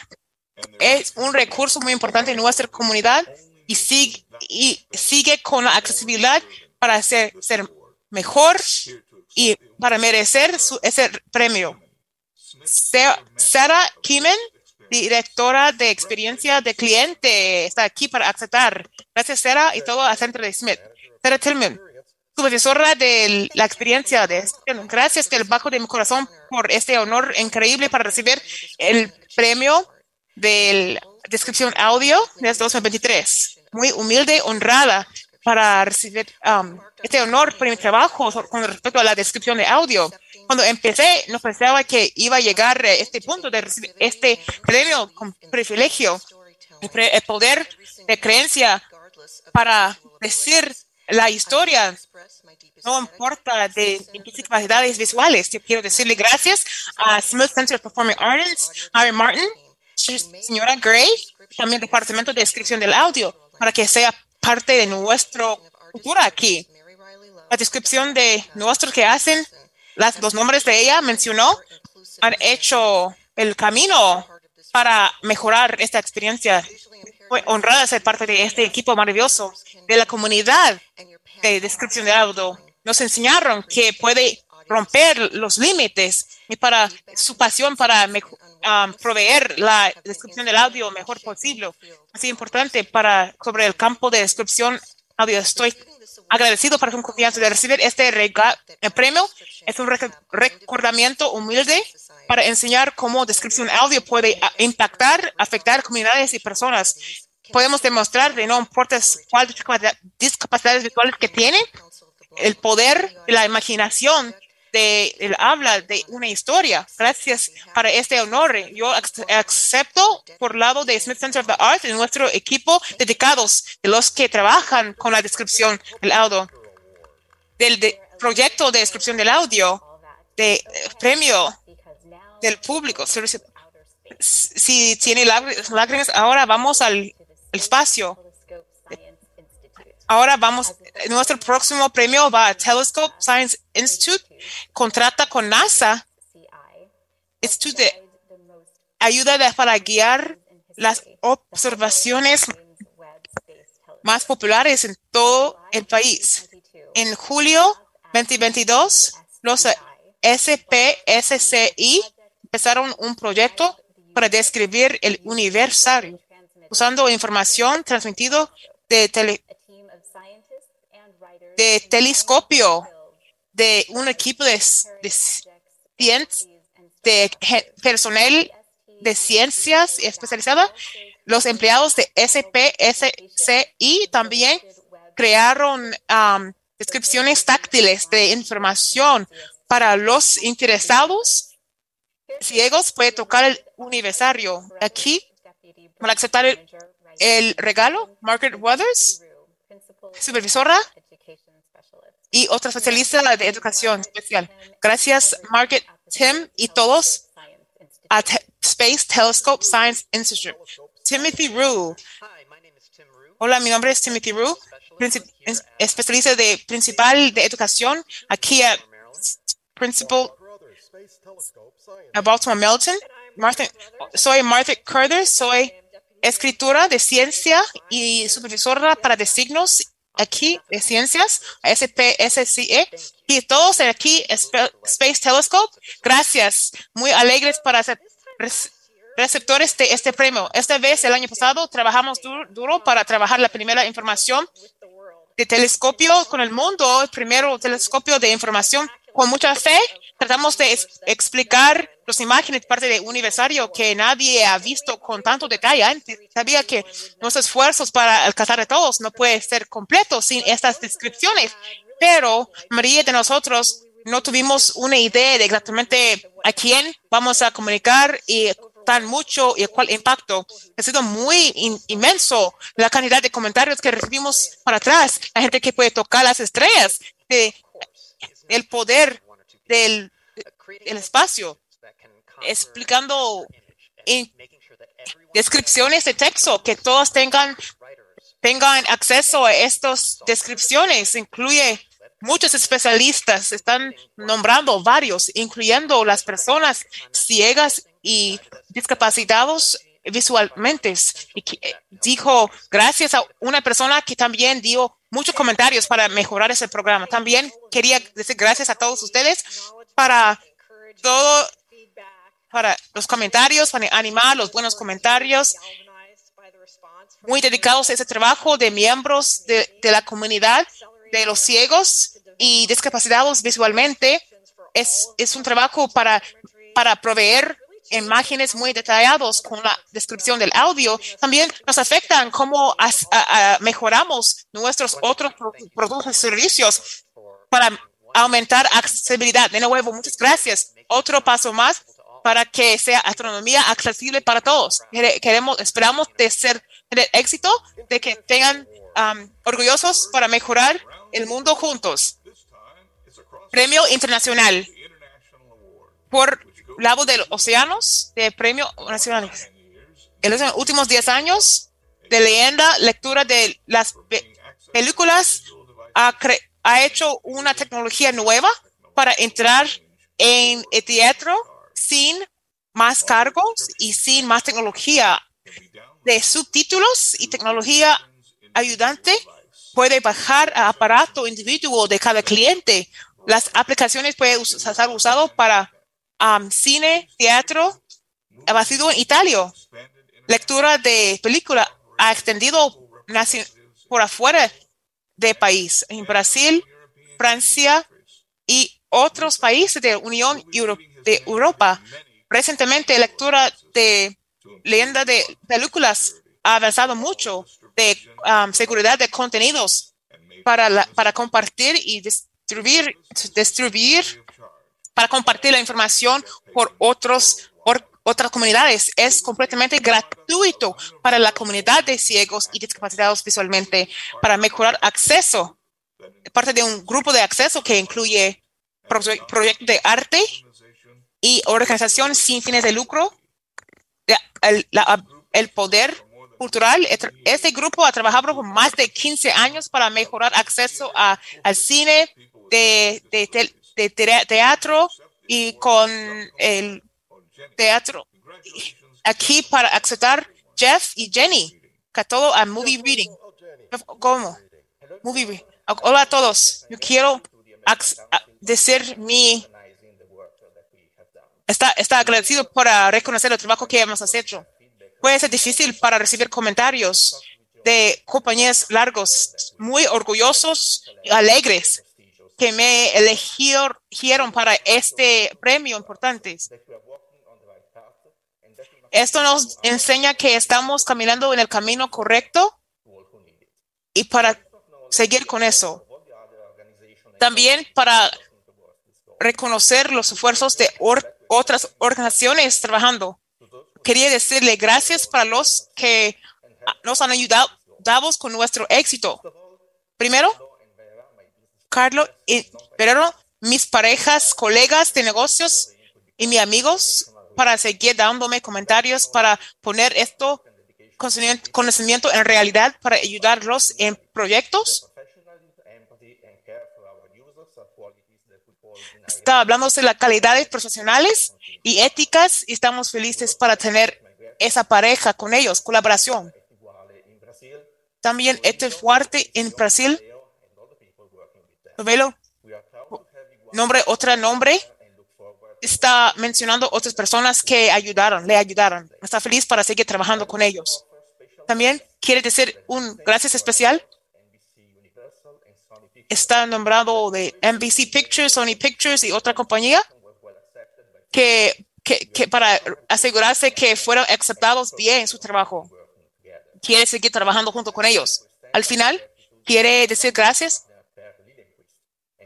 [SPEAKER 1] Es un recurso muy importante en nuestra comunidad y sigue, y sigue con la accesibilidad para ser, mejor y para merecer su, ese premio. Sa- Sarah Kimen, directora de experiencia de cliente, está aquí para aceptar. Gracias, Sarah, y todo a Centro de Smith. Sarah Tillman, supervisora de la experiencia de Gracias del bajo de mi corazón por este honor increíble para recibir el premio de la descripción audio de 2023. Muy humilde, honrada para recibir um, este honor por mi trabajo con respecto a la descripción de audio. Cuando empecé, no pensaba que iba a llegar a este punto de recibir este premio con privilegio, el, poder de creencia para decir la historia. No importa de mis capacidades visuales. Yo quiero decirle gracias a Smith Center Performing Arts, Harry Martin, señora Gray, también Departamento de Descripción del Audio, para que sea parte de nuestra cultura aquí. La descripción de nuestros que hacen, las, los nombres de ella mencionó, han hecho el camino para mejorar esta experiencia. Fue honrada ser parte de este equipo maravilloso de la comunidad de descripción de audio. Nos enseñaron que puede romper los límites y para su pasión para um, proveer la descripción del audio mejor posible. Así importante para sobre el campo de descripción audio. Estoy agradecido por su confianza de recibir este rega- eh, premio. Es un rec- recordamiento humilde para enseñar cómo descripción audio puede ah, impactar, afectar comunidades y personas. Podemos demostrar de no importa cuáles discapacidad- discapacidades visuales que tienen, el poder de la imaginación de el habla de una historia. Gracias para este honor. Yo ac- acepto por lado de Smith Center of the Arts y nuestro equipo dedicados de los que trabajan con la descripción del audio, del de- proyecto de descripción del audio, de eh, premio del público. Si- tiene lágr- lágrimas, ahora vamos al espacio. Ahora vamos, nuestro próximo premio va a Telescope Science Institute, contrata con NASA, ayuda para guiar las observaciones más populares en todo el país. En julio 2022, los SPSCI empezaron un proyecto para describir el universo usando información transmitida de, tele- de telescopio de un equipo de, de de personal de ciencias especializada. Los empleados de SPSCI también crearon um, descripciones táctiles de información para los interesados ciegos. Puede tocar el universario. Aquí, para aceptar el, el regalo, Margaret Weathers, supervisora y otra especialista de educación especial. Gracias, Margaret, Tim y todos a Space Telescope Science Institute. Timothy Rue. Hola, mi nombre es Timothy Rue, especialista de principal de educación aquí a Principal Baltimore. Martha- soy Martha Carter, soy escritora de ciencia y supervisora para designos aquí de ciencias, SPSCE, y todos aquí, Sp- Space Telescope. Gracias, muy alegres para ser rec- receptores de este premio. Esta vez, el año pasado, trabajamos du- duro para trabajar la primera información de telescopio con el mundo, el primero telescopio de información con mucha fe. Tratamos de explicar las imágenes parte de un aniversario que nadie ha visto con tanto detalle antes. Sabía que nuestros esfuerzos para alcanzar a todos no puede ser completo sin estas descripciones, pero María de nosotros no tuvimos una idea de exactamente a quién vamos a comunicar y tan mucho y cuál impacto. Ha sido muy in- inmenso la cantidad de comentarios que recibimos para atrás, la gente que puede tocar las estrellas, de, el poder del el espacio, explicando en descripciones de texto, que todos tengan, tengan acceso a estas descripciones. Incluye muchos especialistas, están nombrando varios, incluyendo las personas ciegas y discapacitados visualmente. Y que, eh, dijo, gracias a una persona que también dio muchos comentarios para mejorar ese programa. También quería decir gracias a todos ustedes para todo, para los comentarios, para animar los buenos comentarios, muy dedicados a ese trabajo de miembros de, de la comunidad de los ciegos y discapacitados visualmente. Es, es un trabajo para, para proveer imágenes muy detallados con la descripción del audio. También nos afectan cómo mejoramos nuestros otros pro- productos y servicios para aumentar accesibilidad. De nuevo, muchas gracias. Otro paso más para que sea astronomía accesible para todos. Quere- Queremos, esperamos de ser tener éxito, de que tengan um, orgullosos para mejorar el mundo juntos. Premio internacional por lado de los océanos de premio nacional. En los últimos 10 años de leyenda, lectura de las pe- películas, ha, ha hecho una tecnología nueva para entrar en el teatro sin más cargos y sin más tecnología de subtítulos y tecnología ayudante. Puede bajar a aparato individuo de cada cliente. Las aplicaciones pueden ser usadas para um, cine, teatro, ha sido en Italia. Lectura de película ha extendido por afuera del país, en Brasil, Francia y otros países de Unión Euro- de Europa. Recientemente, lectura de leyenda de películas ha avanzado mucho de seguridad de contenidos para, la- para compartir y distribuir, distribuir para compartir la información por otros, por otras comunidades. Es completamente gratuito para la comunidad de ciegos y discapacitados visualmente para mejorar acceso. Parte de un grupo de acceso que incluye proye- proyectos de arte y organización sin fines de lucro. El, poder cultural. Este grupo ha trabajado por más de 15 años para mejorar acceso a, al cine, de, de, de teatro y con el teatro aquí para aceptar Jeff y Jenny, que todo a movie reading. ¿Cómo? Movie. Hola a todos. Yo quiero decir mi está, está agradecido por reconocer el trabajo que hemos hecho. Puede ser difícil para recibir comentarios de compañías largos, muy orgullosos y alegres que me eligieron para este premio importante. Esto nos enseña que estamos caminando en el camino correcto y para seguir con eso. También para reconocer los esfuerzos de otras organizaciones trabajando. Quería decirle gracias para los que nos han ayudado con nuestro éxito. Primero, Carlos y Pedro, mis parejas, colegas de negocios y mis amigos para seguir dándome comentarios para poner esto conocimiento en realidad para ayudarlos en proyectos. Está hablando de las calidades profesionales y éticas y estamos felices para tener esa pareja con ellos, colaboración. También este fuerte en Brasil. Velo. Nombre, otro nombre. Está mencionando otras personas que ayudaron, le ayudaron. Está feliz para seguir trabajando con ellos. También quiere decir un gracias especial. Está nombrado de NBC Pictures, Sony Pictures y otra compañía que, que, que para asegurarse que fueron aceptados bien en su trabajo. Quiere seguir trabajando junto con ellos. Al final, quiere decir gracias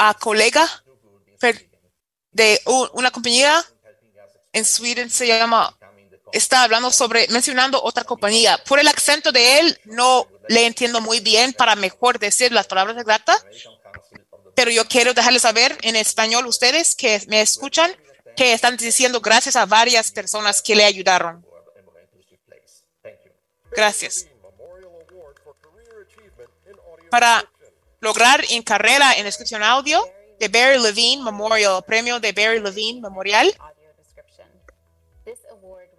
[SPEAKER 1] a colega de una compañía en Sweden se llama está hablando sobre mencionando otra compañía. Por el acento de él no le entiendo muy bien para mejor decir las palabras exactas, pero yo quiero dejarles saber en español ustedes que me escuchan que están diciendo gracias a varias personas que le ayudaron. Gracias. Para lograr en carrera en descripción audio de Barry Levine Memorial, premio de Barry Levine Memorial.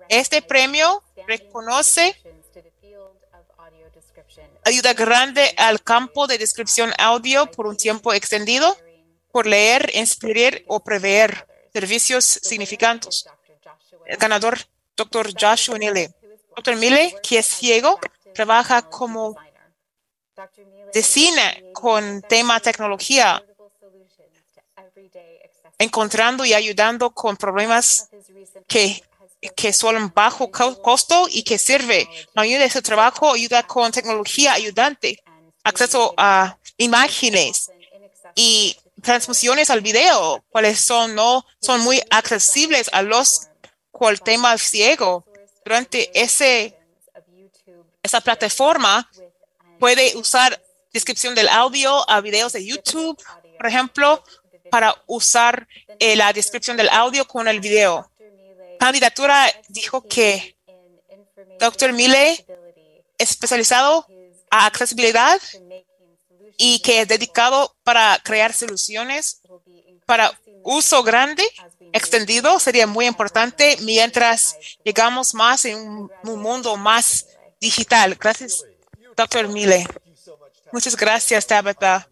[SPEAKER 1] Este premio reconoce ayuda grande al campo de descripción audio por un tiempo extendido, por leer, inspirar o prever servicios significantes. El ganador, Dr. Joshua Mille. Dr. Mille, que es ciego, trabaja como de cine con tema tecnología, encontrando y ayudando con problemas que, que son bajo co- costo y que sirve. Mayoría de su trabajo ayuda con tecnología ayudante, acceso a imágenes y transmisiones al video, cuales son, no, son muy accesibles a los cual tema ciego. Durante ese, esa plataforma puede usar descripción del audio a videos de YouTube, por ejemplo, para usar eh, la descripción del audio con el video. Candidatura dijo que Dr. Mille es especializado a accesibilidad y que es dedicado para crear soluciones para uso grande, extendido, sería muy importante mientras llegamos más en un, un mundo más digital. Gracias, Dr. Mille. Muchas gracias, Tabitha.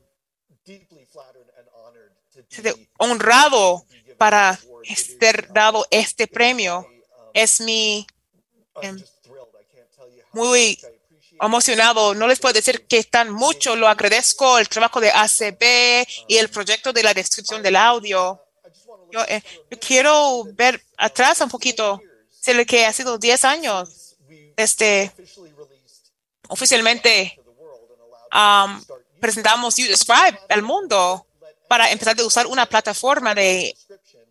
[SPEAKER 1] Honrado para ser dado este premio. Es mi em, muy emocionado. No les puedo decir que tan mucho lo agradezco el trabajo de ACB y el proyecto de la descripción del audio. Yo, eh, yo quiero ver atrás un poquito. Sé lo que ha sido 10 años desde oficialmente um, presentamos You Describe al mundo para empezar a usar una plataforma de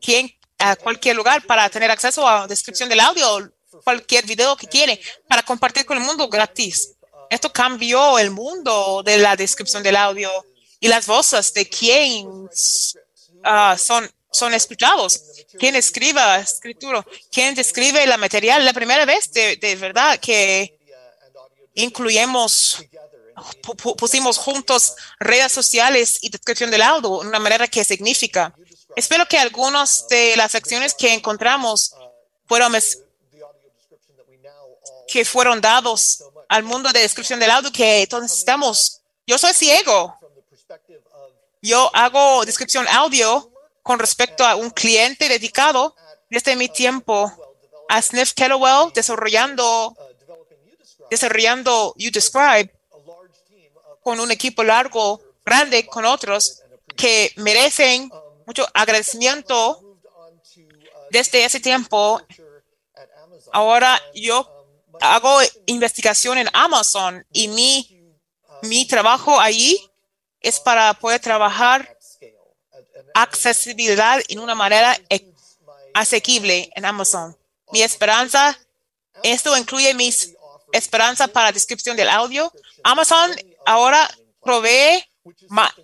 [SPEAKER 1] quien a cualquier lugar para tener acceso a descripción del audio, cualquier video que quiere, para compartir con el mundo gratis. Esto cambió el mundo de la descripción del audio y las voces de quien ah, son, son escuchados. Quien escriba escritura, quien describe la material, la primera vez de verdad que pu- pusimos juntos redes sociales y descripción del audio una manera que significa. Espero que algunas de las acciones que encontramos fueron que fueron dados al mundo de descripción del audio que todos necesitamos. Yo soy ciego. Yo hago descripción audio con respecto a un cliente dedicado desde mi tiempo a Sniff Kettlewell desarrollando desarrollando You Describe con un equipo largo, grande, con otros que merecen mucho agradecimiento desde ese tiempo. Ahora yo hago investigación en Amazon y mi, mi trabajo allí es para poder trabajar accesibilidad en una manera e- asequible en Amazon. Mi esperanza, esto incluye mis esperanza para descripción del audio. Amazon ahora provee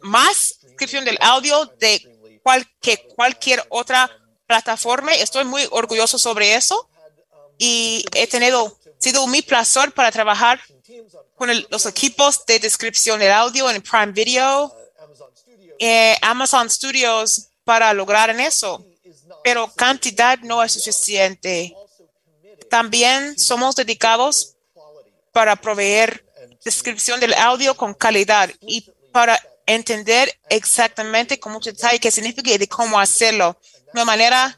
[SPEAKER 1] más descripción del audio de cual- cualquier otra plataforma. Estoy muy orgulloso sobre eso y he tenido, sido mi placer para trabajar con los equipos de descripción del audio en Prime Video, eh, Amazon Studios para lograr en eso. Pero cantidad no es suficiente. También somos dedicados para proveer descripción del audio con calidad y para entender exactamente con mucho detalle qué significa y cómo hacerlo. Una manera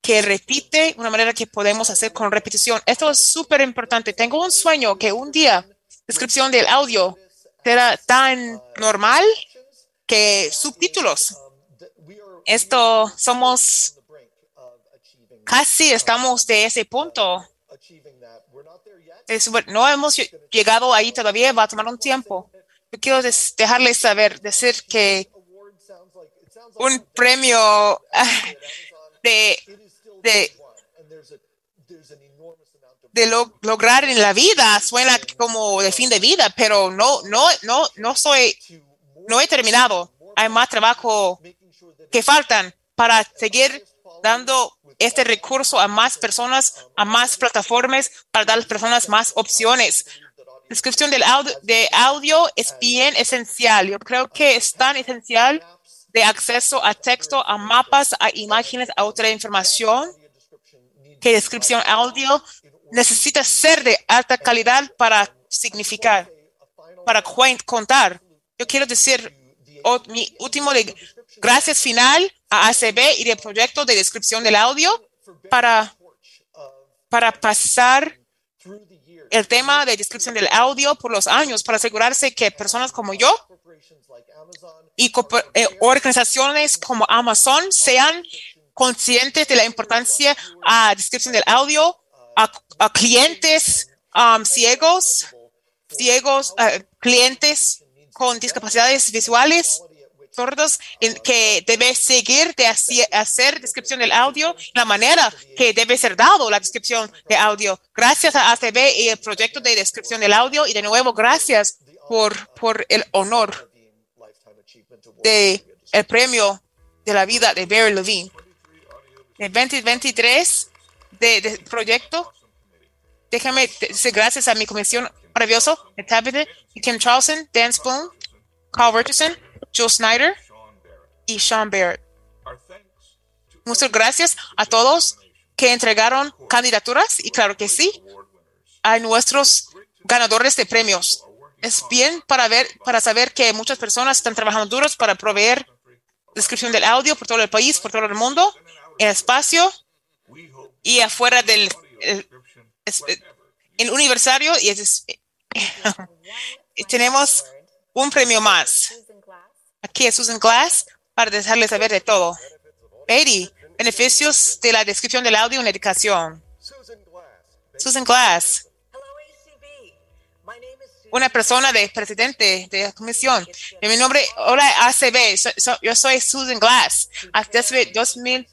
[SPEAKER 1] que repite, una manera que podemos hacer con repetición. Esto es súper importante. Tengo un sueño que un día descripción del audio será tan normal que subtítulos. Esto somos casi estamos de ese punto. Es, no hemos lle- llegado ahí todavía, va a tomar un tiempo. Yo quiero dejarles saber, decir que un premio ah, de, de, de lo- lograr en la vida suena como de fin de vida, pero no, no, no, no soy, no he terminado. Hay más trabajo que faltan para seguir dando este recurso a más personas, a más plataformas, para dar a las personas más opciones. Descripción del audio, de audio es bien esencial. Yo creo que es tan esencial de acceso a texto, a mapas, a imágenes, a otra información, que descripción audio necesita ser de alta calidad para significar, para contar. Yo quiero decir mi último gracias final a ACB y del proyecto de descripción del audio para, para pasar el tema de descripción del audio por los años, para asegurarse que personas como yo y eh, organizaciones como Amazon sean conscientes de la importancia a descripción del audio a, a clientes um, ciegos, ciegos, eh, clientes con discapacidades visuales, sordos, que debe seguir de hacer descripción del audio, la manera que debe ser dado la descripción de audio. Gracias a ACB y el proyecto de descripción del audio y de nuevo gracias por, por el honor de el premio de la vida de Barry Levine. El 2023 de, de proyecto, déjame decir gracias a mi comisión de y Kim Charlson, Dan Spoon, Carl Richardson, Joe Snyder y Sean Barrett. Muchas gracias a todos que entregaron candidaturas y claro que sí, a nuestros ganadores de premios. Es bien para ver, para saber que muchas personas están trabajando duros para proveer descripción del audio por todo el país, por todo el mundo, en espacio y afuera del el- en universitario y es- y tenemos un premio más. Aquí es Susan Glass para dejarles saber de todo. Eddie, beneficios de la descripción del audio en educación. Susan Glass. Una persona de presidente de la comisión. Y mi nombre, hola ACB, so- so- yo soy Susan Glass. Desde 2000,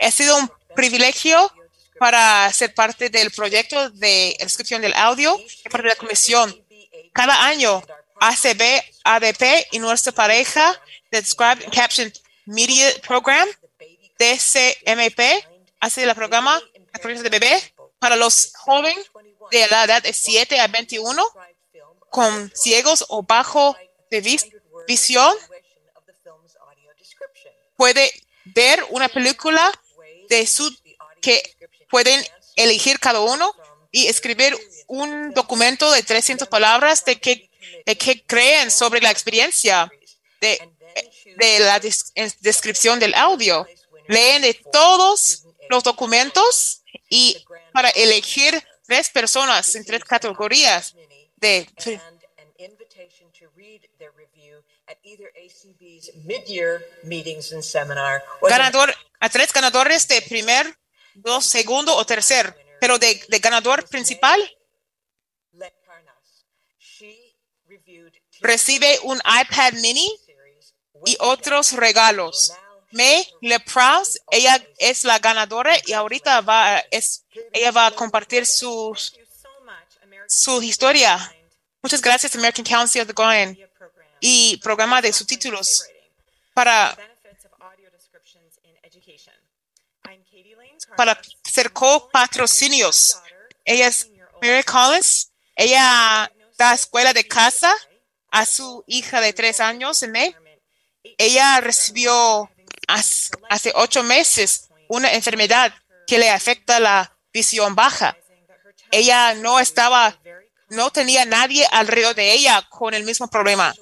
[SPEAKER 1] ha sido un privilegio para ser parte del proyecto de descripción del audio y parte de la comisión. Cada año, ACB, ADP y nuestra pareja de Describe and Caption Media Program, DCMP, hace el programa, de bebé para los jóvenes de la edad de 7 a 21 con ciegos o bajo de vis- visión. Puede ver una película de su que pueden elegir cada uno y escribir un documento de 300 palabras de qué de qué creen sobre la experiencia de, la descripción del audio. Leen de todos los documentos y para elegir tres personas en tres categorías de ganador a tres ganadores de primer, dos, segundo o tercer, pero de ganador principal
[SPEAKER 18] Let Karnas. She reviewed
[SPEAKER 1] recibe un iPad mini y otros regalos. May LePrause, ella es la ganadora y ahorita va, es, ella va a compartir su, su historia. Muchas gracias, American Council of the Blind y programa de subtítulos para, para ser copatrocinios. Ella es Mary Collins. Ella da escuela de casa a su hija de tres años May. Ella recibió hace ocho meses una enfermedad que le afecta la visión baja. Ella no estaba, no tenía nadie alrededor de ella con el mismo problema.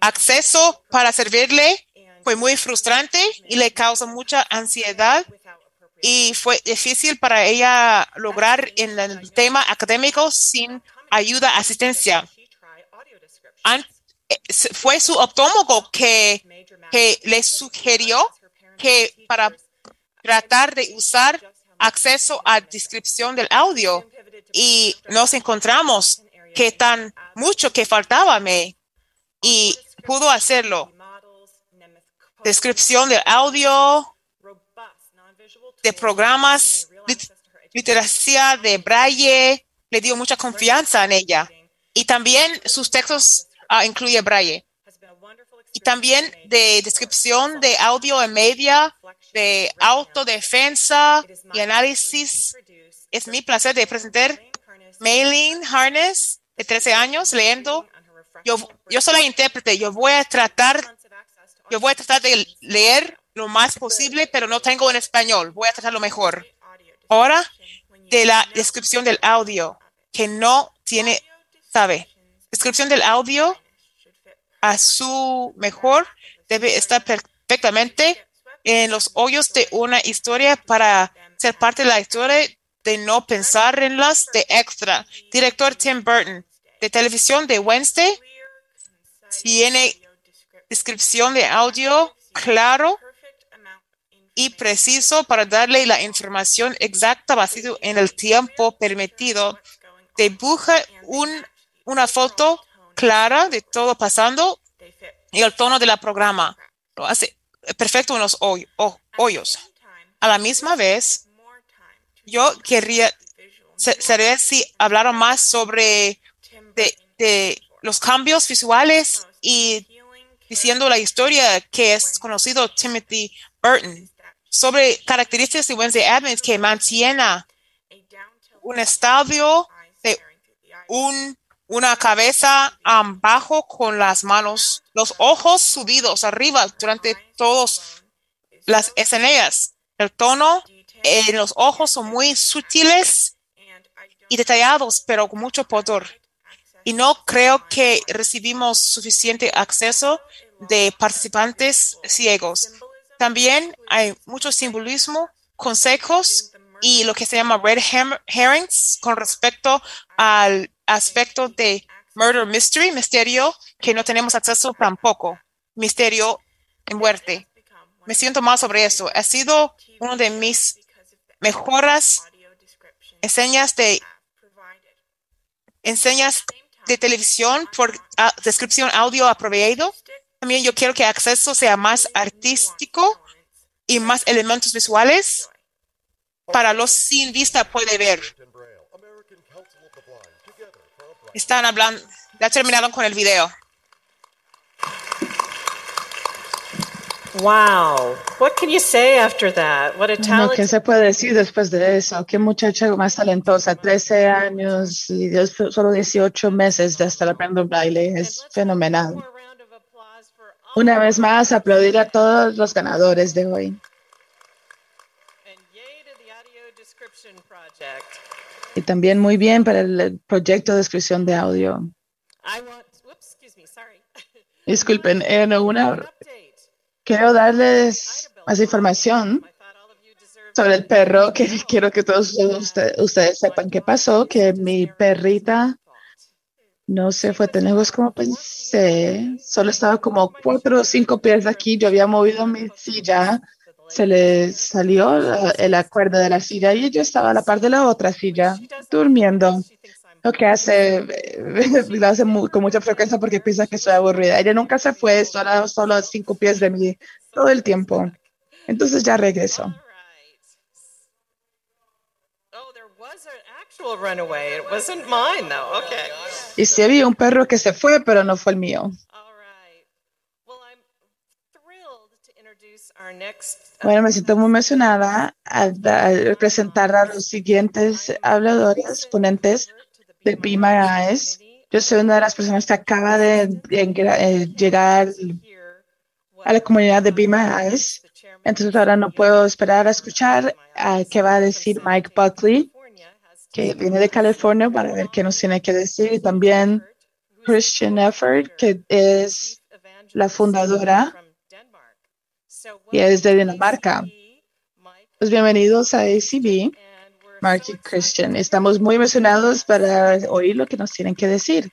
[SPEAKER 1] Acceso para servirle fue muy frustrante y le causó mucha ansiedad y fue difícil para ella lograr en el tema académico sin ayuda, asistencia. Eh, fue su optólogo que, que le sugirió que para tratar de usar acceso a descripción del audio y nos encontramos que tan mucho que faltaba me y pudo hacerlo. Descripción del audio, de programas, lit- literacia de Braille, le dio mucha confianza en ella. Y también sus textos ah, incluye Braille. Y también de descripción de audio en media, de autodefensa y análisis. Es mi placer de presentar Mailing Harness, de 13 años, leyendo. Yo, yo soy la intérprete. Yo voy a tratar, yo voy a tratar de leer lo más posible, pero no tengo en español. Voy a tratar lo mejor. Ahora, de la descripción del audio, que no tiene, sabe, descripción del audio a su mejor debe estar perfectamente en los hoyos de una historia para ser parte de la historia de no pensar en las de extra. Director Tim Burton, de televisión de Wednesday, tiene descripción de audio claro y preciso para darle la información exacta basado en el tiempo permitido. Dibuja un, una foto clara de todo pasando y el tono de la programa. Lo hace perfecto en los hoy- ho- hoyos. A la misma vez, yo querría sería si hablaron más sobre de, los cambios visuales y diciendo la historia que es conocido Timothy Burton sobre características de Wednesday Adams que mantiene un estadio un, una cabeza abajo con las manos, los ojos subidos arriba durante todas las escenas. El tono en los ojos son muy sutiles y detallados, pero con mucho poder. Y no creo que recibimos suficiente acceso de participantes ciegos. También hay mucho simbolismo, consejos y lo que se llama red herrings con respecto al aspecto de murder mystery, misterio, que no tenemos acceso tampoco. Misterio en muerte. Me siento mal sobre eso. Ha sido uno de mis mejoras enseñas de enseñas de televisión por descripción audio apropiado. También yo quiero que acceso sea más artístico y más elementos visuales para los sin vista puede ver. Están hablando, ya terminaron con el video.
[SPEAKER 15] Wow. What can you say after that? What a
[SPEAKER 5] Bueno,
[SPEAKER 15] talent.
[SPEAKER 5] ¿qué se puede decir después de eso? Qué muchacha más talentosa, 13 años y Dios, solo 18 meses de estar aprendiendo baile. Es fenomenal. Una vez más, aplaudir a todos los ganadores de hoy. Y también muy bien para el proyecto de descripción de audio. Disculpen, en una, quiero darles más información sobre el perro, que quiero que todos usted- ustedes sepan qué pasó, que mi perrita no se fue tan lejos como pensé, solo estaba como cuatro o cinco pies de aquí, yo había movido mi silla, se le salió el cuerda de la silla y ella estaba a la par de la otra silla, durmiendo. Lo que hace, lo hace mu- con mucha frecuencia porque piensa que soy aburrida. Ella nunca se fue, solo, solo a cinco pies de mí todo el tiempo. Entonces ya
[SPEAKER 15] though. Okay.
[SPEAKER 5] Y sí había un perro que se fue, pero no fue el mío.
[SPEAKER 15] Our next
[SPEAKER 5] Bueno, me siento muy emocionada al, al presentar a los siguientes habladores, ponentes de Eyes. Yo soy una de las personas que acaba de, eh, llegar a la comunidad de Eyes. Entonces ahora no puedo esperar a escuchar a qué va a decir Mike Buckley, que viene de California, para ver qué nos tiene que decir. Y también Christian Effort, que es la fundadora y es de Dinamarca. Pues bienvenidos a ACB, Mark y Christian. Estamos muy emocionados para oír lo que nos tienen que decir.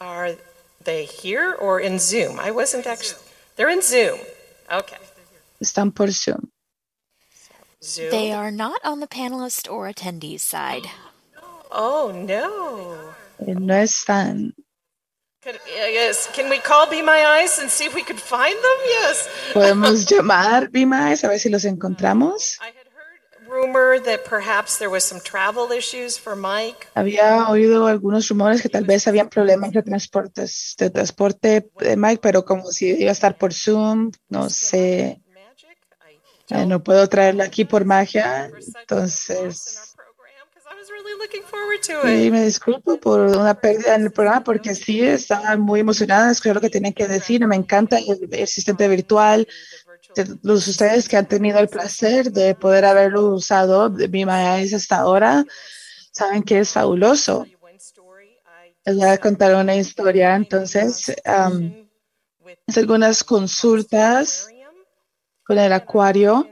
[SPEAKER 15] Are they here or in Zoom? I wasn't actually. They're in Zoom. Okay.
[SPEAKER 5] Están por Zoom.
[SPEAKER 15] Zoom.
[SPEAKER 12] They are not on the panelist or attendees side.
[SPEAKER 15] Oh no.
[SPEAKER 5] Eh, No están.
[SPEAKER 15] Could, yes. Can we call Be My Eyes and see if we could find them? Yes.
[SPEAKER 5] Podemos llamar Bimaes a ver si los encontramos.
[SPEAKER 15] Rumor that perhaps there was some travel issues for Mike.
[SPEAKER 5] Había oído algunos rumores que tal vez habían problemas de transportes, de transporte de Mike, pero como si iba a estar por Zoom, no sé. Eh, no puedo traerlo aquí por magia, entonces.
[SPEAKER 15] Looking forward to it.
[SPEAKER 5] Y me disculpo por una pérdida en el programa porque sí estaba muy emocionada, escuché lo que tenían que decir, me encanta el, el asistente virtual, de los ustedes que han tenido el placer de poder haberlo usado de mi Eyes hasta ahora, saben que es fabuloso. Les voy a contar una historia, entonces, um, hice algunas consultas con el acuario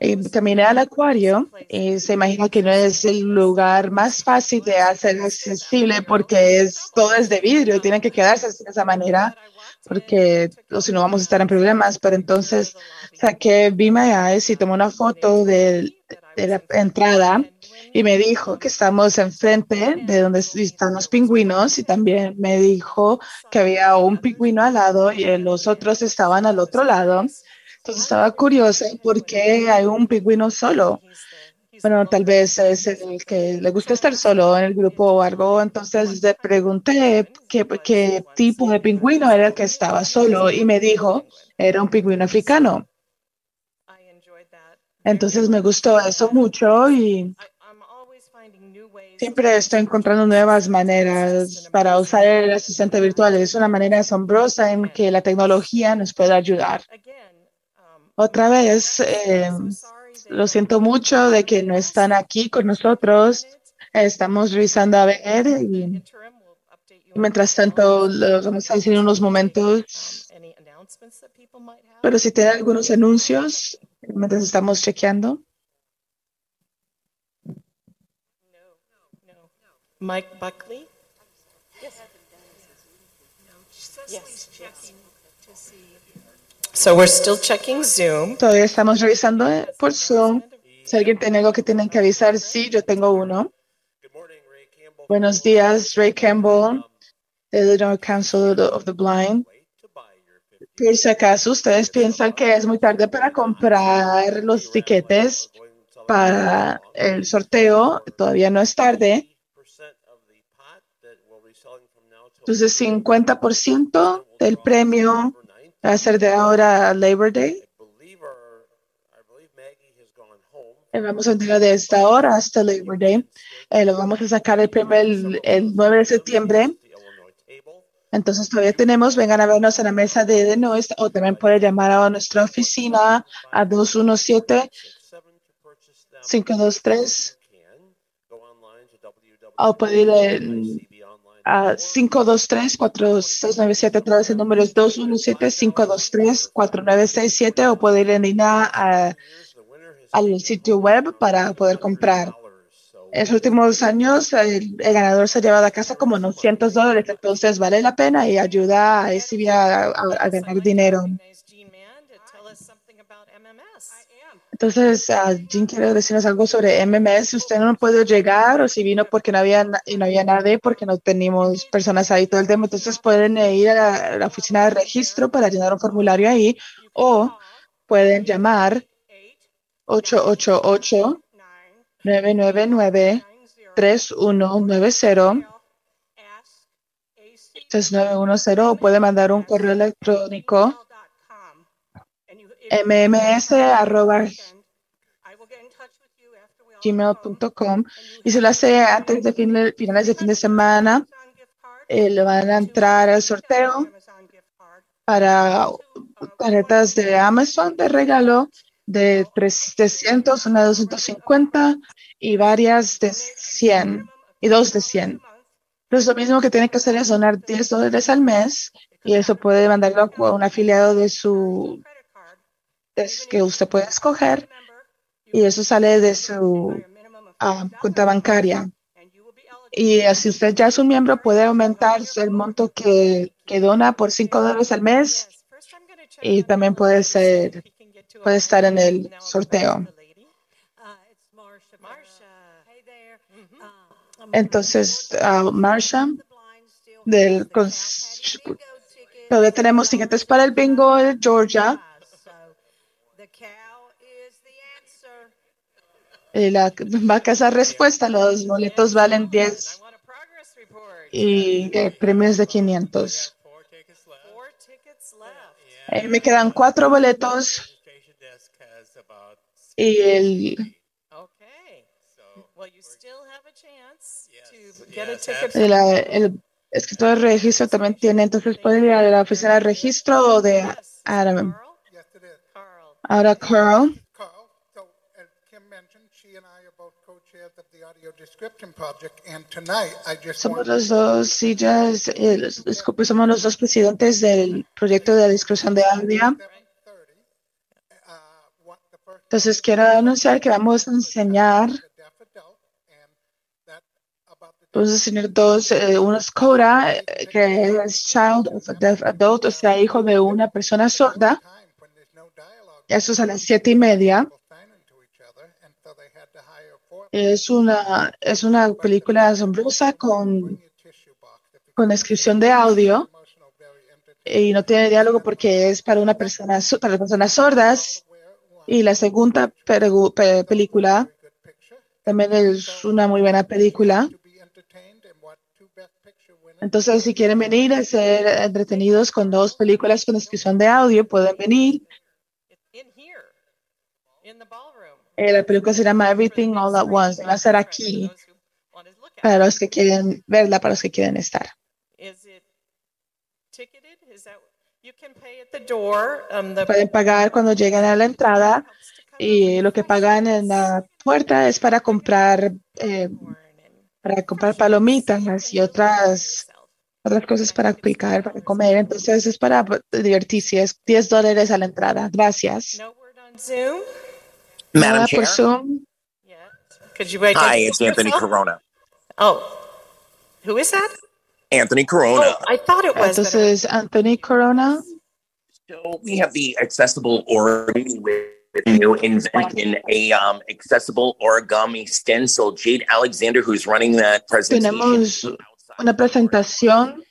[SPEAKER 5] y caminé al acuario y se imagina que no es el lugar más fácil de hacer accesible porque es todo es de vidrio tienen que quedarse de esa manera porque o si no vamos a estar en problemas. Pero entonces saqué Eyes y tomé una foto de, de la entrada y me dijo que estamos enfrente de donde están los pingüinos y también me dijo que había un pingüino al lado y los otros estaban al otro lado. Entonces estaba curiosa por qué hay un pingüino solo. Bueno, tal vez es el que le gusta estar solo en el grupo o algo. Entonces le pregunté qué, tipo de pingüino era el que estaba solo y me dijo, era un pingüino africano. Entonces me gustó eso mucho y siempre estoy encontrando nuevas maneras para usar el asistente virtual. Es una manera asombrosa en que la tecnología nos puede ayudar. Otra vez, eh, lo siento mucho de que no están aquí con nosotros. Estamos revisando a ver y mientras tanto lo vamos a decir en unos momentos. Pero si tienen algunos anuncios mientras estamos chequeando.
[SPEAKER 15] Mike Buckley. So we're still checking Zoom.
[SPEAKER 5] Todavía estamos revisando eh, por Zoom. Si alguien tiene algo que tienen que avisar, sí, yo tengo uno. Buenos días, Ray Campbell, General Council of the Blind. Por si acaso ustedes piensan que es muy tarde para comprar los tiquetes para el sorteo, todavía no es tarde. Entonces, 50% del premio va a ser de ahora a Labor Day. Vamos a entregar de esta hora hasta Labor Day. Eh, lo vamos a sacar el premio el, el 9 de septiembre. Entonces todavía tenemos, vengan a vernos en la mesa de Illinois o también pueden llamar a nuestra oficina a 217-523 o puede ir en- a 523-4697 a través del número es 217-523-4967 o puede ir en línea al sitio web para poder comprar. En los últimos años, el, el ganador se ha llevado a casa como 900 dólares, entonces vale la pena y ayuda a SCB a, a- a ganar dinero. Entonces, ah, Jean quiere decirnos algo sobre MMS. Si usted no puede llegar o si vino porque no había, y no había nadie, porque no teníamos personas ahí todo el tiempo, entonces pueden ir a la, oficina de registro para llenar un formulario ahí o pueden llamar 888 999 3190 3910 o puede mandar un correo electrónico mms gmail.com y se lo hace antes de fin- finales de fin de semana eh, le van a entrar al sorteo para tarjetas de Amazon de regalo de 300, una de 250 y varias de 100 y dos de 100. Entonces lo mismo que tiene que hacer es donar 10 dólares al mes y eso puede mandarlo a un afiliado de su es que usted puede escoger y eso sale de su ah, cuenta bancaria. Y si usted ya es un miembro, puede aumentar el monto que, que dona por 5 dólares al mes. Y también puede ser, puede estar en el sorteo. Entonces, uh, Marsha, del, todavía tenemos tiquetes para el bingo de Georgia. La vaca esa respuesta, los boletos valen 10 y eh, premios de 500. Eh, me quedan cuatro boletos y el,
[SPEAKER 15] Well, you still have a chance to get a ticket.
[SPEAKER 5] el, escritor de registro también tiene, entonces puede ir a la oficina de registro o de Adam. Ahora Carl.
[SPEAKER 19] audio description project, and tonight I just
[SPEAKER 5] Somos los dos sillas, eh, los- disculpe, somos los dos presidentes del proyecto de descripción de audio. Entonces quiero anunciar que vamos a enseñar, vamos a enseñar dos, eh, uno es Coda, eh, que es Child of a Deaf Adult, o sea, hijo de una persona sorda. Eso es a las siete y media. Es una, es una película asombrosa con, con descripción de audio y no tiene diálogo porque es para una persona so- para personas sordas. Y la segunda película también es una muy buena película. Entonces, si quieren venir a ser entretenidos con dos películas con descripción de audio, pueden venir. Eh, la película se llama Everything All at Once. Va a ser aquí para los que quieren verla, para los que quieren estar.
[SPEAKER 15] Um,
[SPEAKER 5] Pueden pagar cuando lleguen a la entrada y lo que pagan en la puerta es para comprar eh, para comprar palomitas y otras otras cosas para picar, para comer. Entonces es para divertirse. Es 10 dólares a la entrada. Gracias.
[SPEAKER 15] On Zoom.
[SPEAKER 5] Nada
[SPEAKER 20] Madam
[SPEAKER 5] por
[SPEAKER 20] Chair.
[SPEAKER 5] Zoom.
[SPEAKER 15] Could you wait?
[SPEAKER 20] Hi, it's Anthony Corona.
[SPEAKER 15] Oh, who is that?
[SPEAKER 20] Anthony Corona.
[SPEAKER 15] Oh, I thought it was. but
[SPEAKER 5] Entonces Anthony Corona.
[SPEAKER 20] So we have the accessible origami with new invention, a um, accessible origami stencil. Jade Alexander, who's running that presentation.
[SPEAKER 5] Tenemos una presentación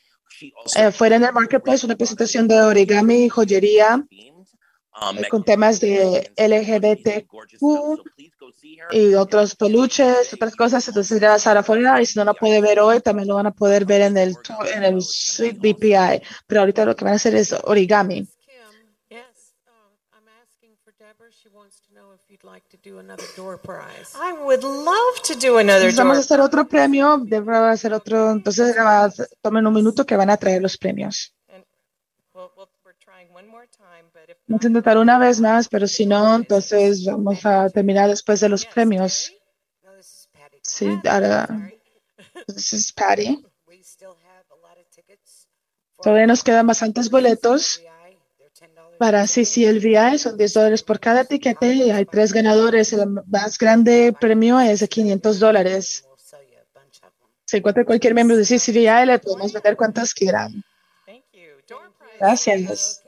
[SPEAKER 5] eh, fuera en el marketplace, una presentación de origami y joyería con temas de LGBTQ y otros peluches, otras cosas. Entonces ya va a estar afuera y si no lo puede ver hoy, también lo van a poder ver en el, en el Suite BPI. Pero ahorita lo que van a hacer es origami.
[SPEAKER 15] I would love to do another
[SPEAKER 5] Entonces vamos a
[SPEAKER 15] door.
[SPEAKER 5] hacer otro premio, debe hacer otro, entonces va a- tomen un minuto que van a traer los premios.
[SPEAKER 15] Well, well, we're trying one more time, but if
[SPEAKER 5] Vamos a intentar una vez más, pero si no, entonces vamos a terminar después de los premios. Sí, ahora. This is Patty. Todavía nos quedan bastantes boletos para CCLVI. Son 10 dólares por cada etiquete y hay tres ganadores. El más grande premio es de 500 dólares. Si encuentra cualquier miembro de CCVI, le podemos vender cuantas quieran. Gracias.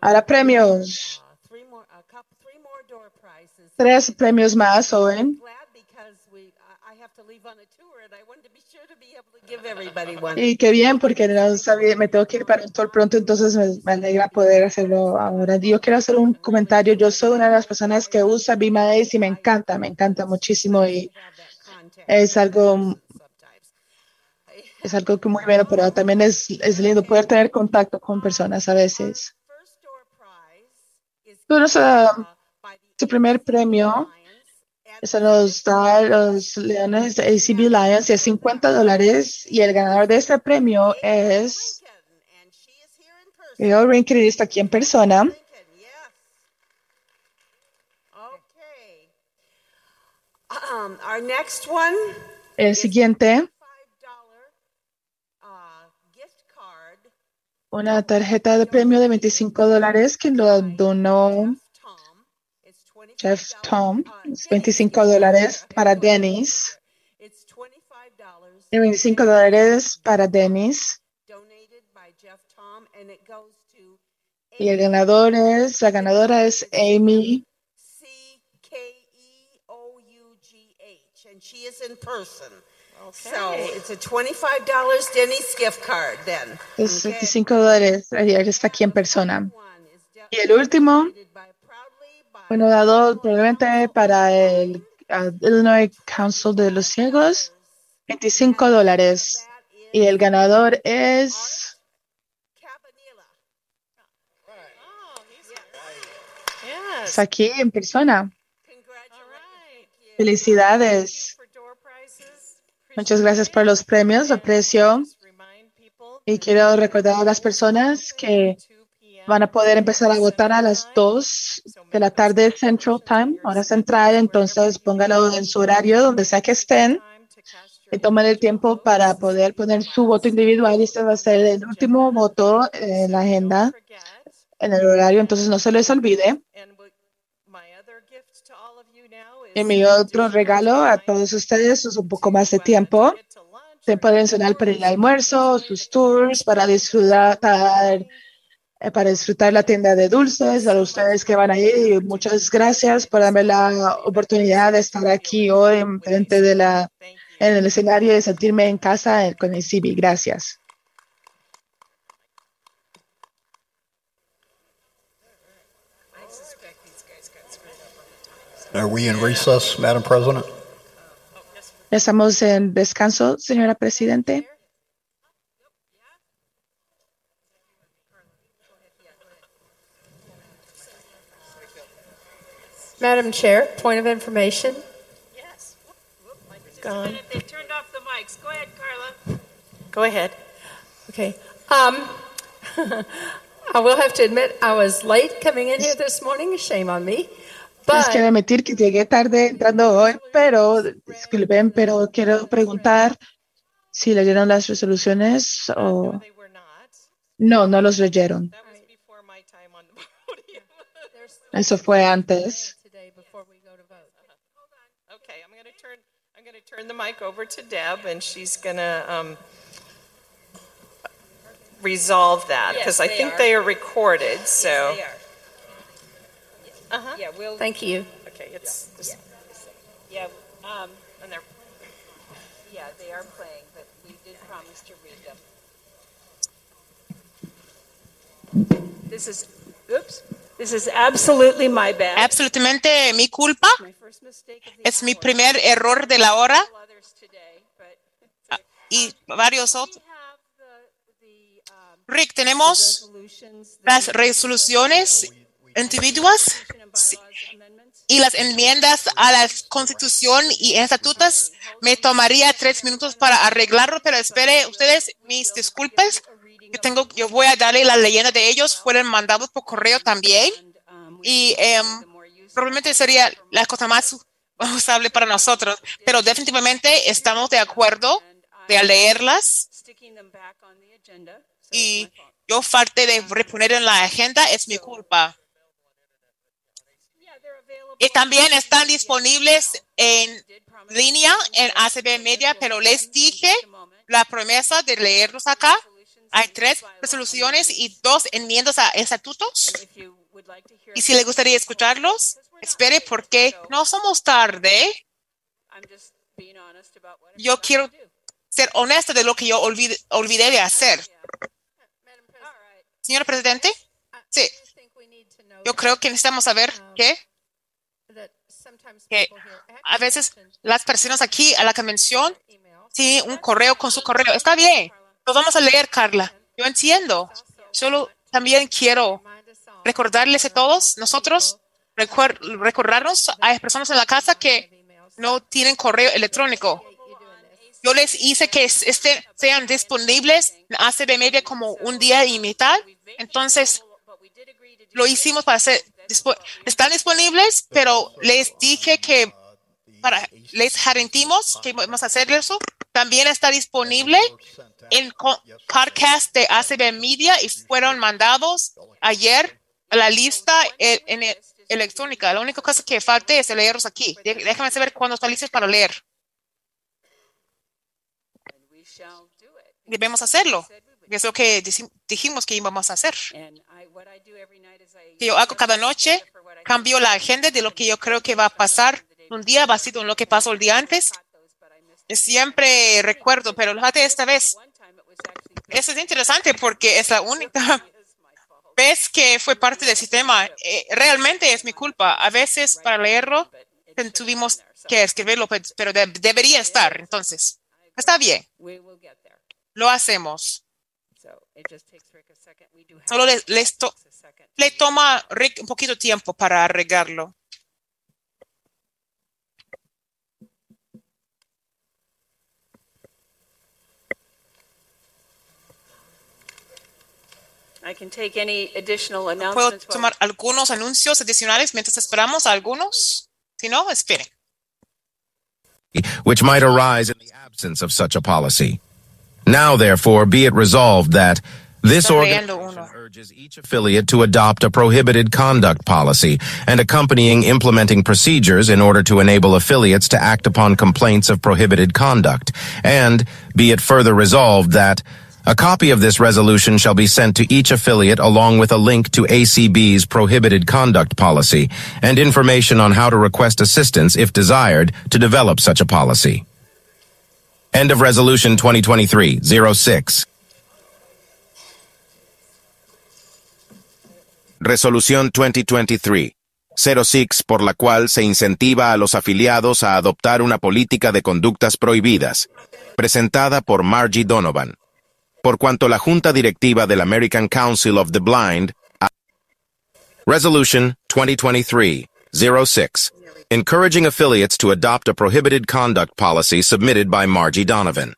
[SPEAKER 5] Ahora premios. Tres premios más
[SPEAKER 14] one.
[SPEAKER 5] Y qué bien, porque no sabía, me tengo que ir para un tour pronto, entonces me, alegra poder hacerlo ahora. Yo quiero hacer un comentario. Yo soy una de las personas que usa My Ace y me encanta, me encanta muchísimo y es algo, es algo que muy bueno, pero también es, es lindo poder tener contacto con personas a veces. Su primer premio se nos da los Leones de ACB Lions y es 50 dólares y el ganador de este premio es Leo Rinkin está aquí en persona.
[SPEAKER 14] Um, our next one,
[SPEAKER 5] El siguiente, una tarjeta de premio de 25 dólares que lo donó Jeff Tom. Es 25 dólares para Dennis. y 25 dólares para Dennis. Y el ganador es, la ganadora es Amy
[SPEAKER 14] K-E-O-U-G-H, and she is in person. So it's a twenty-five dollars Denny's gift card then.
[SPEAKER 5] Es 25 dólares. Ella está aquí en persona. Y el último, bueno, dado probablemente para el uh, Illinois Council de los Ciegos, 25 dólares. Y el ganador es está aquí en persona. Felicidades. Muchas gracias por los premios, lo aprecio. Y quiero recordar a las personas que van a poder empezar a votar a las 2 de la tarde Central Time, hora central. Entonces póngalo en su horario, donde sea que estén. Y tomen el tiempo para poder poner su voto individual. Este va a ser el último voto en la agenda, en el horario. Entonces no se les olvide. Y mi otro regalo a todos ustedes es un poco más de tiempo. Tiempo adicional para el almuerzo, sus tours, para disfrutar, eh, para disfrutar la tienda de dulces, a ustedes que van a ir. Y muchas gracias por darme la oportunidad de estar aquí hoy en frente de la, en el escenario y sentirme en casa con el CIBI. Gracias.
[SPEAKER 21] Are we in recess, Madam President?
[SPEAKER 5] Estamos en descanso, señora Presidente.
[SPEAKER 18] Madam Chair, point of information.
[SPEAKER 15] Yes.
[SPEAKER 18] Gone.
[SPEAKER 15] They turned off the mics. Go ahead, Carla.
[SPEAKER 18] Go ahead. Okay. Um, I will have to admit I was late coming in here this morning. Shame on me.
[SPEAKER 5] Les quiero admitir que llegué tarde entrando hoy, pero disculpen, pero quiero preguntar si leyeron las resoluciones o no, no los leyeron. Eso fue antes.
[SPEAKER 15] Okay, I'm going to turn. The mic over to Deb, and she's going to um, resolve that
[SPEAKER 18] Yes,
[SPEAKER 15] because I
[SPEAKER 18] they
[SPEAKER 15] think
[SPEAKER 18] are.
[SPEAKER 15] they are recorded. So.
[SPEAKER 18] Uh-huh. Yeah, we'll. Thank you.
[SPEAKER 15] Okay, it's. Just,
[SPEAKER 18] Yeah, um,
[SPEAKER 15] and they're.
[SPEAKER 18] yeah, they are playing, but we did promise to read them. This is, oops, this is absolutely my bad.
[SPEAKER 1] Absolutamente mi culpa. Es mi primer error de la hora. Ah, Y varios otros. Rick, tenemos las resoluciones individuas Sí. y las enmiendas a la constitución y estatutos. Me tomaría tres minutos para arreglarlo, pero espere ustedes mis disculpas. Yo tengo, yo voy a darle la leyenda de ellos. Fueron mandados por correo también y em, probablemente sería la cosa más usable para nosotros, pero definitivamente estamos de acuerdo de leerlas y yo falté de reponer en la agenda, es mi culpa. Y también están disponibles en línea en ACB Media, pero les dije la promesa de leerlos acá. Hay tres resoluciones y dos enmiendas a estatutos. Y si le gustaría escucharlos, espere porque no somos tarde. Yo quiero ser honesta de lo que yo olvidé, de hacer. Señor presidente, sí. Yo creo que necesitamos saber que, que a veces las personas aquí a la convención tienen un correo con su correo. Está bien, lo vamos a leer, Carla. Yo entiendo. Solo también quiero recordarles a todos, nosotros, recordarnos a las personas en la casa que no tienen correo electrónico. Yo les hice que es- este, sean disponibles en ACB Media como un día y mitad. Entonces, lo hicimos para ser, están disponibles, pero les dije que para, les garantimos que vamos a hacer eso. También está disponible en podcast de ACB Media y fueron mandados ayer a la lista en, electrónica. La única cosa que falta es leerlos aquí. Dé- Déjame saber cuándo están listos para leer. debemos hacerlo. Es lo que dijimos que íbamos a hacer. Que yo hago cada noche, cambio la agenda de lo que yo creo que va a pasar un día basado en lo que pasó el día antes. Siempre recuerdo, pero fíjate esta vez. Eso es interesante porque es la única vez que fue parte del sistema. Eh, realmente es mi culpa. A veces para leerlo tuvimos que escribirlo, pero debería estar. Entonces, está bien. Lo hacemos. Solo le, le toma Rick un poquito tiempo para arreglarlo. ¿Puedo tomar algunos anuncios adicionales mientras esperamos a algunos? Si no, esperen.
[SPEAKER 22] Which might arise in the absence of such a policy. Now, therefore, be it resolved that this organization urges each affiliate to adopt a prohibited conduct policy and accompanying implementing procedures in order to enable affiliates to act upon complaints of prohibited conduct. And be it further resolved that a copy of this resolution shall be sent to each affiliate along with a link to ACB's prohibited conduct policy and information on how to request assistance if desired to develop such a policy. End of Resolution 2023-06. Resolución 2023-06 por la cual se incentiva a los afiliados a adoptar una política de conductas prohibidas, presentada por Margie Donovan. Por cuanto la Junta Directiva del American Council of the Blind Resolution 2023-06 encouraging affiliates to adopt a prohibited conduct policy submitted by Margie Donovan.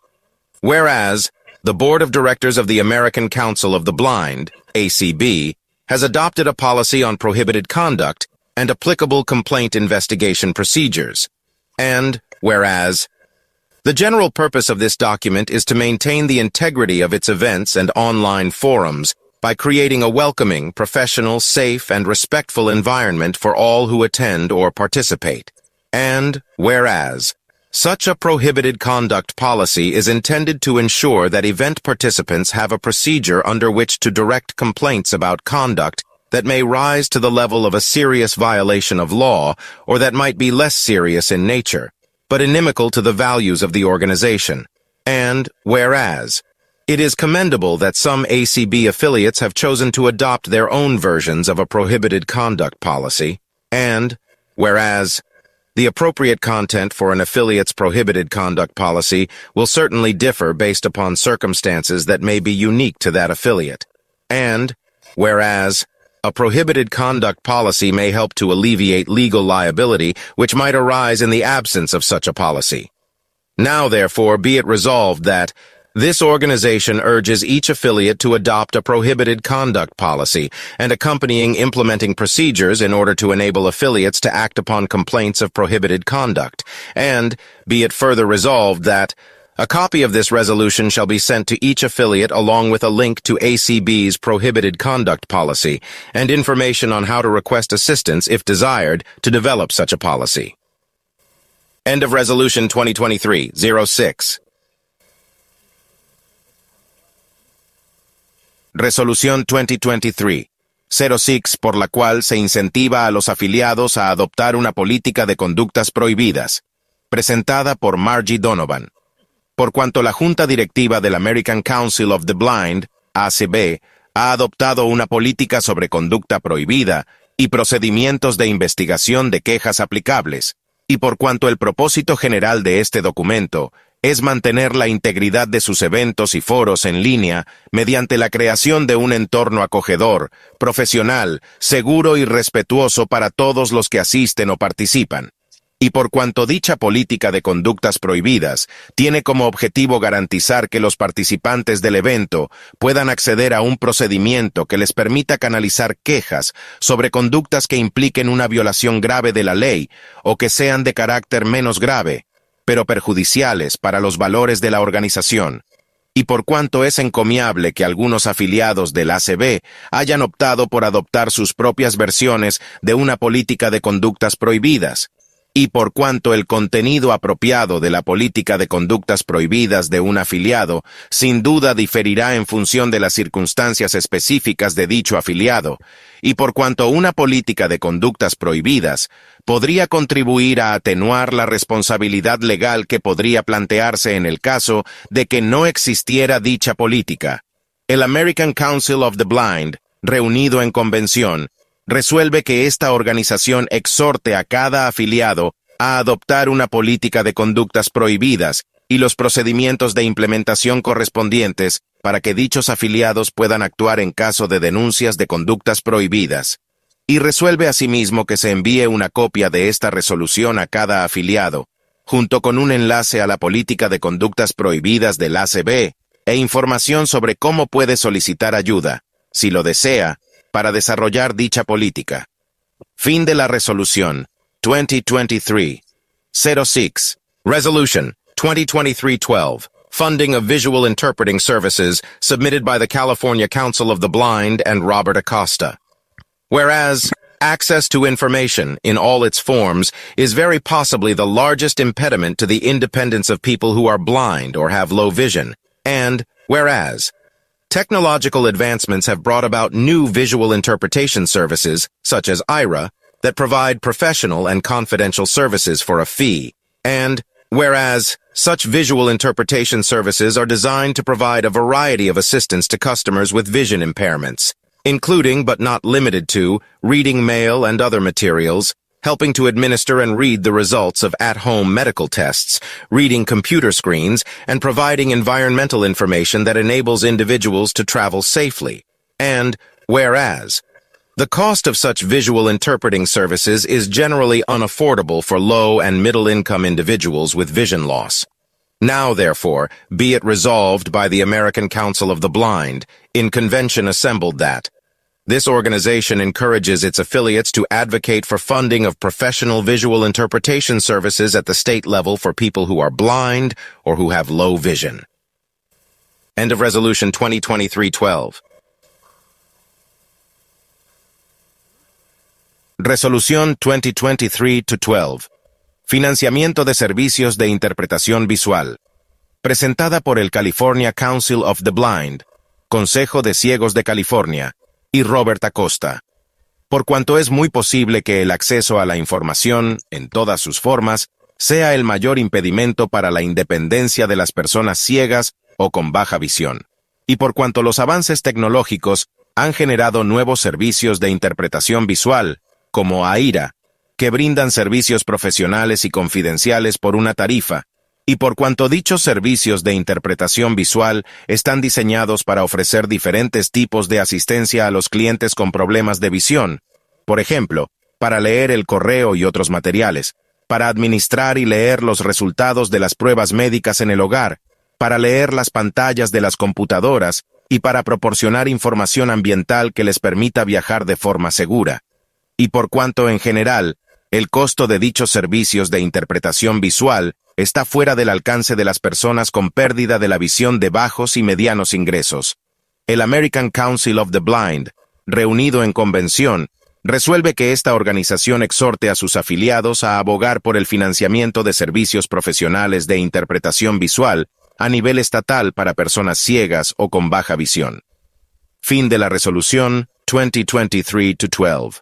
[SPEAKER 22] Whereas, the Board of Directors of the American Council of the Blind, ACB, has adopted a policy on prohibited conduct and applicable complaint investigation procedures. And, whereas, the general purpose of this document is to maintain the integrity of its events and online forums by creating a welcoming, professional, safe, and respectful environment for all who attend or participate. And, whereas, such a prohibited conduct policy is intended to ensure that event participants have a procedure under which to direct complaints about conduct that may rise to the level of a serious violation of law or that might be less serious in nature, but inimical to the values of the organization. And, whereas, it is commendable that some ACB affiliates have chosen to adopt their own versions of a prohibited conduct policy, and, whereas, the appropriate content for an affiliate's prohibited conduct policy will certainly differ based upon circumstances that may be unique to that affiliate, and, whereas, a prohibited conduct policy may help to alleviate legal liability which might arise in the absence of such a policy. Now, therefore, be it resolved that, this organization urges each affiliate to adopt a prohibited conduct policy and accompanying implementing procedures in order to enable affiliates to act upon complaints of prohibited conduct, and be it further resolved that a copy of this resolution shall be sent to each affiliate along with a link to ACB's prohibited conduct policy and information on how to request assistance if desired to develop such a policy. End of Resolution 2023-06. Resolución 2023-06 por la cual se incentiva a los afiliados a adoptar una política de conductas prohibidas, presentada por Margie Donovan. Por cuanto la Junta Directiva del American Council of the Blind, ACB, ha adoptado una política sobre conducta prohibida y procedimientos de investigación de quejas aplicables, y por cuanto el propósito general de este documento es mantener la integridad de sus eventos y foros en línea mediante la creación de un entorno acogedor, profesional, seguro y respetuoso para todos los que asisten o participan. Y por cuanto dicha política de conductas prohibidas tiene como objetivo garantizar que los participantes del evento puedan acceder a un procedimiento que les permita canalizar quejas sobre conductas que impliquen una violación grave de la ley o que sean de carácter menos grave, pero perjudiciales para los valores de la organización, y por cuanto es encomiable que algunos afiliados del ACB hayan optado por adoptar sus propias versiones de una política de conductas prohibidas, y por cuanto el contenido apropiado de la política de conductas prohibidas de un afiliado sin duda diferirá en función de las circunstancias específicas de dicho afiliado, y por cuanto una política de conductas prohibidas podría contribuir a atenuar la responsabilidad legal que podría plantearse en el caso de que no existiera dicha política. El American Council of the Blind, reunido en convención, resuelve que esta organización exhorte a cada afiliado a adoptar una política de conductas prohibidas y los procedimientos de implementación correspondientes para que dichos afiliados puedan actuar en caso de denuncias de conductas prohibidas. Y resuelve asimismo que se envíe una copia de esta resolución a cada afiliado, junto con un enlace a la política de conductas prohibidas del ACB e información sobre cómo puede solicitar ayuda, si lo desea, para desarrollar dicha política. Fin de la resolución 2023-06. Resolution 2023-12. Funding of Visual Interpreting Services submitted by the California Council of the Blind and Robert Acosta. Whereas, access to information in all its forms is very possibly the largest impediment to the independence of people who are blind or have low vision. And, whereas, Technological advancements have brought about new visual interpretation services, such as IRA, that provide professional and confidential services for a fee. And, whereas, such visual interpretation services are designed to provide a variety of assistance to customers with vision impairments, including but not limited to reading mail and other materials, helping to administer and read the results of at-home medical tests, reading computer screens, and providing environmental information that enables individuals to travel safely. And, whereas, the cost of such visual interpreting services is generally unaffordable for low and middle-income individuals with vision loss. Now, therefore, be it resolved by the American Council of the Blind, in convention assembled that, this organization encourages its affiliates to advocate for funding of professional visual interpretation services at the state level for people who are blind or who have low vision. End of Resolution 2023-12. Resolución 2023-12. Financiamiento de servicios de interpretación visual. Presentada por el California Council of the Blind, Consejo de Ciegos de California, y Robert Acosta. Por cuanto es muy posible que el acceso a la información, en todas sus formas, sea el mayor impedimento para la independencia de las personas ciegas o con baja visión. Y por cuanto los avances tecnológicos han generado nuevos servicios de interpretación visual, como AIRA, que brindan servicios profesionales y confidenciales por una tarifa, y por cuanto dichos servicios de interpretación visual están diseñados para ofrecer diferentes tipos de asistencia a los clientes con problemas de visión, por ejemplo, para leer el correo y otros materiales, para administrar y leer los resultados de las pruebas médicas en el hogar, para leer las pantallas de las computadoras y para proporcionar información ambiental que les permita viajar de forma segura. Y por cuanto en general, el costo de dichos servicios de interpretación visual está fuera del alcance de las personas con pérdida de la visión de bajos y medianos ingresos. El American Council of the Blind, reunido en convención, resuelve que esta organización exhorte a sus afiliados a abogar por el financiamiento de servicios profesionales de interpretación visual a nivel estatal para personas ciegas o con baja visión. Fin de la resolución 2023-12.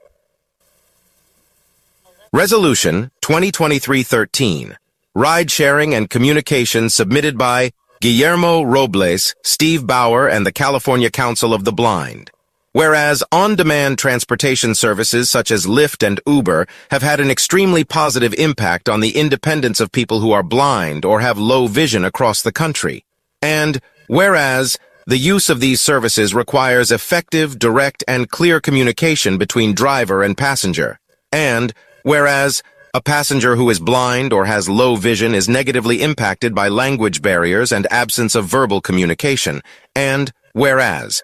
[SPEAKER 22] Resolution 2023-13 Ride Sharing and Communication submitted by Guillermo Robles, Steve Bauer, and the California Council of the Blind. Whereas on-demand transportation services such as Lyft and Uber have had an extremely positive impact on the independence of people who are blind or have low vision across the country. And whereas the use of these services requires effective, direct, and clear communication between driver and passenger. And whereas a passenger who is blind or has low vision is negatively impacted by language barriers and absence of verbal communication, and whereas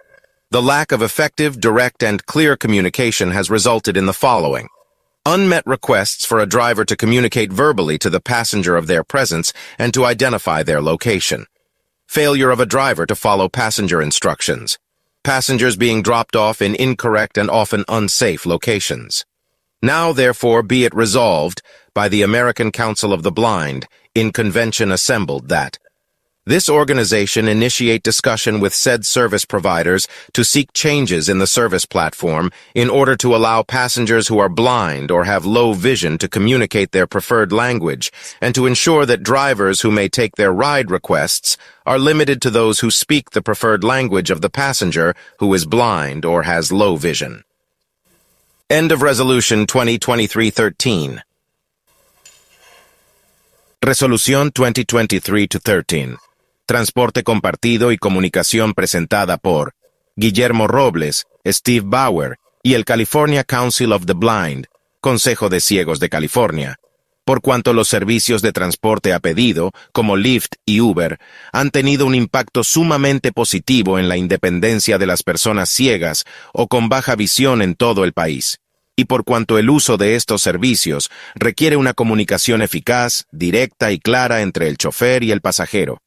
[SPEAKER 22] the lack of effective, direct, and clear communication has resulted in the following. Unmet requests for a driver to communicate verbally to the passenger of their presence and to identify their location. Failure of a driver to follow passenger instructions. Passengers being dropped off in incorrect and often unsafe locations Now therefore be it resolved by the American Council of the Blind in convention assembled that this organization initiate discussion with said service providers to seek changes in the service platform in order to allow passengers who are blind or have low vision to communicate their preferred language and to ensure that drivers who may take their ride requests are limited to those who speak the preferred language of the passenger who is blind or has low vision. End of Resolution 2023-13. Resolución 2023-13. Transporte compartido y comunicación presentada por Guillermo Robles, Steve Bauer y el California Council of the Blind, Consejo de Ciegos de California, por cuanto los servicios de transporte a pedido, como Lyft y Uber, han tenido un impacto sumamente positivo en la independencia de las personas ciegas o con baja visión en todo el país, y por cuanto el uso de estos servicios requiere una comunicación eficaz, directa y clara entre el chofer y el pasajero,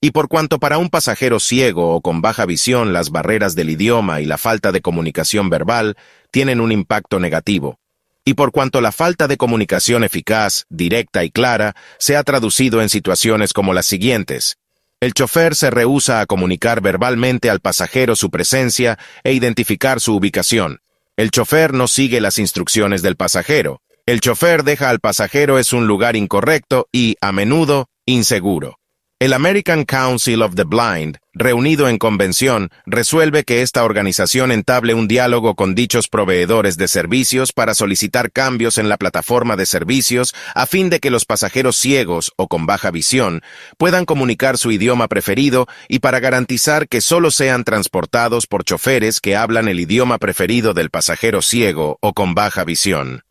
[SPEAKER 22] y por cuanto para un pasajero ciego o con baja visión las barreras del idioma y la falta de comunicación verbal tienen un impacto negativo, y por cuanto la falta de comunicación eficaz, directa y clara se ha traducido en situaciones como las siguientes. El chofer se rehúsa a comunicar verbalmente al pasajero su presencia e identificar su ubicación. El chofer no sigue las instrucciones del pasajero. El chofer deja al pasajero en un lugar incorrecto y, a menudo, inseguro. El American Council of the Blind, reunido en convención, resuelve que esta organización entable un diálogo con dichos proveedores de servicios para solicitar cambios en la plataforma de servicios a fin de que los pasajeros ciegos o con baja visión puedan comunicar su idioma preferido y para garantizar que solo sean transportados por choferes que hablan el idioma preferido del pasajero ciego o con baja visión.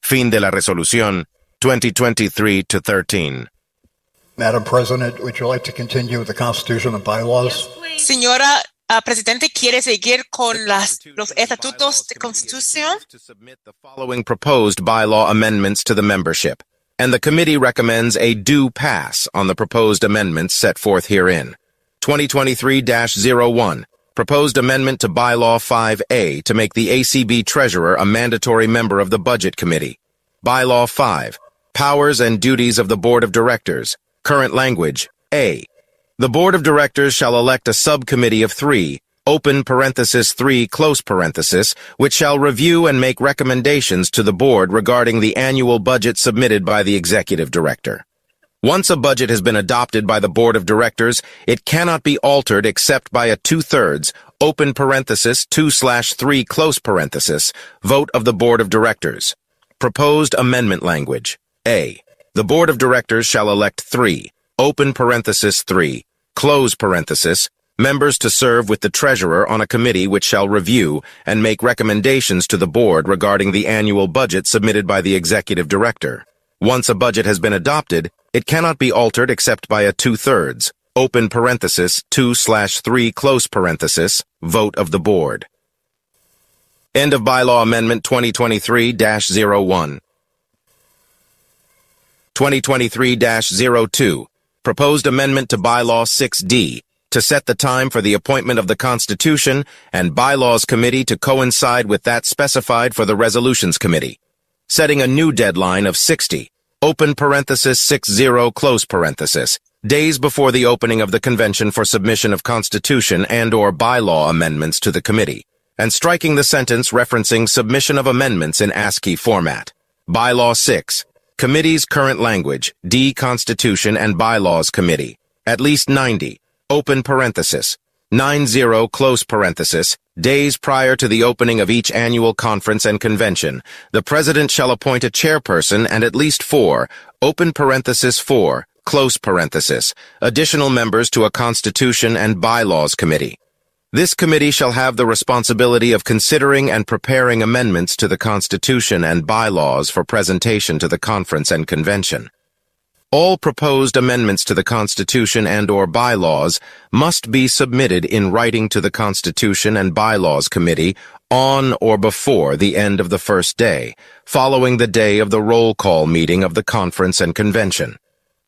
[SPEAKER 22] Fin de la resolución 2023-13.
[SPEAKER 21] Madam President, would you like to continue with the Constitution and bylaws?
[SPEAKER 1] Señora uh, Presidente, ¿quiere seguir con las, los estatutos de Constitución?
[SPEAKER 22] Following proposed bylaw amendments to the membership, and the committee recommends a due pass on the proposed amendments set forth herein. 2023-01, proposed amendment to bylaw 5A to make the ACB treasurer a mandatory member of the Budget Committee. Bylaw 5, powers and duties of the Board of Directors. Current language, A. The Board of Directors shall elect a subcommittee of three, open parenthesis three, close parenthesis, which shall review and make recommendations to the Board regarding the annual budget submitted by the Executive Director. Once a budget has been adopted by the Board of Directors, it cannot be altered except by a two-thirds, open parenthesis, two slash three, close parenthesis, vote of the Board of Directors. Proposed amendment language. A. The Board of Directors shall elect three, open parenthesis three, close parenthesis, members to serve with the Treasurer on a committee which shall review and make recommendations to the Board regarding the annual budget submitted by the Executive Director. Once a budget has been adopted, it cannot be altered except by a two-thirds, open parenthesis, two slash three, close parenthesis, vote of the Board. End of Bylaw Amendment 2023-01. 2023-02, proposed amendment to Bylaw 6D to set the time for the appointment of the Constitution and Bylaws Committee to coincide with that specified for the Resolutions Committee, setting a new deadline of 60, open parenthesis 60 close parenthesis, days before the opening of the convention for submission of Constitution and or bylaw amendments to the committee, and striking the sentence referencing submission of amendments in ASCII format. Bylaw 6, Committee's current language, D Constitution and Bylaws Committee, at least 90, open parenthesis, 90 close parenthesis, days prior to the opening of each annual conference and convention, the President shall appoint a chairperson and at least four, open parenthesis 4, close parenthesis, additional members to a Constitution and Bylaws Committee. This committee shall have the responsibility of considering and preparing amendments to the Constitution and bylaws for presentation to the conference and convention. All proposed amendments to the Constitution and or bylaws must be submitted in writing to the Constitution and Bylaws Committee on or before the end of the first day, following the day of the roll call meeting of the conference and convention.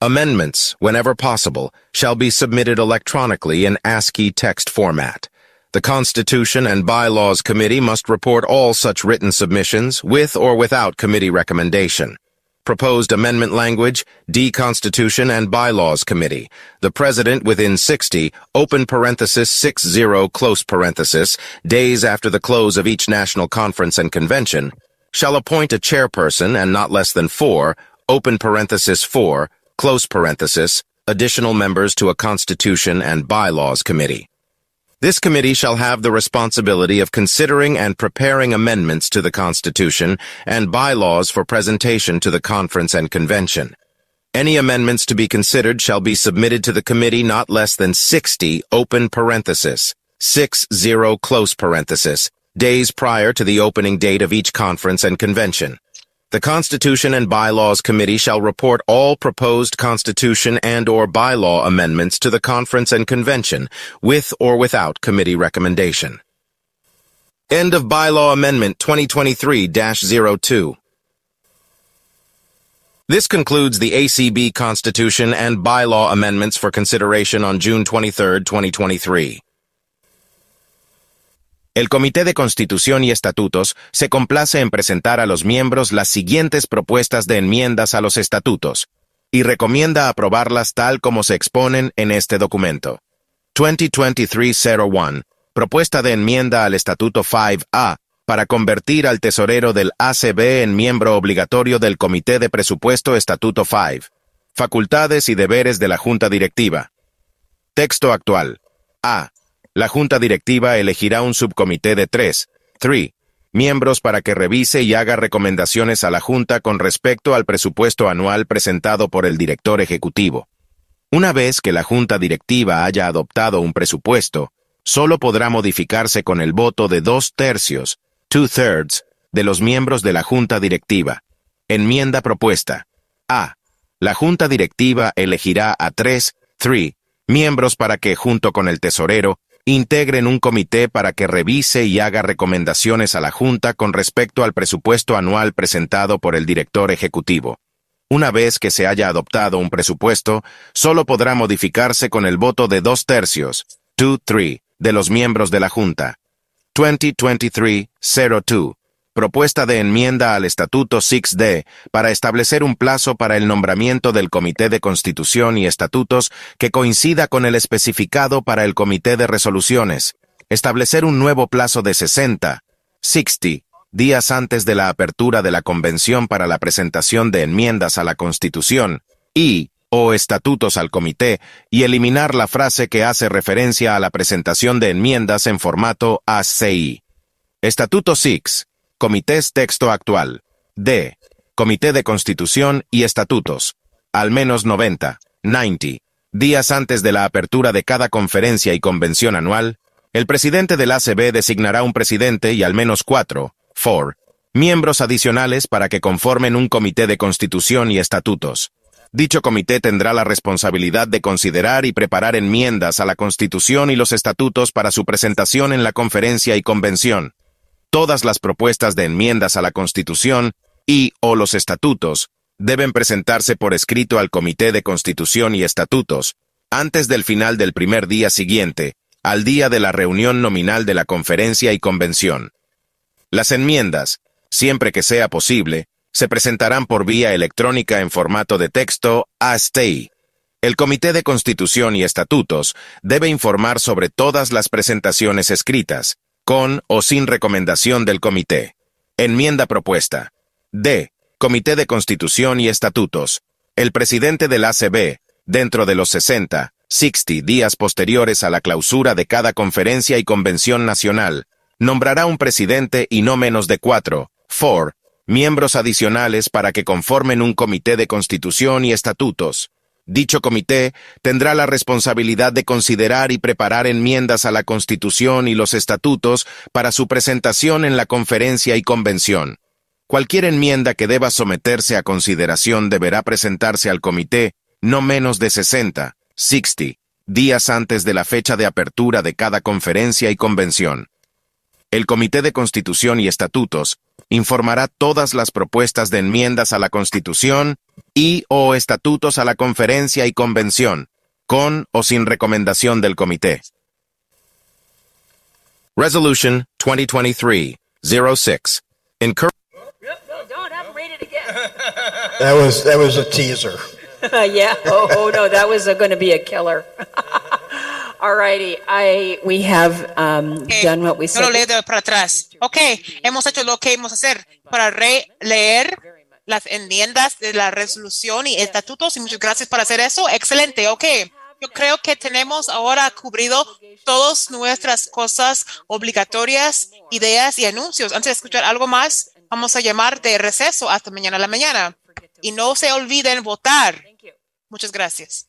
[SPEAKER 22] Amendments, whenever possible, shall be submitted electronically in ASCII text format. The Constitution and Bylaws Committee must report all such written submissions with or without committee recommendation. Proposed amendment language, D Constitution and Bylaws Committee. The President within 60, open parenthesis 60 close parenthesis, days after the close of each national conference and convention, shall appoint a chairperson and not less than four, open parenthesis four, close parenthesis, additional members to a Constitution and Bylaws Committee. This committee shall have the responsibility of considering and preparing amendments to the Constitution and bylaws for presentation to the conference and convention. Any amendments to be considered shall be submitted to the committee not less than 60 open parenthesis, 60 close parenthesis, days prior to the opening date of each conference and convention. The Constitution and Bylaws Committee shall report all proposed Constitution and or bylaw amendments to the conference and convention, with or without committee recommendation. End of Bylaw Amendment 2023-02. This concludes the ACB Constitution and bylaw amendments for consideration on June 23, 2023. El Comité de Constitución y Estatutos se complace en presentar a los miembros las siguientes propuestas de enmiendas a los estatutos y recomienda aprobarlas tal como se exponen en este documento. 2023-01, propuesta de enmienda al Estatuto 5A para convertir al tesorero del ACB en miembro obligatorio del Comité de Presupuesto Estatuto 5. Facultades y deberes de la Junta Directiva. Texto actual. A. La Junta Directiva elegirá un subcomité de tres, 3, miembros para que revise y haga recomendaciones a la Junta con respecto al presupuesto anual presentado por el director ejecutivo. Una vez que la Junta Directiva haya adoptado un presupuesto, solo podrá modificarse con el voto de dos tercios, two-thirds, de los miembros de la Junta Directiva. Enmienda propuesta. A. La Junta Directiva elegirá a tres, 3, miembros para que, junto con el tesorero, integren un comité para que revise y haga recomendaciones a la Junta con respecto al presupuesto anual presentado por el director ejecutivo. Una vez que se haya adoptado un presupuesto, solo podrá modificarse con el voto de dos tercios, 2-3, de los miembros de la Junta. 2023-02. Propuesta de enmienda al Estatuto 6D para establecer un plazo para el nombramiento del Comité de Constitución y Estatutos que coincida con el especificado para el Comité de Resoluciones. Establecer un nuevo plazo de 60, 60, días antes de la apertura de la Convención para la presentación de enmiendas a la Constitución y o estatutos al comité y eliminar la frase que hace referencia a la presentación de enmiendas en formato ACI. Estatuto 6. Comités Texto Actual. D. Comité de Constitución y Estatutos. Al menos 90, 90, días antes de la apertura de cada conferencia y convención anual, el presidente del ACB designará un presidente y al menos cuatro, 4, miembros adicionales para que conformen un comité de constitución y estatutos. Dicho comité tendrá la responsabilidad de considerar y preparar enmiendas a la Constitución y los estatutos para su presentación en la conferencia y convención. Todas las propuestas de enmiendas a la Constitución y o los estatutos deben presentarse por escrito al Comité de Constitución y Estatutos antes del final del primer día siguiente, al día de la reunión nominal de la conferencia y convención. Las enmiendas, siempre que sea posible, se presentarán por vía electrónica en formato de texto ASTEI. El Comité de Constitución y Estatutos debe informar sobre todas las presentaciones escritas, con o sin recomendación del comité. Enmienda propuesta. D. Comité de Constitución y Estatutos. El presidente del ACB, dentro de los 60, 60 días posteriores a la clausura de cada conferencia y convención nacional, nombrará un presidente y no menos de cuatro, 4, miembros adicionales para que conformen un comité de constitución y estatutos, Dicho comité tendrá la responsabilidad de considerar y preparar enmiendas a la Constitución y los estatutos para su presentación en la conferencia y convención. Cualquier enmienda que deba someterse a consideración deberá presentarse al comité no menos de 60, 60, días antes de la fecha de apertura de cada conferencia y convención. El Comité de Constitución y Estatutos informará todas las propuestas de enmiendas a la Constitución y o estatutos a la conferencia y convención, con o sin recomendación del comité. Resolution 2023-06. Encourage
[SPEAKER 15] No, don't have them read it again.
[SPEAKER 21] That was that was a teaser.
[SPEAKER 15] yeah. Oh, oh no, that was going to be a killer. All righty. I we have um, done what we
[SPEAKER 1] Yo lo
[SPEAKER 15] said.
[SPEAKER 1] leo para atrás. Ok, hemos hecho lo que hemos hacer para releer las enmiendas de la resolución y estatutos y muchas gracias por hacer eso. Excelente, ok. Yo creo que tenemos ahora cubrido todas nuestras cosas obligatorias, ideas y anuncios. Antes de escuchar algo más, vamos a llamar de receso hasta mañana a la mañana. Y no se olviden votar. Muchas gracias.